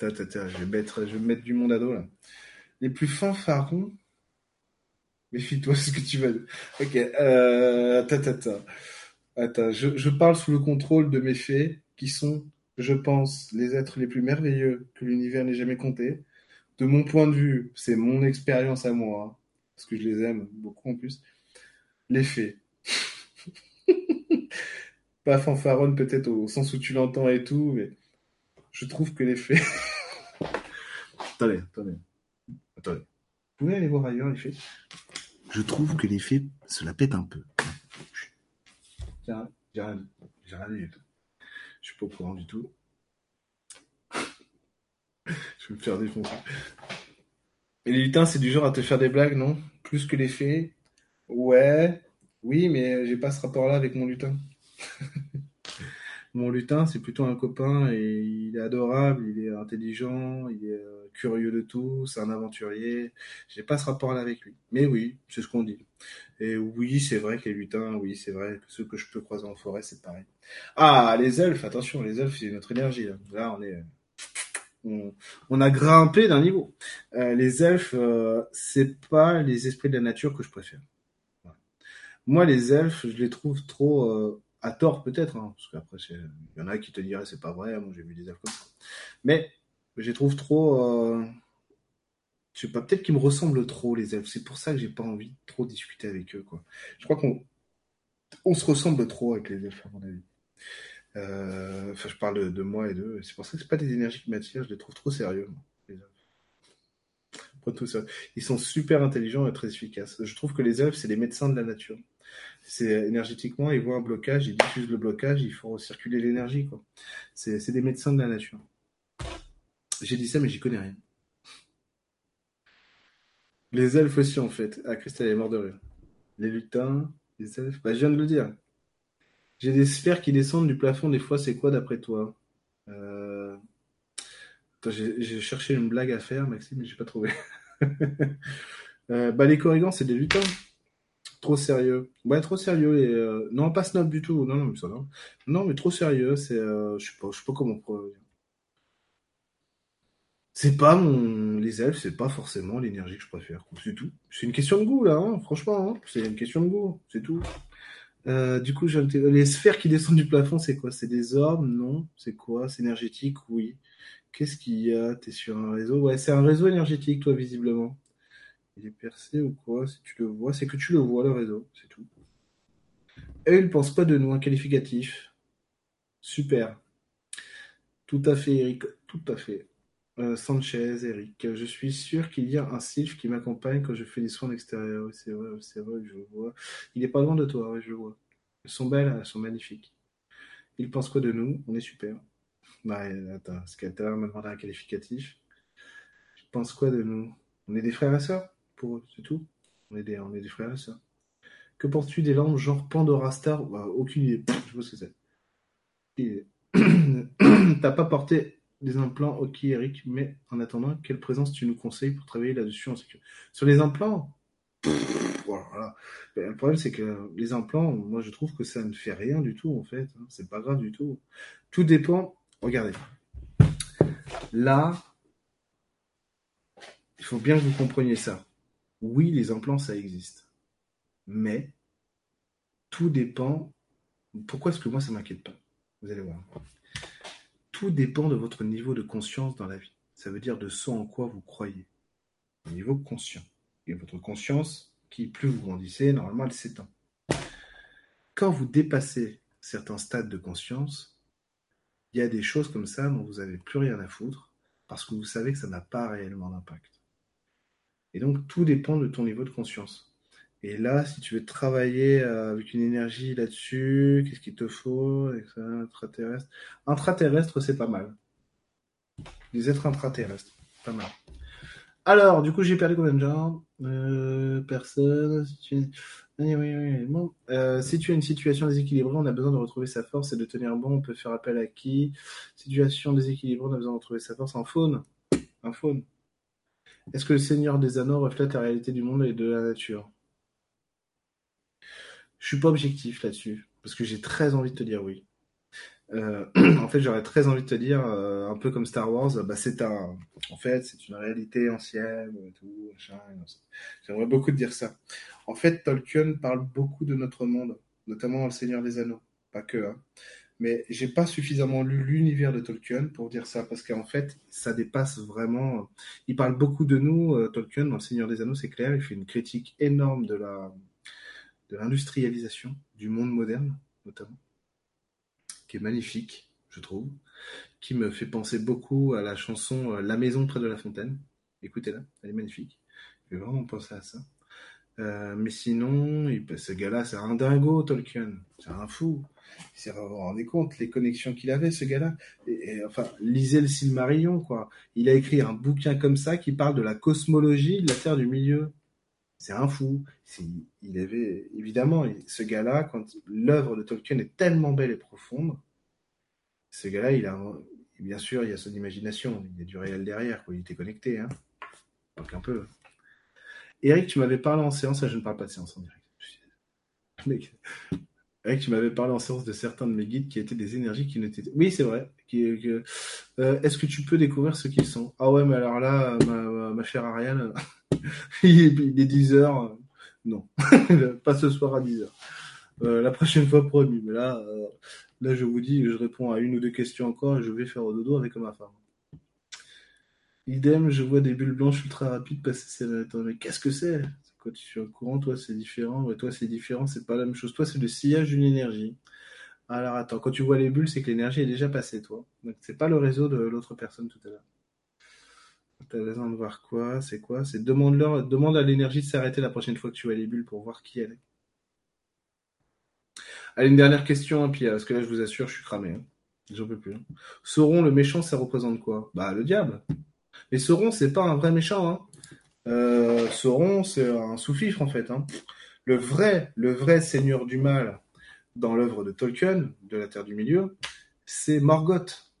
je vais mettre, je vais mettre du monde à dos là. Les plus fanfarons. Méfie-toi ce que tu dire. Ok. Euh, Attends, je, je parle sous le contrôle de mes faits, qui sont, je pense, les êtres les plus merveilleux que l'univers n'ait jamais compté. De mon point de vue, c'est mon expérience à moi, parce que je les aime beaucoup en plus. Les faits. [LAUGHS] pas fanfaronne peut-être au sens où tu l'entends et tout, mais je trouve que les faits. [LAUGHS] attendez, attendez. Attendez. Vous pouvez aller voir ailleurs les faits Je trouve que les faits se la pètent un peu. J'ai rien. J'ai rien dit du tout. Je suis pas au courant du tout. [LAUGHS] je vais me faire défoncer. Et les lutins, c'est du genre à te faire des blagues, non? Plus que les faits? Ouais. Oui, mais j'ai pas ce rapport-là avec mon lutin. [LAUGHS] Mon lutin, c'est plutôt un copain et il est adorable, il est intelligent, il est euh, curieux de tout, c'est un aventurier. J'ai pas ce rapport-là avec lui. Mais oui, c'est ce qu'on dit. Et oui, c'est vrai que les lutins, oui, c'est vrai que ceux que je peux croiser en forêt, c'est pareil. Ah, les elfes, attention, les elfes, c'est notre énergie. Là, on est, on, a grimpé d'un niveau. Euh, les elfes, euh, c'est pas les esprits de la nature que je préfère. Moi, les elfes, je les trouve trop à tort peut-être, hein, parce qu'après il y en a qui te diraient c'est pas vrai, moi j'ai vu des elfes comme ça. Mais je les trouve trop, euh... je sais pas, peut-être qu'ils me ressemblent trop les elfes. C'est pour ça que j'ai pas envie de trop discuter avec eux, quoi. Je crois qu'on on se ressemble trop avec les elfes à mon avis. Euh... Enfin, je parle de, moi et d'eux. C'est pour ça que c'est pas des énergies qui m'attirent. Je les trouve trop sérieux, elfes. tout ça. Ils sont super intelligents et très efficaces. Je trouve que les elfes, c'est les médecins de la nature c'est énergétiquement, ils voient un blocage, ils diffusent le blocage, ils font circuler l'énergie. C'est des médecins de la nature. J'ai dit ça, mais j'y connais rien. Les elfes aussi, en fait. Ah, Christelle est mort de rire. Les lutins, les elfes. Bah, je viens de le dire. J'ai des sphères qui descendent du plafond, des fois, c'est quoi d'après toi? Euh... J'ai cherché une blague à faire, Maxime, mais j'ai pas trouvé. [LAUGHS] euh, bah, les corrigans, c'est des lutins. Trop sérieux. Ouais, trop sérieux. Et, euh, Non, pas snob du tout. Non, non, mais ça, non. Non, mais trop sérieux. C'est, euh, je sais pas, je sais pas comment. C'est pas mon, les elfes, c'est pas forcément l'énergie que je préfère. C'est tout. C'est une question de goût là, hein, franchement. Hein. C'est une question de goût, c'est tout. Euh, du coup, les sphères qui descendent du plafond, c'est quoi? C'est des orbes Non? C'est quoi? C'est énergétique? Oui. Qu'est-ce qu'il y a? T'es sur un réseau? Ouais, c'est un réseau énergétique, toi, visiblement. Il est percé ou quoi Si tu le vois, c'est que tu le vois, le réseau, c'est tout. Et il pense pas de nous, un qualificatif. Super. Tout à fait, Eric. Tout à fait. Euh, Sanchez, Eric. Je suis sûr qu'il y a un sylph qui m'accompagne quand je fais des soins en extérieur. c'est vrai, c'est vrai, je vois. Il est pas loin de toi, je le vois. Elles sont belles, elles sont magnifiques. Il pense quoi de nous? On est super. Bah, attends, ce qu'elle m'a demandé un qualificatif. Il pense quoi de nous? On est des frères et sœurs? C'est tout. On est des, on est des frères et sœurs. Que portes-tu des lampes genre Pandora Star? Bah, Aucune idée. Je pas ce que c'est. [CLEARS THROAT] T'as pas porté des implants, ok Eric, mais en attendant, quelle présence tu nous conseilles pour travailler là-dessus en sécurité Sur les implants? Voilà. Le problème, c'est que les implants, moi, je trouve que ça ne fait rien du tout, en fait. Hein. C'est pas grave du tout. Tout dépend. Regardez. Là, il faut bien que vous compreniez ça. Oui, les implants, ça existe. Mais tout dépend. Pourquoi est-ce que moi, ça m'inquiète pas? Vous allez voir. Tout dépend de votre niveau de conscience dans la vie. Ça veut dire de ce en quoi vous croyez. Au niveau conscient. Et votre conscience, qui plus vous grandissez, normalement, elle s'étend. Quand vous dépassez certains stades de conscience, il y a des choses comme ça dont vous n'avez plus rien à foutre parce que vous savez que ça n'a pas réellement d'impact. Et donc, tout dépend de ton niveau de conscience. Et là, si tu veux travailler euh, avec une énergie là-dessus, qu'est-ce qu'il te faut Intraterrestre. Intraterrestre, c'est pas mal. Les êtres intraterrestres, pas mal. Alors, du coup, j'ai perdu combien de gens? Euh, Personne. Si tu... Oui, oui, oui. Bon. Euh, si tu as une situation déséquilibrée, on a besoin de retrouver sa force et de tenir bon. On peut faire appel à qui? Situation déséquilibrée, on a besoin de retrouver sa force en faune. Un faune. Est-ce que le Seigneur des Anneaux reflète la réalité du monde et de la nature? Je suis pas objectif là-dessus, parce que j'ai très envie de te dire oui. Euh, [CLEARS THROAT] en fait, j'aurais très envie de te dire, euh, un peu comme Star Wars, bah c'est un, en fait, c'est une réalité ancienne, tout, J'aimerais beaucoup te dire ça. En fait, Tolkien parle beaucoup de notre monde, notamment dans Le Seigneur des Anneaux, pas que. Hein. Mais j'ai pas suffisamment lu l'univers de Tolkien pour dire ça, parce qu'en fait, ça dépasse vraiment. Il parle beaucoup de nous, euh, Tolkien, dans Le Seigneur des Anneaux, c'est clair. Il fait une critique énorme de l'industrialisation du monde moderne, notamment qui est magnifique, je trouve, qui me fait penser beaucoup à la chanson euh, La maison près de la fontaine. Écoutez-la, elle est magnifique. Je vais vraiment penser à ça. Euh, mais sinon, ce gars-là, c'est un dingo, Tolkien. C'est un fou. Il s'est rendu compte les connexions qu'il avait, ce gars-là. Et, enfin, lisez le Silmarillion, quoi. Il a écrit un bouquin comme ça qui parle de la cosmologie de la Terre du Milieu. C'est un fou. Il avait, évidemment, ce gars-là, quand l'œuvre de Tolkien est tellement belle et profonde, ce gars-là, il a, bien sûr, il y a son imagination, il y a du réel derrière, quoi. Il était connecté, hein. Donc un peu. Eric, tu m'avais parlé en séance, je ne parle pas de séance en direct. Tu m'avais parlé en séance de certains de mes guides qui étaient des énergies qui n'étaient. Oui, c'est vrai. Euh, est-ce que tu peux découvrir ce qu'ils sont? Ah ouais, mais alors là, ma, chère Ariane, [LAUGHS] il, est 10 heures. Non, [LAUGHS] pas ce soir à 10 heures. Euh, la prochaine fois promis. Mais là, euh, là, je vous dis, je réponds à une ou deux questions encore et je vais faire au dodo avec ma femme. Idem, je vois des bulles blanches ultra rapides passer Mais qu'est-ce que c'est? Quand tu es au courant, toi c'est différent. Ouais, toi c'est différent, c'est pas la même chose. Toi c'est le sillage d'une énergie. Alors attends, quand tu vois les bulles, c'est que l'énergie est déjà passée, toi. Donc c'est pas le réseau de l'autre personne tout à l'heure. T'as besoin de voir quoi C'est quoi? C'est demande-leur, demande à l'énergie de s'arrêter la prochaine fois que tu vois les bulles pour voir qui elle est. Allez, une dernière question, hein, puis parce que là, je vous assure, je suis cramé. Hein. J'en peux plus. Hein. Sauron, le méchant, ça représente quoi? Bah, le diable. Mais Sauron, c'est pas un vrai méchant. Hein. Euh, Sauron, c'est un sous-fifre, en fait. Hein. Le vrai, le vrai seigneur du mal dans l'œuvre de Tolkien, de la Terre du Milieu, c'est Morgoth.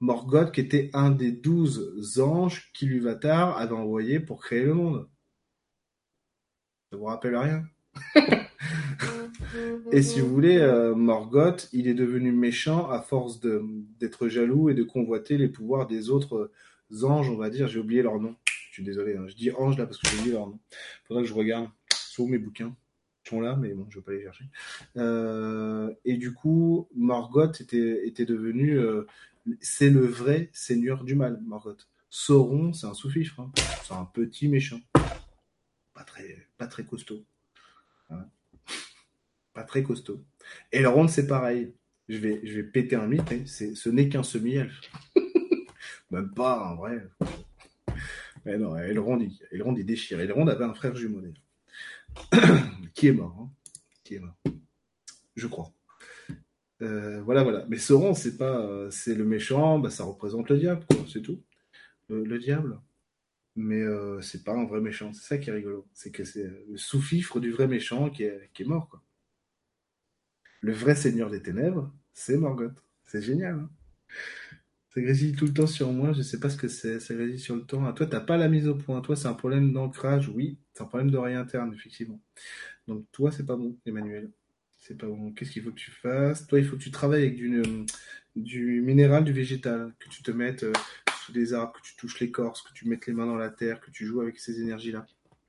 Morgoth, qui était un des douze anges qu'Iluvatar avait envoyé pour créer le monde. Ça vous rappelle rien? [LAUGHS] Et si vous voulez, euh, Morgoth, il est devenu méchant à force d'être jaloux et de convoiter les pouvoirs des autres anges, on va dire. J'ai oublié leur nom. Je suis désolé, hein. je dis ange là parce que j'ai oublié leur nom. Faudrait que je regarde sur mes bouquins. Ils sont là, mais bon, je vais pas les chercher. Euh, et du coup, Morgoth était, était devenu, euh, c'est le vrai seigneur du mal, Morgoth. Sauron, c'est un sous-fifre, hein. c'est un petit méchant, pas très, pas très costaud. Pas très costaud. Et le ronde, c'est pareil. Je vais, je vais péter un mythe, hein. ce n'est qu'un semi-elfe. [LAUGHS] Même pas, en vrai. Mais non, Elrond, il, Elrond, déchire. Elrond avait un frère jumeau, [CLEARS THROAT] qui est mort. Hein. qui est mort. Je crois. Euh, voilà, voilà. Mais Sauron, c'est pas, c'est le méchant, bah, ça représente le diable, c'est tout. Le, diable. Mais euh, c'est pas un vrai méchant. C'est ça qui est rigolo. C'est que c'est le sous-fifre du vrai méchant qui est, mort. Le vrai seigneur des ténèbres, c'est Morgoth. C'est génial. Hein Ça grésille tout le temps sur moi, je sais pas ce que c'est, ça grésille sur le temps. Ah, toi, t'as pas la mise au point. Toi, c'est un problème d'ancrage, oui. C'est un problème d'oreille interne, effectivement. Donc, toi, c'est pas bon, Emmanuel. C'est pas bon. Qu'est-ce qu'il faut que tu fasses? Toi, il faut que tu travailles avec du, minéral, du végétal. Que tu te mettes euh, sous des arbres, que tu touches l'écorce, que tu mettes les mains dans la terre, que tu joues avec ces énergies-là.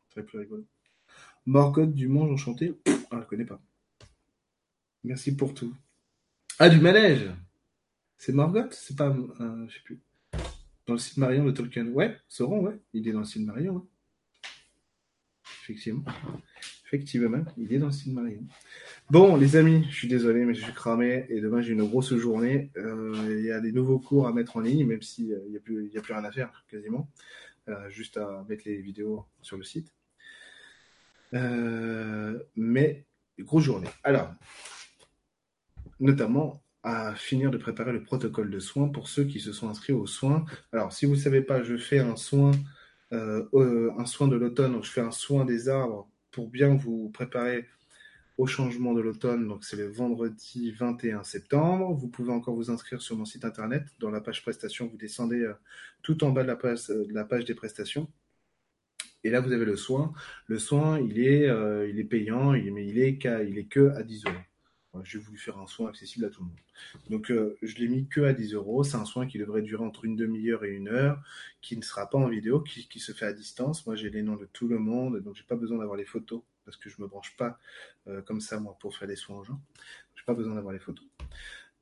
Serait plus rigolo. Morgoth du Mange Enchanté. Pff, ah, je connais pas. Merci pour tout. Ah, du manège! C'est Morgoth? C'est pas, euh, je sais plus. Dans le Silmarillion de Tolkien. Ouais, Sauron, ouais. Il est dans le Silmarillion, ouais. Effectivement. Effectivement, il est dans le Silmarillion. Bon, les amis, je suis désolé, mais je suis cramé et demain j'ai une grosse journée. Euh, Il y a des nouveaux cours à mettre en ligne, même s'il n'y a, plus- y a plus rien à faire, quasiment. Euh, juste à mettre les vidéos sur le site. Euh, mais, grosse journée. Alors, notamment à finir de préparer le protocole de soins pour ceux qui se sont inscrits aux soins. Alors, si vous ne savez pas, je fais un soin, euh, euh, un soin de l'automne, donc je fais un soin des arbres pour bien vous préparer au changement de l'automne. Donc, c'est le vendredi 21 septembre. Vous pouvez encore vous inscrire sur mon site internet. Dans la page prestations, vous descendez euh, tout en bas de la page, de la page des prestations. Et là, vous avez le soin. Le soin, il est, il est payant, il mais il est, il est que à 10 euros. J'ai voulu faire un soin accessible à tout le monde. Donc, euh, je l'ai mis que à 10 euros. C'est un soin qui devrait durer entre une demi-heure et une heure, qui ne sera pas en vidéo, qui, se fait à distance. Moi, j'ai les noms de tout le monde, donc j'ai pas besoin d'avoir les photos parce que je me branche pas euh, comme ça moi pour faire des soins aux gens. J'ai pas besoin d'avoir les photos.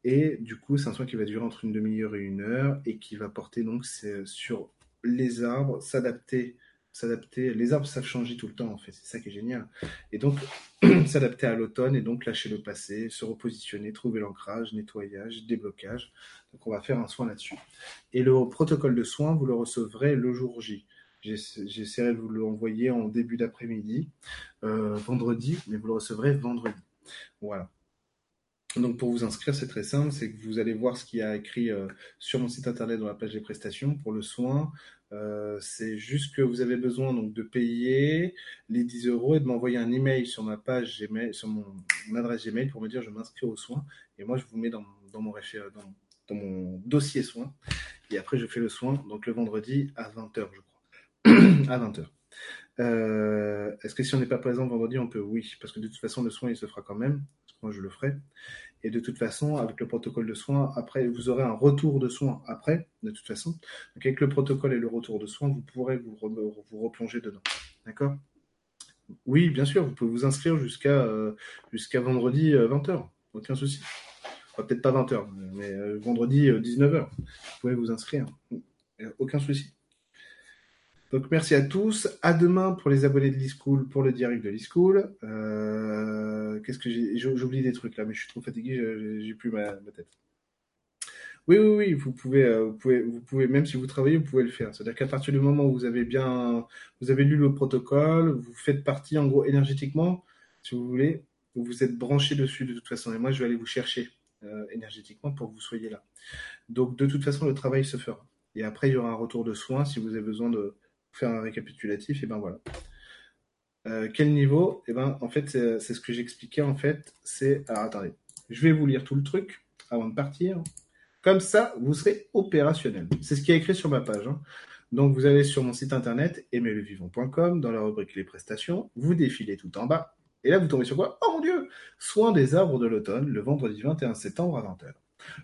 Et du coup, c'est un soin qui va durer entre une demi-heure et une heure et qui va porter donc sur les arbres, s'adapter, s'adapter. Les arbres savent changer tout le temps en fait, c'est ça qui est génial. Et donc [CLEARS THROAT] s'adapter à l'automne et donc lâcher le passé, se repositionner, trouver l'ancrage, nettoyage, déblocage. Donc on va faire un soin là-dessus. Et le protocole de soins, vous le recevrez le jour J. J'essa- J'essaierai de vous l'envoyer en début d'après-midi, euh, vendredi, mais vous le recevrez vendredi. Voilà. Donc pour vous inscrire, c'est très simple, c'est que vous allez voir ce qu'il y a écrit euh, sur mon site internet dans la page des prestations pour le soin. Euh, c'est juste que vous avez besoin donc de payer les 10 euros et de m'envoyer un email sur ma page Gmail, sur mon, adresse Gmail pour me dire je m'inscris au soin et moi je vous mets dans, dans mon dossier soin et après je fais le soin donc le vendredi à 20h je crois [CLEARS THROAT] à 20h. Euh, Est-ce que si on n'est pas présent vendredi, on peut? Oui, parce que de toute façon, le soin, il se fera quand même. Moi, je le ferai. Et de toute façon, avec le protocole de soins, après, vous aurez un retour de soins après, de toute façon. Donc, avec le protocole et le retour de soins, vous pourrez vous, re- vous replonger dedans. D'accord? Oui, bien sûr, vous pouvez vous inscrire jusqu'à euh, jusqu'à vendredi 20h. Aucun souci. Peut-être pas 20h, mais euh, vendredi 19h. Vous pouvez vous inscrire. Euh, Aucun souci. Donc merci à tous. À demain pour les abonnés de l'e-school pour le direct de l'e-school. Euh, Qu'est-ce que J'oublie des trucs là, mais je suis trop fatigué, j'ai plus ma, tête. Oui, oui, oui, vous pouvez, euh, vous pouvez, vous pouvez, même si vous travaillez, vous pouvez le faire. C'est-à-dire qu'à partir du moment où vous avez bien, vous avez lu le protocole, vous faites partie, en gros, énergétiquement, si vous voulez, vous vous êtes branché dessus de toute façon. Et moi, je vais aller vous chercher euh, énergétiquement pour que vous soyez là. Donc, de toute façon, le travail se fera. Et après, il y aura un retour de soins si vous avez besoin de faire un récapitulatif. Et ben voilà. Euh, quel niveau? Eh ben, en fait, c'est ce que j'expliquais. En fait, c'est. Alors, attendez. Je vais vous lire tout le truc avant de partir. Comme ça, vous serez opérationnel. C'est ce qui est écrit sur ma page. hein. Donc, vous allez sur mon site internet, aimerlevivant.com, dans la rubrique Les prestations, vous défilez tout en bas. Et là, vous tombez sur quoi? Oh mon Dieu Soins des arbres de l'automne, le vendredi 21 septembre à 20h.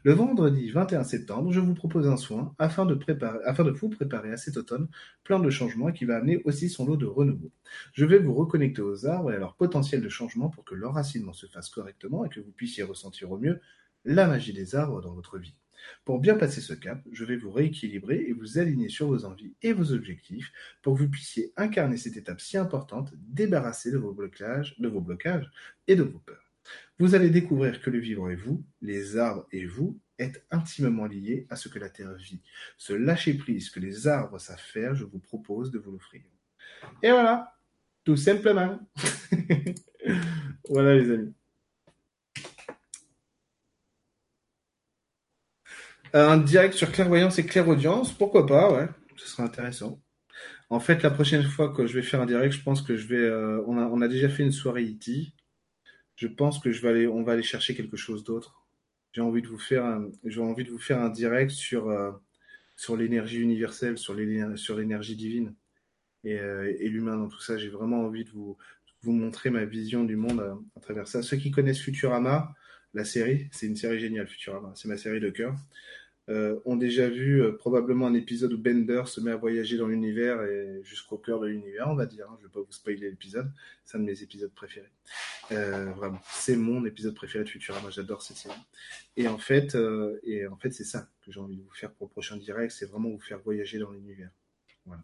Le vendredi 21 septembre, je vous propose un soin afin de, vous préparer à cet automne plein de changements qui va amener aussi son lot de renouveau. Je vais vous reconnecter aux arbres et à leur potentiel de changement pour que l'enracinement se fasse correctement et que vous puissiez ressentir au mieux la magie des arbres dans votre vie. Pour bien passer ce cap, je vais vous rééquilibrer et vous aligner sur vos envies et vos objectifs pour que vous puissiez incarner cette étape si importante, débarrasser de vos blocages et de vos peurs. Vous allez découvrir que le vivant et vous, les arbres et vous, êtes intimement liés à ce que la terre vit. Ce lâcher-prise que les arbres savent faire, je vous propose de vous l'offrir. Et voilà, tout simplement. [LAUGHS] voilà les amis. Un direct sur clairvoyance et clairaudience, pourquoi pas, ouais, ce sera intéressant. En fait, la prochaine fois que je vais faire un direct, je pense que je vais. euh, on, a, on a déjà fait une soirée IT. Je pense que je vais aller, on va aller chercher quelque chose d'autre. j'ai envie de vous faire un, j'ai envie de vous faire un direct sur euh, sur l'énergie universelle, sur l'énergie divine et, euh, et l'humain dans tout ça. J'ai vraiment envie de vous vous montrer ma vision du monde à, à, travers ça. Ceux qui connaissent Futurama, la série, c'est une série géniale, Futurama. C'est ma série de cœur euh, ont déjà vu euh, probablement un épisode où Bender se met à voyager dans l'univers et jusqu'au cœur de l'univers, on va dire. Hein. Je vais pas vous spoiler l'épisode, c'est un de mes épisodes préférés. Euh, vraiment, c'est mon épisode préféré de Futurama. J'adore cette série. Et en fait, euh, et en fait, c'est ça que j'ai envie de vous faire pour le prochain direct, c'est vraiment vous faire voyager dans l'univers, voilà,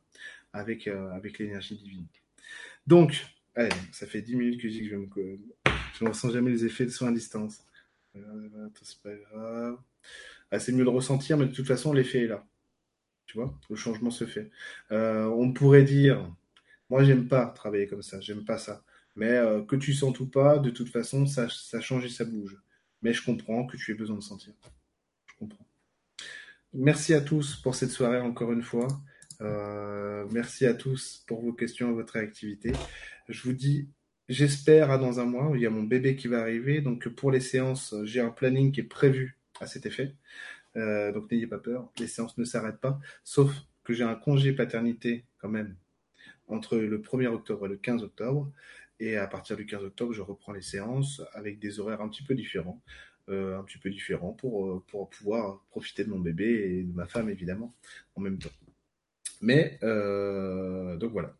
avec euh, avec l'énergie divine. Donc, allez, ça fait 10 minutes que je dis que je, ne ressens jamais les effets de soins à distance. C'est pas grave. Ah, c'est mieux de ressentir, mais de toute façon, l'effet est là. Tu vois, le changement se fait. Euh, on pourrait dire, moi, j'aime pas travailler comme ça, j'aime pas ça. Mais euh, que tu sentes ou pas, de toute façon, ça, ça change et ça bouge. Mais je comprends que tu aies besoin de sentir. Je comprends. Merci à tous pour cette soirée encore une fois. Euh, merci à tous pour vos questions et votre réactivité. Je vous dis, j'espère à dans un mois, il y a mon bébé qui va arriver. Donc pour les séances, j'ai un planning qui est prévu à cet effet. Euh, donc n'ayez pas peur, les séances ne s'arrêtent pas, sauf que j'ai un congé paternité quand même entre le 1er octobre et le 15 octobre. Et à partir du 15 octobre, je reprends les séances avec des horaires un petit peu différents. Euh, un petit peu différents pour, euh, pour pouvoir profiter de mon bébé et de ma femme évidemment en même temps. Mais donc voilà.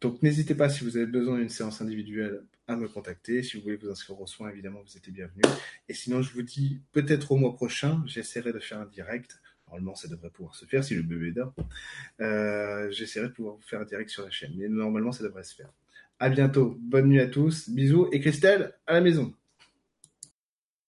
Donc n'hésitez pas si vous avez besoin d'une séance individuelle à me contacter. Si vous voulez vous inscrire aux soins, évidemment, vous êtes bienvenus. Et sinon, je vous dis peut-être au mois prochain, j'essaierai de faire un direct. Normalement, ça devrait pouvoir se faire si le bébé dort. Euh, j'essaierai de pouvoir vous faire un direct sur la chaîne. Mais normalement, ça devrait se faire. À bientôt. Bonne nuit à tous. Bisous. Et Christelle, à la maison.